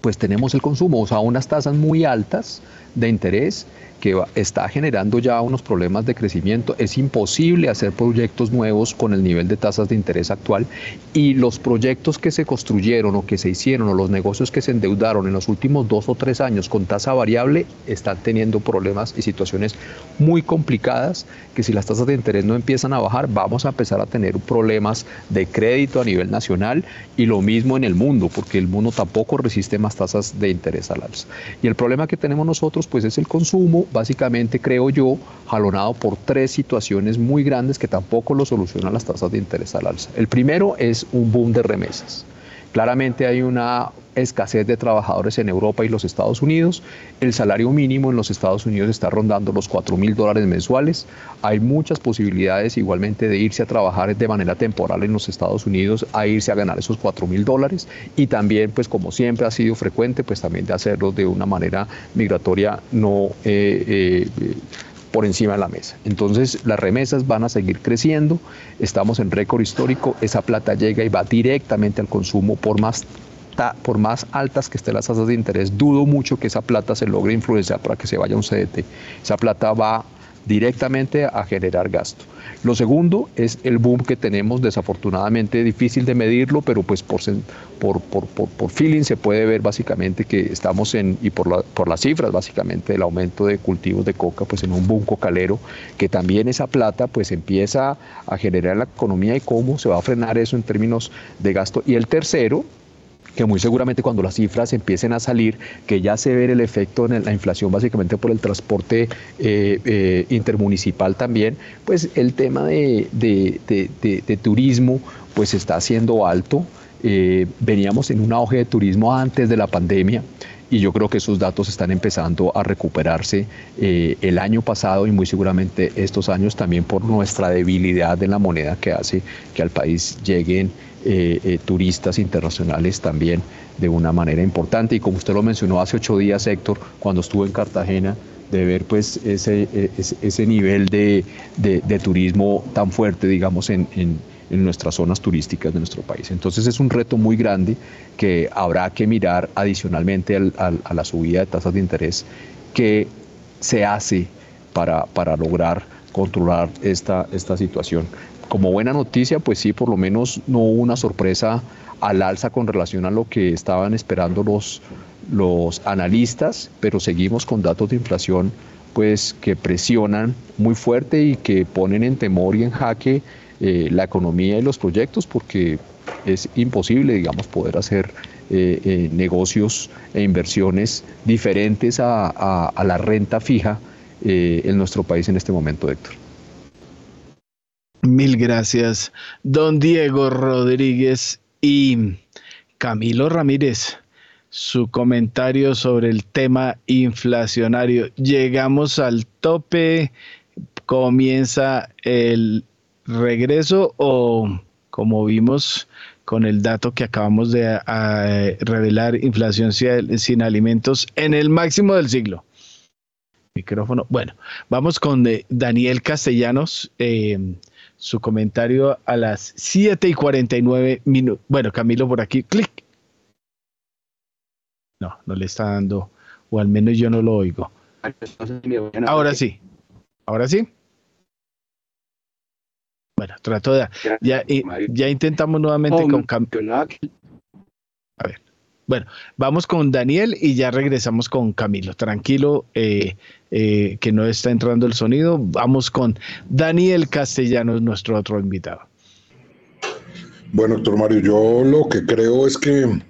pues tenemos el consumo, o sea, unas tasas muy altas de interés que está generando ya unos problemas de crecimiento. Es imposible hacer proyectos nuevos con el nivel de tasas de interés actual y los proyectos que se construyeron o que se hicieron o los negocios que se endeudaron en los últimos dos o tres años con tasa variable están teniendo problemas y situaciones muy complicadas que si las tasas de interés no empiezan a bajar vamos a empezar a tener problemas de crédito a nivel nacional y lo mismo en el mundo porque el mundo tampoco resiste más tasas de interés al alza. Y el problema que tenemos nosotros pues es el consumo básicamente, creo yo, jalonado por tres situaciones muy grandes que tampoco lo solucionan las tasas de interés al alza. El primero es un boom de remesas. Claramente hay una escasez de trabajadores en Europa y los Estados Unidos. El salario mínimo en los Estados Unidos está rondando los 4 mil dólares mensuales. Hay muchas posibilidades igualmente de irse a trabajar de manera temporal en los Estados Unidos, a irse a ganar esos 4 mil dólares y también, pues como siempre ha sido frecuente, pues también de hacerlo de una manera migratoria no... Eh, eh, por encima de la mesa. Entonces las remesas van a seguir creciendo, estamos en récord histórico, esa plata llega y va directamente al consumo por más por más altas que estén las tasas de interés, dudo mucho que esa plata se logre influenciar para que se vaya un CDT. Esa plata va directamente a generar gasto. Lo segundo es el boom que tenemos, desafortunadamente difícil de medirlo, pero pues por, por, por, por feeling se puede ver básicamente que estamos en, y por, la, por las cifras básicamente del aumento de cultivos de coca, pues en un boom cocalero, que también esa plata pues empieza a generar en la economía y cómo se va a frenar eso en términos de gasto. Y el tercero, que muy seguramente cuando las cifras empiecen a salir, que ya se ve el efecto en la inflación básicamente por el transporte eh, eh, intermunicipal también, pues el tema de, turismo pues está siendo alto. Eh, veníamos en un auge de turismo antes de la pandemia y yo creo que esos datos están empezando a recuperarse el año pasado y muy seguramente estos años también por nuestra debilidad en la moneda que hace que al país lleguen eh, eh, turistas internacionales también de una manera importante. Y como usted lo mencionó hace ocho días, Héctor, cuando estuvo en Cartagena, de ver pues ese, e, ese, nivel de, turismo tan fuerte, digamos, en, nuestras zonas turísticas de nuestro país. Entonces es un reto muy grande que habrá que mirar adicionalmente a la subida de tasas de interés que se hace para, para lograr controlar esta, esta situación como buena noticia, pues sí, por lo menos no hubo una sorpresa al alza con relación a lo que estaban esperando los, los analistas, pero seguimos con datos de inflación pues que presionan muy fuerte y que ponen en temor y en jaque eh, la economía y los proyectos porque es imposible, digamos, poder hacer eh, eh, negocios e inversiones diferentes a, a la renta fija en nuestro país en este momento, Héctor. Mil gracias, don Diego Rodríguez y Camilo Ramírez. su comentario sobre el tema inflacionario. Llegamos al tope, comienza el regreso o como vimos con el dato que acabamos de revelar, inflación sin alimentos en el máximo del siglo. Micrófono. Bueno, vamos con eh, Daniel Castellanos. Eh, su comentario a las 7 y 49 minutos. Bueno, Camilo por aquí, clic. No, no le está dando, o al menos yo no lo oigo. Ahora sí, ahora sí. Bueno, trato de. Ya, ya intentamos nuevamente con Camilo. Bueno, vamos con Daniel y ya regresamos con Camilo. Tranquilo, eh, eh, que no está entrando el sonido. Vamos con Daniel Castellanos, nuestro otro invitado. Bueno, doctor Mario, yo lo que creo es que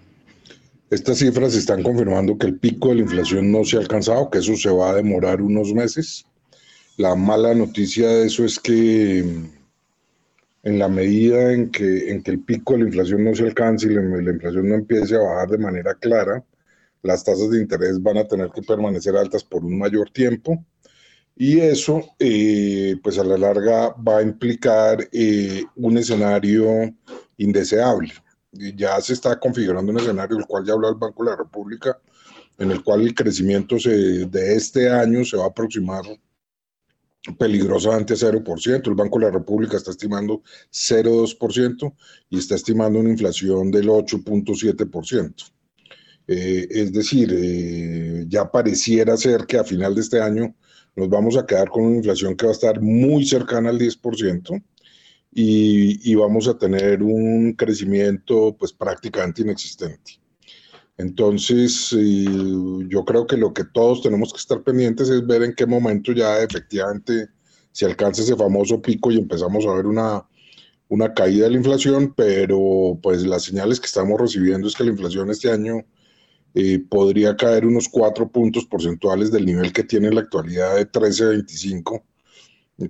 estas cifras están confirmando que el pico de la inflación no se ha alcanzado, que eso se va a demorar unos meses. La mala noticia de eso es que en la medida en que, en que el pico de la inflación no se alcance y la, inflación no empiece a bajar de manera clara, las tasas de interés van a tener que permanecer altas por un mayor tiempo y eso eh, pues a la larga va a implicar eh, un escenario indeseable. Ya se está configurando un escenario del cual ya habló el Banco de la República, en el cual el crecimiento de este año se va a aproximar peligrosamente 0%. El Banco de la República está estimando 0,2% y está estimando una inflación del 8.7%. Eh, es decir, eh, ya pareciera ser que a final de este año nos vamos a quedar con una inflación que va a estar muy cercana al 10% y, y vamos a tener un crecimiento pues prácticamente inexistente. Entonces, eh, yo creo que lo que todos tenemos que estar pendientes es ver en qué momento ya efectivamente se alcanza ese famoso pico y empezamos a ver una, una caída de la inflación, pero pues las señales que estamos recibiendo es que la inflación este año eh, podría caer unos cuatro puntos porcentuales del nivel que tiene en la actualidad de 13.25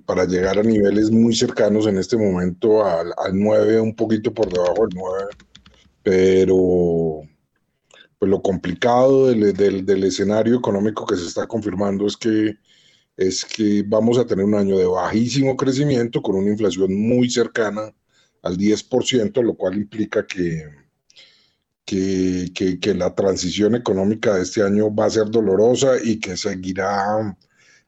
para llegar a niveles muy cercanos en este momento al, al 9, un poquito por debajo del 9, pero pues lo complicado del, escenario económico que se está confirmando es que, es que vamos a tener un año de bajísimo crecimiento con una inflación muy cercana al 10%, lo cual implica que, que, la transición económica de este año va a ser dolorosa y que seguirá,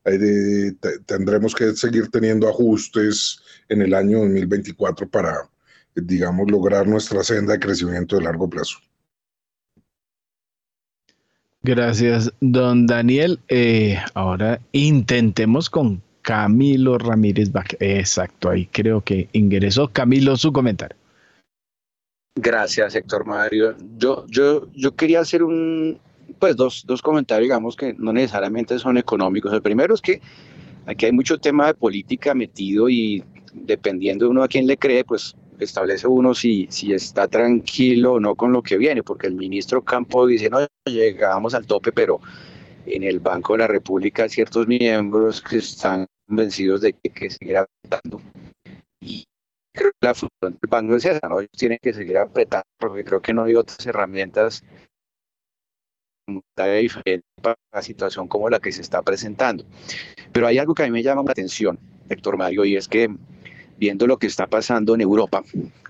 eh, tendremos que seguir teniendo ajustes en el año 2024 para, digamos, lograr nuestra senda de crecimiento de largo plazo. Gracias, don Daniel. Eh, ahora intentemos con Camilo Ramírez. Exacto, ahí creo que ingresó. Camilo, su comentario. Gracias, Héctor Mario. Yo, yo, yo quería hacer un, pues dos, dos comentarios, digamos, que no necesariamente son económicos. El primero es que aquí hay mucho tema de política metido y dependiendo de uno a quién le cree, pues establece uno si, si está tranquilo o no con lo que viene, porque el ministro Campo dice, no, llegamos al tope, pero en el Banco de la República hay ciertos miembros que están convencidos de que, que seguir apretando. Y creo que la función del Banco es esa, ¿no? Ellos tienen que seguir apretando, porque creo que no hay otras herramientas para una situación como la que se está presentando. Pero hay algo que a mí me llama la atención, Héctor Mario, y es que viendo lo que está pasando en Europa,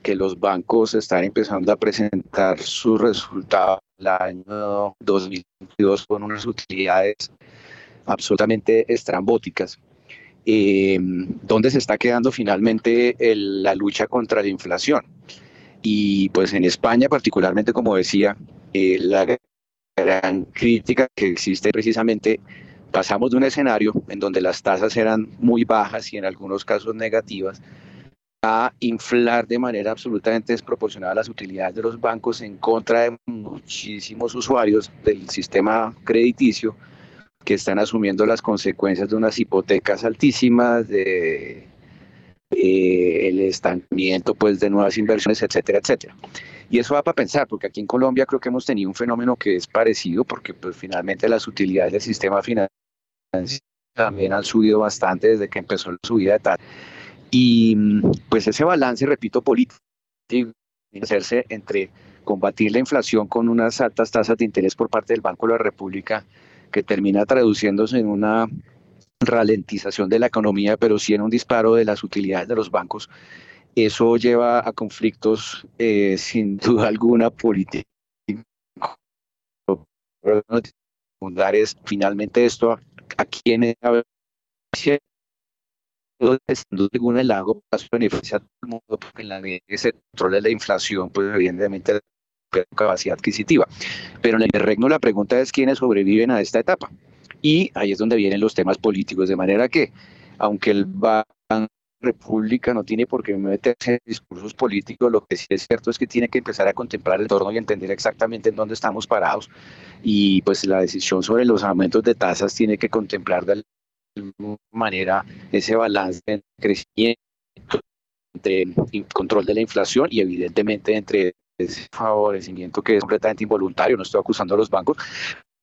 que los bancos están empezando a presentar sus resultados el año 2022 con unas utilidades absolutamente estrambóticas. Eh, ¿Dónde se está quedando finalmente la lucha contra la inflación? Y pues en España particularmente, como decía, eh, la gran crítica que existe precisamente pasamos de un escenario en donde las tasas eran muy bajas y en algunos casos negativas a inflar de manera absolutamente desproporcionada las utilidades de los bancos en contra de muchísimos usuarios del sistema crediticio que están asumiendo las consecuencias de unas hipotecas altísimas, de eh, el estancamiento pues de nuevas inversiones, etcétera, etcétera. Y eso va para pensar, porque aquí en Colombia creo que hemos tenido un fenómeno que es parecido, porque pues finalmente las utilidades del sistema financiero también han subido bastante desde que empezó la subida de tal. Y pues ese balance, repito, político hacerse entre combatir la inflación con unas altas tasas de interés por parte del Banco de la República, que termina traduciéndose en una ralentización de la economía, pero sí en un disparo de las utilidades de los bancos. Eso lleva a conflictos eh, sin duda alguna políticos. Finalmente esto a, a quienes el largo plazo beneficia a todo el mundo porque en la medida que se controla la inflación, pues evidentemente capacidad adquisitiva. Pero en el regno la pregunta es quiénes sobreviven a esta etapa. Y ahí es donde vienen los temas políticos, de manera que, aunque el Banco República no tiene por qué meterse en discursos políticos, lo que sí es cierto es que tiene que empezar a contemplar el entorno y entender exactamente en dónde estamos parados. Y pues la decisión sobre los aumentos de tasas tiene que contemplar de alguna manera ese balance entre crecimiento, entre control de la inflación y evidentemente entre ese favorecimiento que es completamente involuntario, no estoy acusando a los bancos,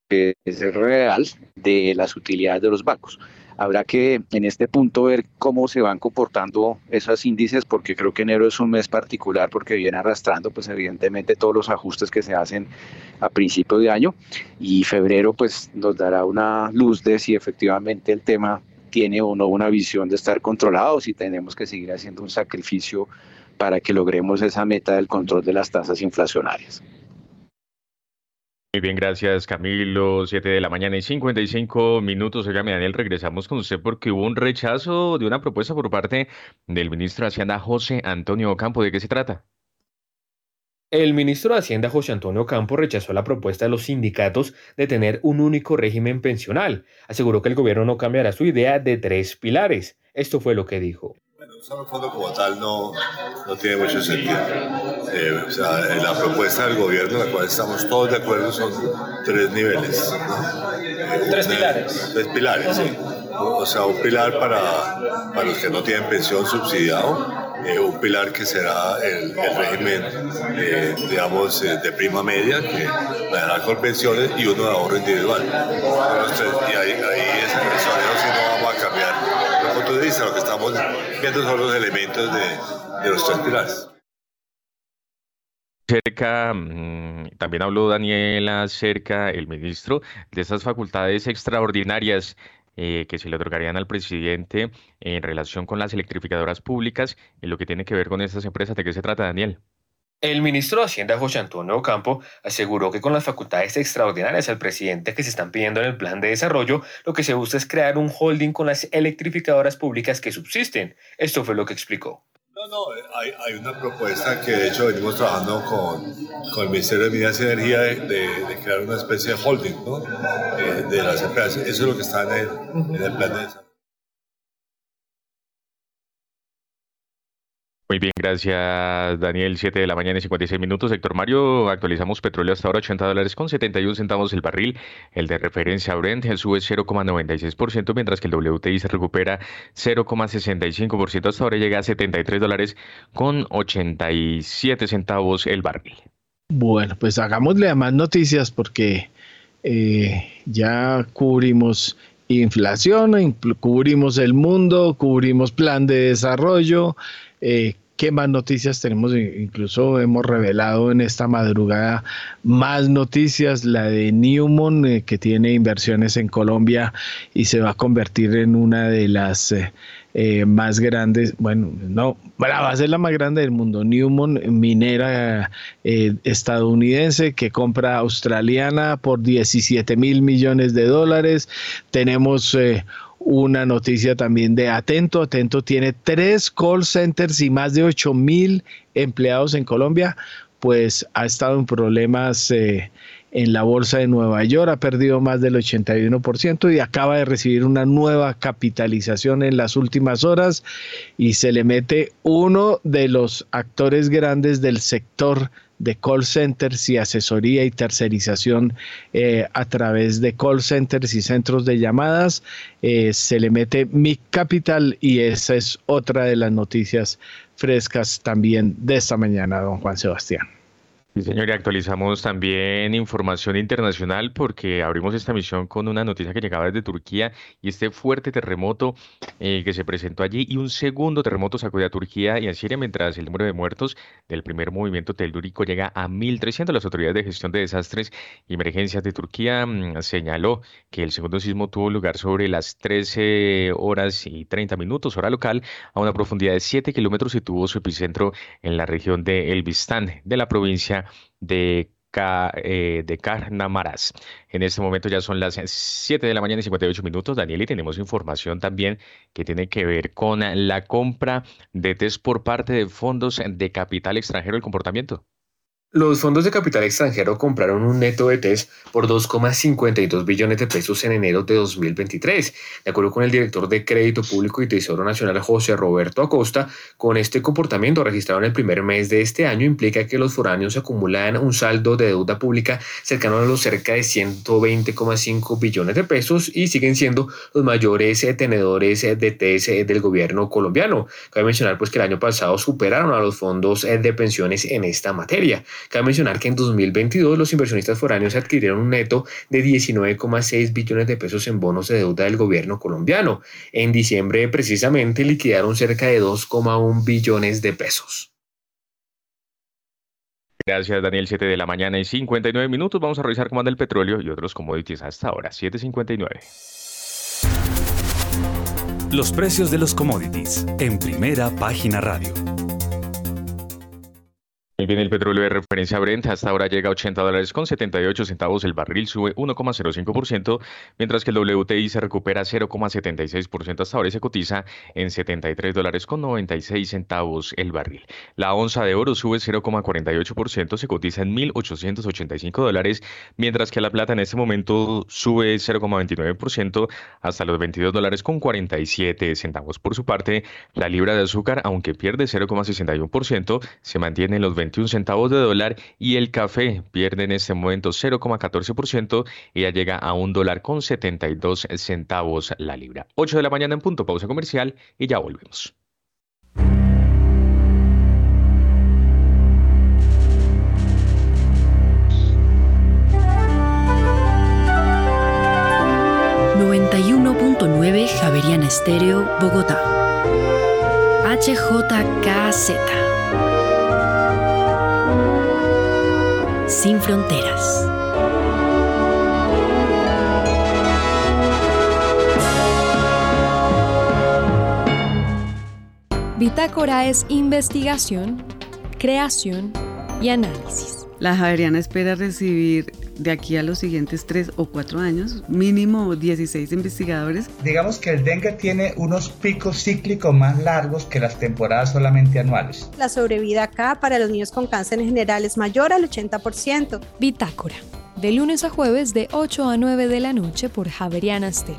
que es real de las utilidades de los bancos. Habrá que en este punto ver cómo se van comportando esos índices, porque creo que enero es un mes particular porque viene arrastrando, pues evidentemente todos los ajustes que se hacen a principio de año y febrero pues nos dará una luz de si efectivamente el tema tiene o no una visión de estar controlado, si tenemos que seguir haciendo un sacrificio para que logremos esa meta del control de las tasas inflacionarias. Muy bien, gracias Camilo. Siete de la mañana y 55 minutos. Oiga, Daniel, regresamos con usted porque hubo un rechazo de una propuesta por parte del ministro de Hacienda José Antonio Campo. ¿De qué se trata? El ministro de Hacienda José Antonio Campo rechazó la propuesta de los sindicatos de tener un único régimen pensional. Aseguró que el gobierno no cambiará su idea de tres pilares. Esto fue lo que dijo. Usar el fondo como tal no, no tiene mucho sentido. Eh, o sea, la propuesta del gobierno, en la cual estamos todos de acuerdo, son tres niveles. Tres pilares. Tres pilares, sí. O sea, un pilar para, para los que no tienen pensión subsidiado, eh, un pilar que será el, el régimen, eh, digamos, eh, de prima media, que dará con pensiones, y uno de ahorro individual ahí, ahí ese, eso, sí no vamos a cambiar vista, lo que estamos viendo son los elementos de, los tres pilares. Cerca, mm, también habló Daniela Cerca, el ministro, de esas facultades extraordinarias eh, que se le otorgarían al presidente en relación con las electrificadoras públicas y lo que tiene que ver con estas empresas. ¿De qué se trata, Daniel? El ministro de Hacienda, José Antonio Campo, aseguró que con las facultades extraordinarias al presidente que se están pidiendo en el plan de desarrollo, lo que se busca es crear un holding con las electrificadoras públicas que subsisten. Esto fue lo que explicó. No, no, hay, una propuesta que de hecho venimos trabajando con, el Ministerio de Minas y Energía de, crear una especie de holding ¿no? eh, de las empresas. Eso es lo que está en el, en el plan de desarrollo. Muy bien, gracias Daniel. 7 de la mañana y 56 minutos. Héctor Mario, actualizamos petróleo hasta ahora 80 dólares con 71 centavos el barril. El de referencia Brent sube 0,96%, mientras que el WTI se recupera 0,65%. Hasta ahora llega a 73 dólares con 87 centavos el barril. Bueno, pues hagámosle a más noticias porque eh, ya cubrimos inflación, cubrimos el mundo, cubrimos plan de desarrollo. Eh, ¿Qué más noticias tenemos? Incluso hemos revelado en esta madrugada más noticias, la de Newmont, eh, que tiene inversiones en Colombia y se va a convertir en una de las eh, eh, más grandes, bueno, no, va a ser la más grande del mundo, Newmont, minera estadounidense que compra australiana por 17 mil millones de dólares. Tenemos... Una noticia también de Atento. Atento tiene tres call centers y más de 8 mil empleados en Colombia, pues ha estado en problemas eh, en la bolsa de Nueva York, ha perdido más del 81% y acaba de recibir una nueva capitalización en las últimas horas y se le mete uno de los actores grandes del sector de call centers y asesoría y tercerización eh, a través de call centers y centros de llamadas. Eh, se le mete Mic Capital y esa es otra de las noticias frescas también de esta mañana, don Juan Sebastián. Sí, señor, y actualizamos también información internacional porque abrimos esta misión con una noticia que llegaba desde Turquía y este fuerte terremoto eh, que se presentó allí y un segundo terremoto sacudió a Turquía y a Siria mientras el número de muertos del primer movimiento telúrico llega a 1.300. Las autoridades de gestión de desastres y emergencias de Turquía mm, señaló que el segundo sismo tuvo lugar sobre las 13 horas y 30 minutos hora local a una profundidad de 7 kilómetros y tuvo su epicentro en la región de Elbistán de la provincia de eh, de Carnamaras. En este momento ya son las 7 de la mañana y 58 minutos, Daniel, y tenemos información también que tiene que ver con la compra de test por parte de fondos de capital extranjero, el comportamiento. Los fondos de capital extranjero compraron un neto de TES por 2,52 billones de pesos en enero de 2023. De acuerdo con el director de Crédito Público y Tesoro Nacional, José Roberto Acosta, con este comportamiento registrado en el primer mes de este año implica que los foráneos acumulan un saldo de deuda pública cercano a los cerca de 120,5 billones de pesos y siguen siendo los mayores tenedores de TES del gobierno colombiano. Cabe mencionar pues que el año pasado superaron a los fondos de pensiones en esta materia. Cabe mencionar que en 2022 los inversionistas foráneos adquirieron un neto de 19,6 billones de pesos en bonos de deuda del gobierno colombiano. En diciembre precisamente liquidaron cerca de 2,1 billones de pesos. Gracias, Daniel. 7 de la mañana y 59 minutos. Vamos a revisar cómo anda el petróleo y otros commodities hasta ahora. 7.59. Los precios de los commodities en primera página radio. Muy bien, el petróleo de referencia Brent hasta ahora llega a 80 dólares con 78 centavos. El barril sube 1,05%, mientras que el WTI se recupera 0,76% hasta ahora y se cotiza en 73 dólares con 96 centavos el barril. La onza de oro sube 0,48%, se cotiza en 1.885 dólares, mientras que la plata en este momento sube 0,29% hasta los 22 dólares con 47 centavos. Por su parte, la libra de azúcar, aunque pierde 0,61%, se mantiene en los 21 centavos de dólar y el café pierde en este momento 0,14% y ya llega a un dólar con 72 centavos la libra. 8 de la mañana en punto, pausa comercial y ya volvemos. ...91.9 Javerian Estéreo, Bogotá. HJKZ sin fronteras. Bitácora es investigación, creación y análisis. La Javeriana espera recibir de aquí a los siguientes tres o cuatro años, mínimo 16 investigadores. Digamos que el dengue tiene unos picos cíclicos más largos que las temporadas solamente anuales. La sobrevida acá para los niños con cáncer en general es mayor al 80%. Bitácora, de lunes a jueves de 8 a 9 de la noche por Javeriana Stereo.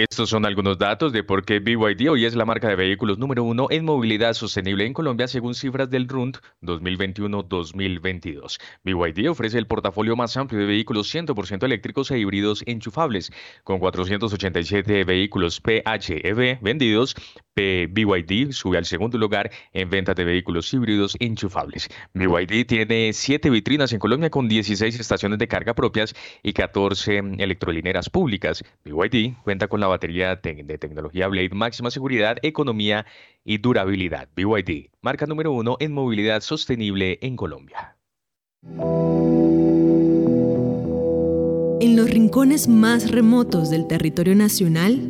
Estos son algunos datos de por qué BYD hoy es la marca de vehículos número uno en movilidad sostenible en Colombia según cifras del RUND 2021-2022. BYD ofrece el portafolio más amplio de vehículos 100% eléctricos e híbridos enchufables, con 487 vehículos PHEV vendidos. BYD sube al segundo lugar en ventas de vehículos híbridos enchufables. BYD tiene 7 vitrinas en Colombia con 16 estaciones de carga propias y 14 electrolineras públicas. BYD cuenta con la batería de tecnología Blade, máxima seguridad, economía y durabilidad. BYD, marca número uno en movilidad sostenible en Colombia. En los rincones más remotos del territorio nacional,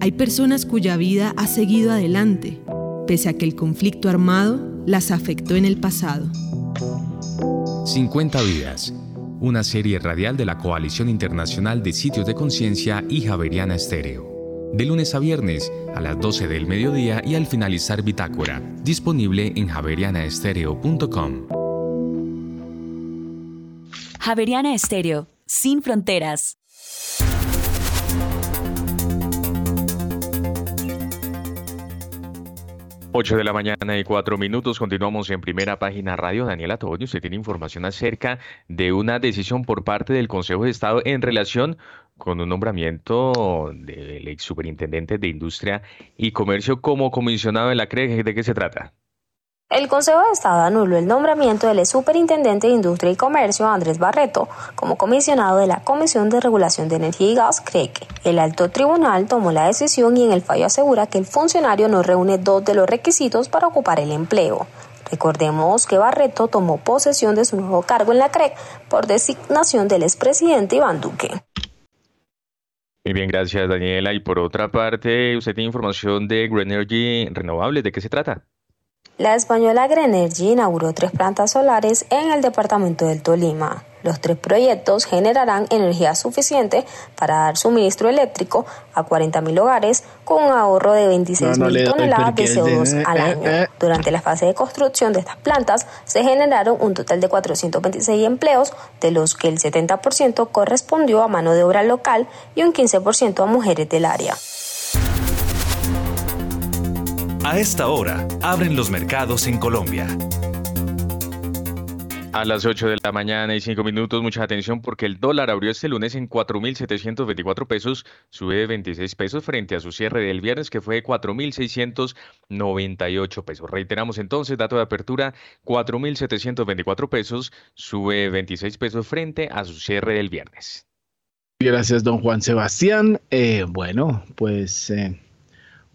hay personas cuya vida ha seguido adelante, pese a que el conflicto armado las afectó en el pasado. 50 vidas una serie radial de la Coalición Internacional de Sitios de Conciencia y Javeriana Estéreo. De lunes a viernes a las 12 del mediodía y al finalizar Bitácora, disponible en javerianaestereo.com. Javeriana Estéreo, sin fronteras. 8 de la mañana y 4 minutos. Continuamos en primera página radio. Daniela Toño, usted tiene información acerca de una decisión por parte del Consejo de Estado en relación con un nombramiento del ex superintendente de Industria y Comercio como comisionado de la CREG. ¿De qué se trata? El Consejo de Estado anuló el nombramiento del superintendente de Industria y Comercio, Andrés Barreto, como comisionado de la Comisión de Regulación de Energía y Gas, CREC. El alto tribunal tomó la decisión y en el fallo asegura que el funcionario no reúne dos de los requisitos para ocupar el empleo. Recordemos que Barreto tomó posesión de su nuevo cargo en la CREC por designación del expresidente Iván Duque. Muy bien, gracias Daniela. Y por otra parte, usted tiene información de Green Energy Renovables. ¿De qué se trata? La española Grenergy inauguró tres plantas solares en el departamento del Tolima. Los tres proyectos generarán energía suficiente para dar suministro eléctrico a 40.000 hogares con un ahorro de 26.000 toneladas de CO2 al año. Eh, eh. Durante la fase de construcción de estas plantas se generaron un total de 426 empleos, de los que el 70% correspondió a mano de obra local y un 15% a mujeres del área. A esta hora, abren los mercados en Colombia. A las 8 de la mañana y 5 minutos, mucha atención porque el dólar abrió este lunes en 4.724 pesos, sube 26 pesos frente a su cierre del viernes que fue 4.698 pesos. Reiteramos entonces, dato de apertura, 4.724 pesos, sube 26 pesos frente a su cierre del viernes. Gracias, don Juan Sebastián. Eh, bueno, pues... Eh,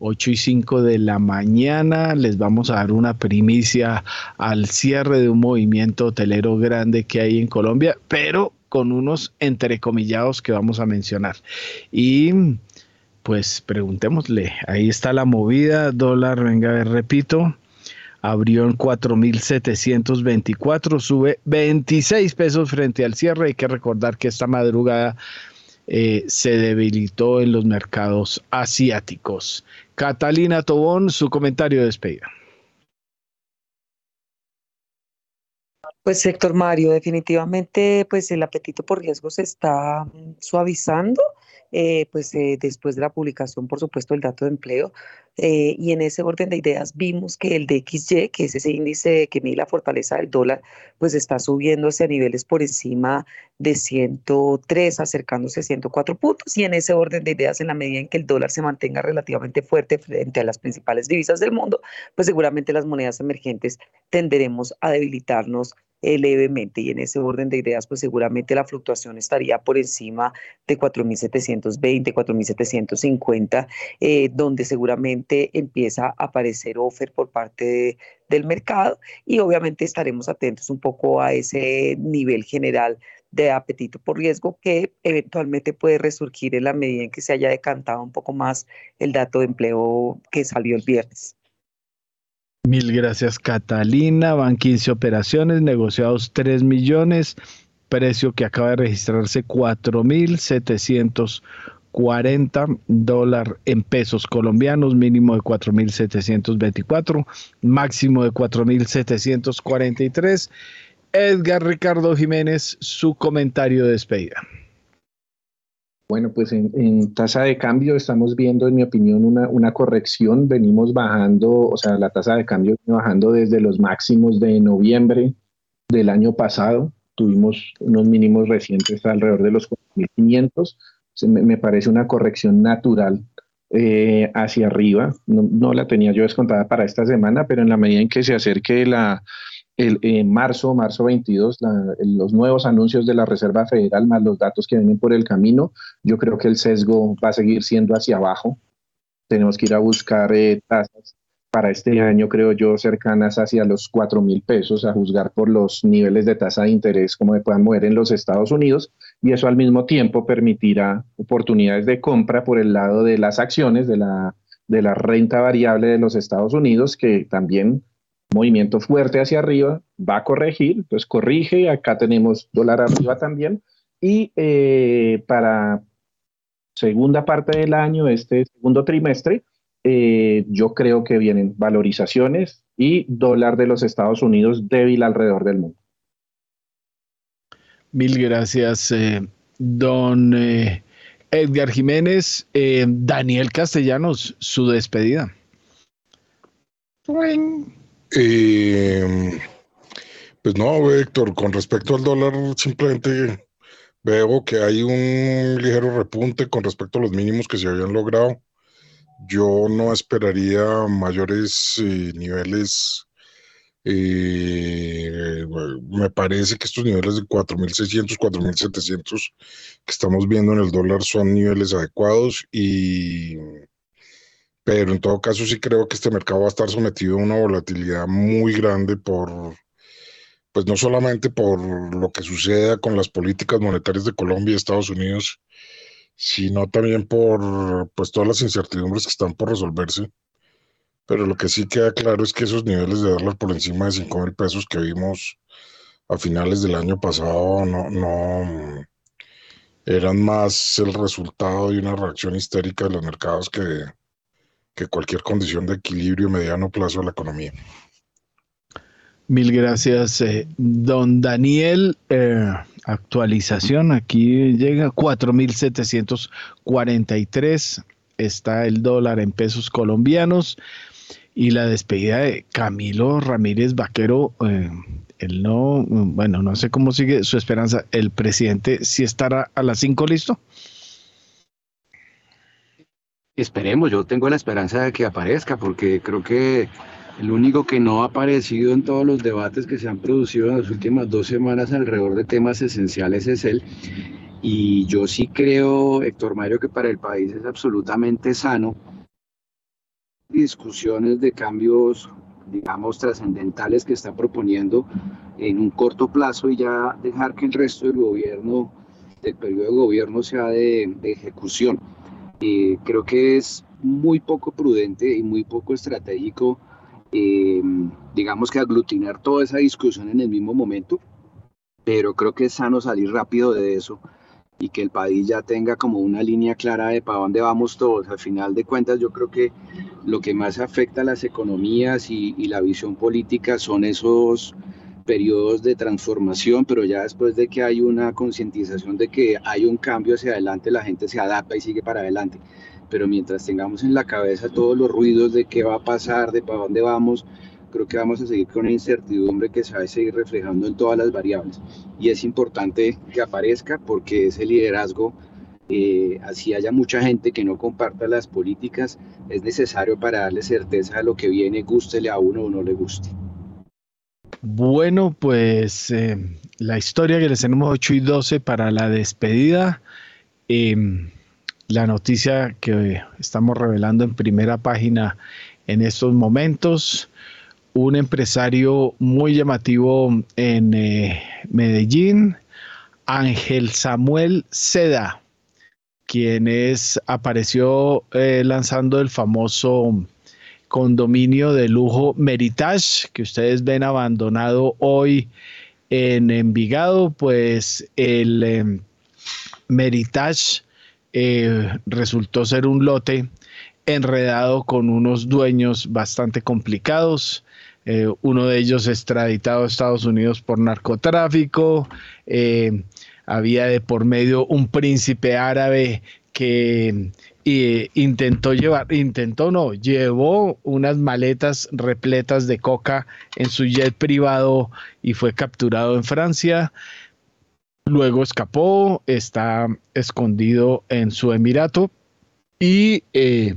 8 y 5 de la mañana. Les vamos a dar una primicia al cierre de un movimiento hotelero grande que hay en Colombia, pero con unos entrecomillados que vamos a mencionar. Y pues preguntémosle, ahí está la movida, dólar, venga a ver, repito, abrió en 4.724, sube 26 pesos frente al cierre. Hay que recordar que esta madrugada eh, se debilitó en los mercados asiáticos. Catalina Tobón, su comentario de despedida. Pues Héctor Mario, definitivamente pues el apetito por riesgo se está suavizando eh, pues eh, después de la publicación, por supuesto, del dato de empleo. Eh, y en ese orden de ideas vimos que el DXY, que es ese índice que mide la fortaleza del dólar, pues está subiéndose a niveles por encima de 103, acercándose a 104 puntos. Y en ese orden de ideas, en la medida en que el dólar se mantenga relativamente fuerte frente a las principales divisas del mundo, pues seguramente las monedas emergentes tenderemos a debilitarnos levemente y en ese orden de ideas, pues seguramente la fluctuación estaría por encima de 4.720, 4.750, eh, donde seguramente empieza a aparecer offer por parte del mercado y obviamente estaremos atentos un poco a ese nivel general de apetito por riesgo que eventualmente puede resurgir en la medida en que se haya decantado un poco más el dato de empleo que salió el viernes. Mil gracias, Catalina. Van 15 operaciones, negociados 3 millones, precio que acaba de registrarse 4.740 dólares en pesos colombianos, mínimo de 4.724, máximo de 4.743. Edgar Ricardo Jiménez, su comentario de despedida. Bueno, pues en, tasa de cambio estamos viendo, en mi opinión, una, corrección. Venimos bajando, o sea, la tasa de cambio viene bajando desde los máximos de noviembre del año pasado. Tuvimos unos mínimos recientes alrededor de los 4.500. Me, me parece una corrección natural eh, hacia arriba. No, no, la tenía yo descontada para esta semana, pero en la medida en que se acerque la, el, en marzo, marzo 22, los nuevos anuncios de la Reserva Federal más los datos que vienen por el camino, yo creo que el sesgo va a seguir siendo hacia abajo. Tenemos que ir a buscar eh, tasas para este año, creo yo, cercanas hacia los 4 mil pesos, a juzgar por los niveles de tasa de interés como se puedan mover en los Estados Unidos, y eso al mismo tiempo permitirá oportunidades de compra por el lado de las acciones, de la, de la renta variable de los Estados Unidos, que también movimiento fuerte hacia arriba, va a corregir, pues corrige, acá tenemos dólar arriba también, y eh, para segunda parte del año, este segundo trimestre, eh, yo creo que vienen valorizaciones y dólar de los Estados Unidos débil alrededor del mundo. Mil gracias, eh, don Edgar Jiménez. Daniel Castellanos, su despedida. Eh, pues no, Héctor, con respecto al dólar, simplemente veo que hay un ligero repunte con respecto a los mínimos que se habían logrado. Yo no esperaría mayores eh, niveles. Eh, me parece que estos niveles de 4.600, 4.700 que estamos viendo en el dólar son niveles adecuados y pero en todo caso sí creo que este mercado va a estar sometido a una volatilidad muy grande por, pues no solamente por lo que suceda con las políticas monetarias de Colombia y Estados Unidos, sino también por pues todas las incertidumbres que están por resolverse. Pero lo que sí queda claro es que esos niveles de dólar por encima de 5 mil pesos que vimos a finales del año pasado no, no eran más el resultado de una reacción histérica de los mercados que, que cualquier condición de equilibrio mediano plazo de la economía. Mil gracias, eh, don Daniel. Eh, actualización, aquí llega 4.743, está el dólar en pesos colombianos y la despedida de Camilo Ramírez Vaquero. Eh, él no, bueno, no sé cómo sigue su esperanza. El presidente sí estará a las 5 listo. Esperemos, yo tengo la esperanza de que aparezca, porque creo que el único que no ha aparecido en todos los debates que se han producido en las últimas dos semanas alrededor de temas esenciales es él. Y yo sí creo, Héctor Mario, que para el país es absolutamente sano discusiones de cambios, digamos, trascendentales que está proponiendo en un corto plazo y ya dejar que el resto del gobierno, del periodo de gobierno sea de, de ejecución creo que es muy poco prudente y muy poco estratégico, eh, digamos que aglutinar toda esa discusión en el mismo momento, pero creo que es sano salir rápido de eso y que el país ya tenga como una línea clara de para dónde vamos todos. Al final de cuentas, yo creo que lo que más afecta a las economías y la visión política son esos periodos de transformación, pero ya después de que hay una concientización de que hay un cambio hacia adelante, la gente se adapta y sigue para adelante. Pero mientras tengamos en la cabeza todos los ruidos de qué va a pasar, de para dónde vamos, creo que vamos a seguir con una incertidumbre que se va a seguir reflejando en todas las variables. Y es importante que aparezca porque ese liderazgo, eh, así haya mucha gente que no comparta las políticas, es necesario para darle certeza a lo que viene, gústele a uno o no le guste. Bueno, pues eh, la historia que les tenemos 8 y 12 para la despedida. Em, la noticia que estamos revelando en primera página en estos momentos. Un empresario muy llamativo en eh, Medellín, Ángel Samuel Seda, quien es, apareció eh, lanzando el famoso condominio de lujo Meritage que ustedes ven abandonado hoy en Envigado, pues el em, Meritage eh, resultó ser un lote enredado con unos dueños bastante complicados. Eh, uno de ellos extraditado a Estados Unidos por narcotráfico. Eh, había de por medio un príncipe árabe que intentó llevar, intentó no, llevó unas maletas repletas de coca en su jet privado y fue capturado en Francia. Luego escapó, está escondido en su emirato y eh,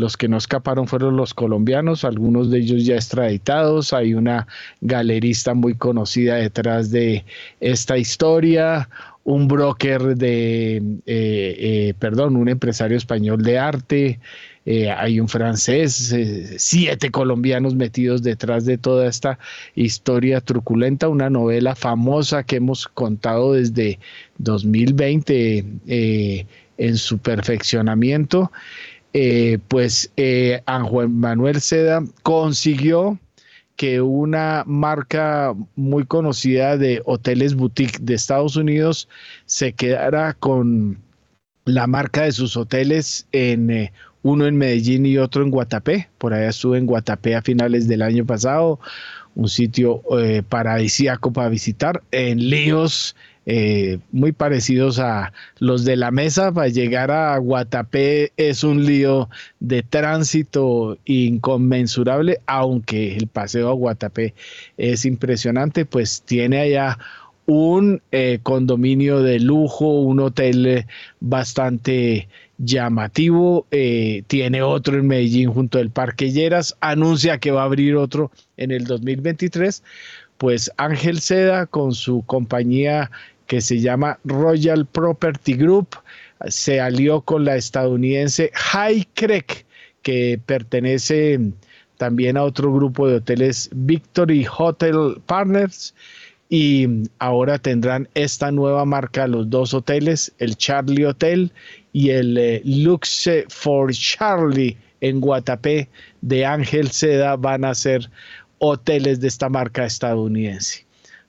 los que no escaparon fueron los colombianos, algunos de ellos ya extraditados. Hay una galerista muy conocida detrás de esta historia, un broker de, eh, eh, perdón, un empresario español de arte. Eh, hay un francés, siete colombianos metidos detrás de toda esta historia truculenta, una novela famosa que hemos contado desde 2020 en su perfeccionamiento pues Juan Manuel Seda consiguió que una marca muy conocida de hoteles boutique de Estados Unidos se quedara con la marca de sus hoteles en eh, uno en Medellín y otro en Guatapé. Por allá estuve en Guatapé a finales del año pasado, un sitio eh, paradisíaco para visitar, en líos eh, muy parecidos a los de la mesa. Para llegar a Guatapé es un lío de tránsito inconmensurable, aunque el paseo a Guatapé es impresionante, pues tiene allá un eh, condominio de lujo, un hotel eh, bastante llamativo, tiene otro en Medellín junto al Parque Lleras, anuncia que va a abrir otro en el 2023, pues Ángel Seda con su compañía que se llama Royal Property Group se alió con la estadounidense High Creek, que pertenece también a otro grupo de hoteles Victory Hotel Partners y ahora tendrán esta nueva marca los dos hoteles, el Charlie Hotel y el eh, Luxe for Charlie en Guatapé de Ángel Seda van a ser hoteles de esta marca estadounidense.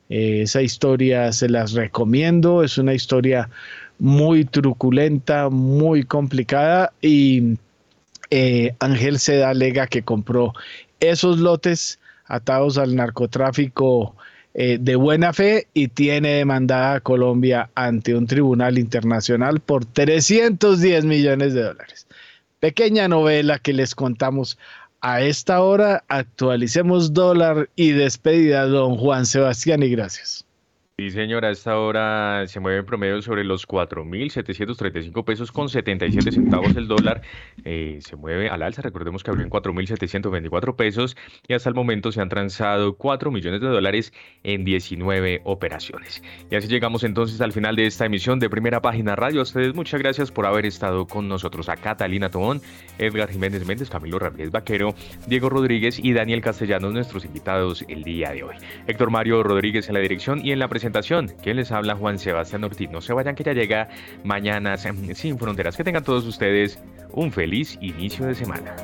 Eh, esa historia se las recomiendo, es una historia muy truculenta, muy complicada y eh, Ángel Seda alega que compró esos lotes atados al narcotráfico eh, de buena fe y tiene demandada a Colombia ante un tribunal internacional por 310 millones de dólares. Pequeña novela que les contamos a esta hora actualicemos dólar y despedida, don Juan Sebastián, y gracias. Sí, señora, a esta hora se mueve en promedio sobre los 4.735 pesos con 77 centavos el dólar. Eh, se mueve al alza, recordemos que abrió en 4.724 pesos y hasta el momento se han transado 4 millones de dólares en 19 operaciones. Y así llegamos entonces al final de esta emisión de Primera Página Radio. A ustedes muchas gracias por haber estado con nosotros. A Catalina Tobón, Edgar Jiménez Méndez, Camilo Ramírez Vaquero, Diego Rodríguez y Daniel Castellanos, nuestros invitados el día de hoy. Héctor Mario Rodríguez en la dirección y en la presentación ¿Quién les habla? Juan Sebastián Ortiz. No se vayan que ya llega mañana sin fronteras. Que tengan todos ustedes un feliz inicio de semana.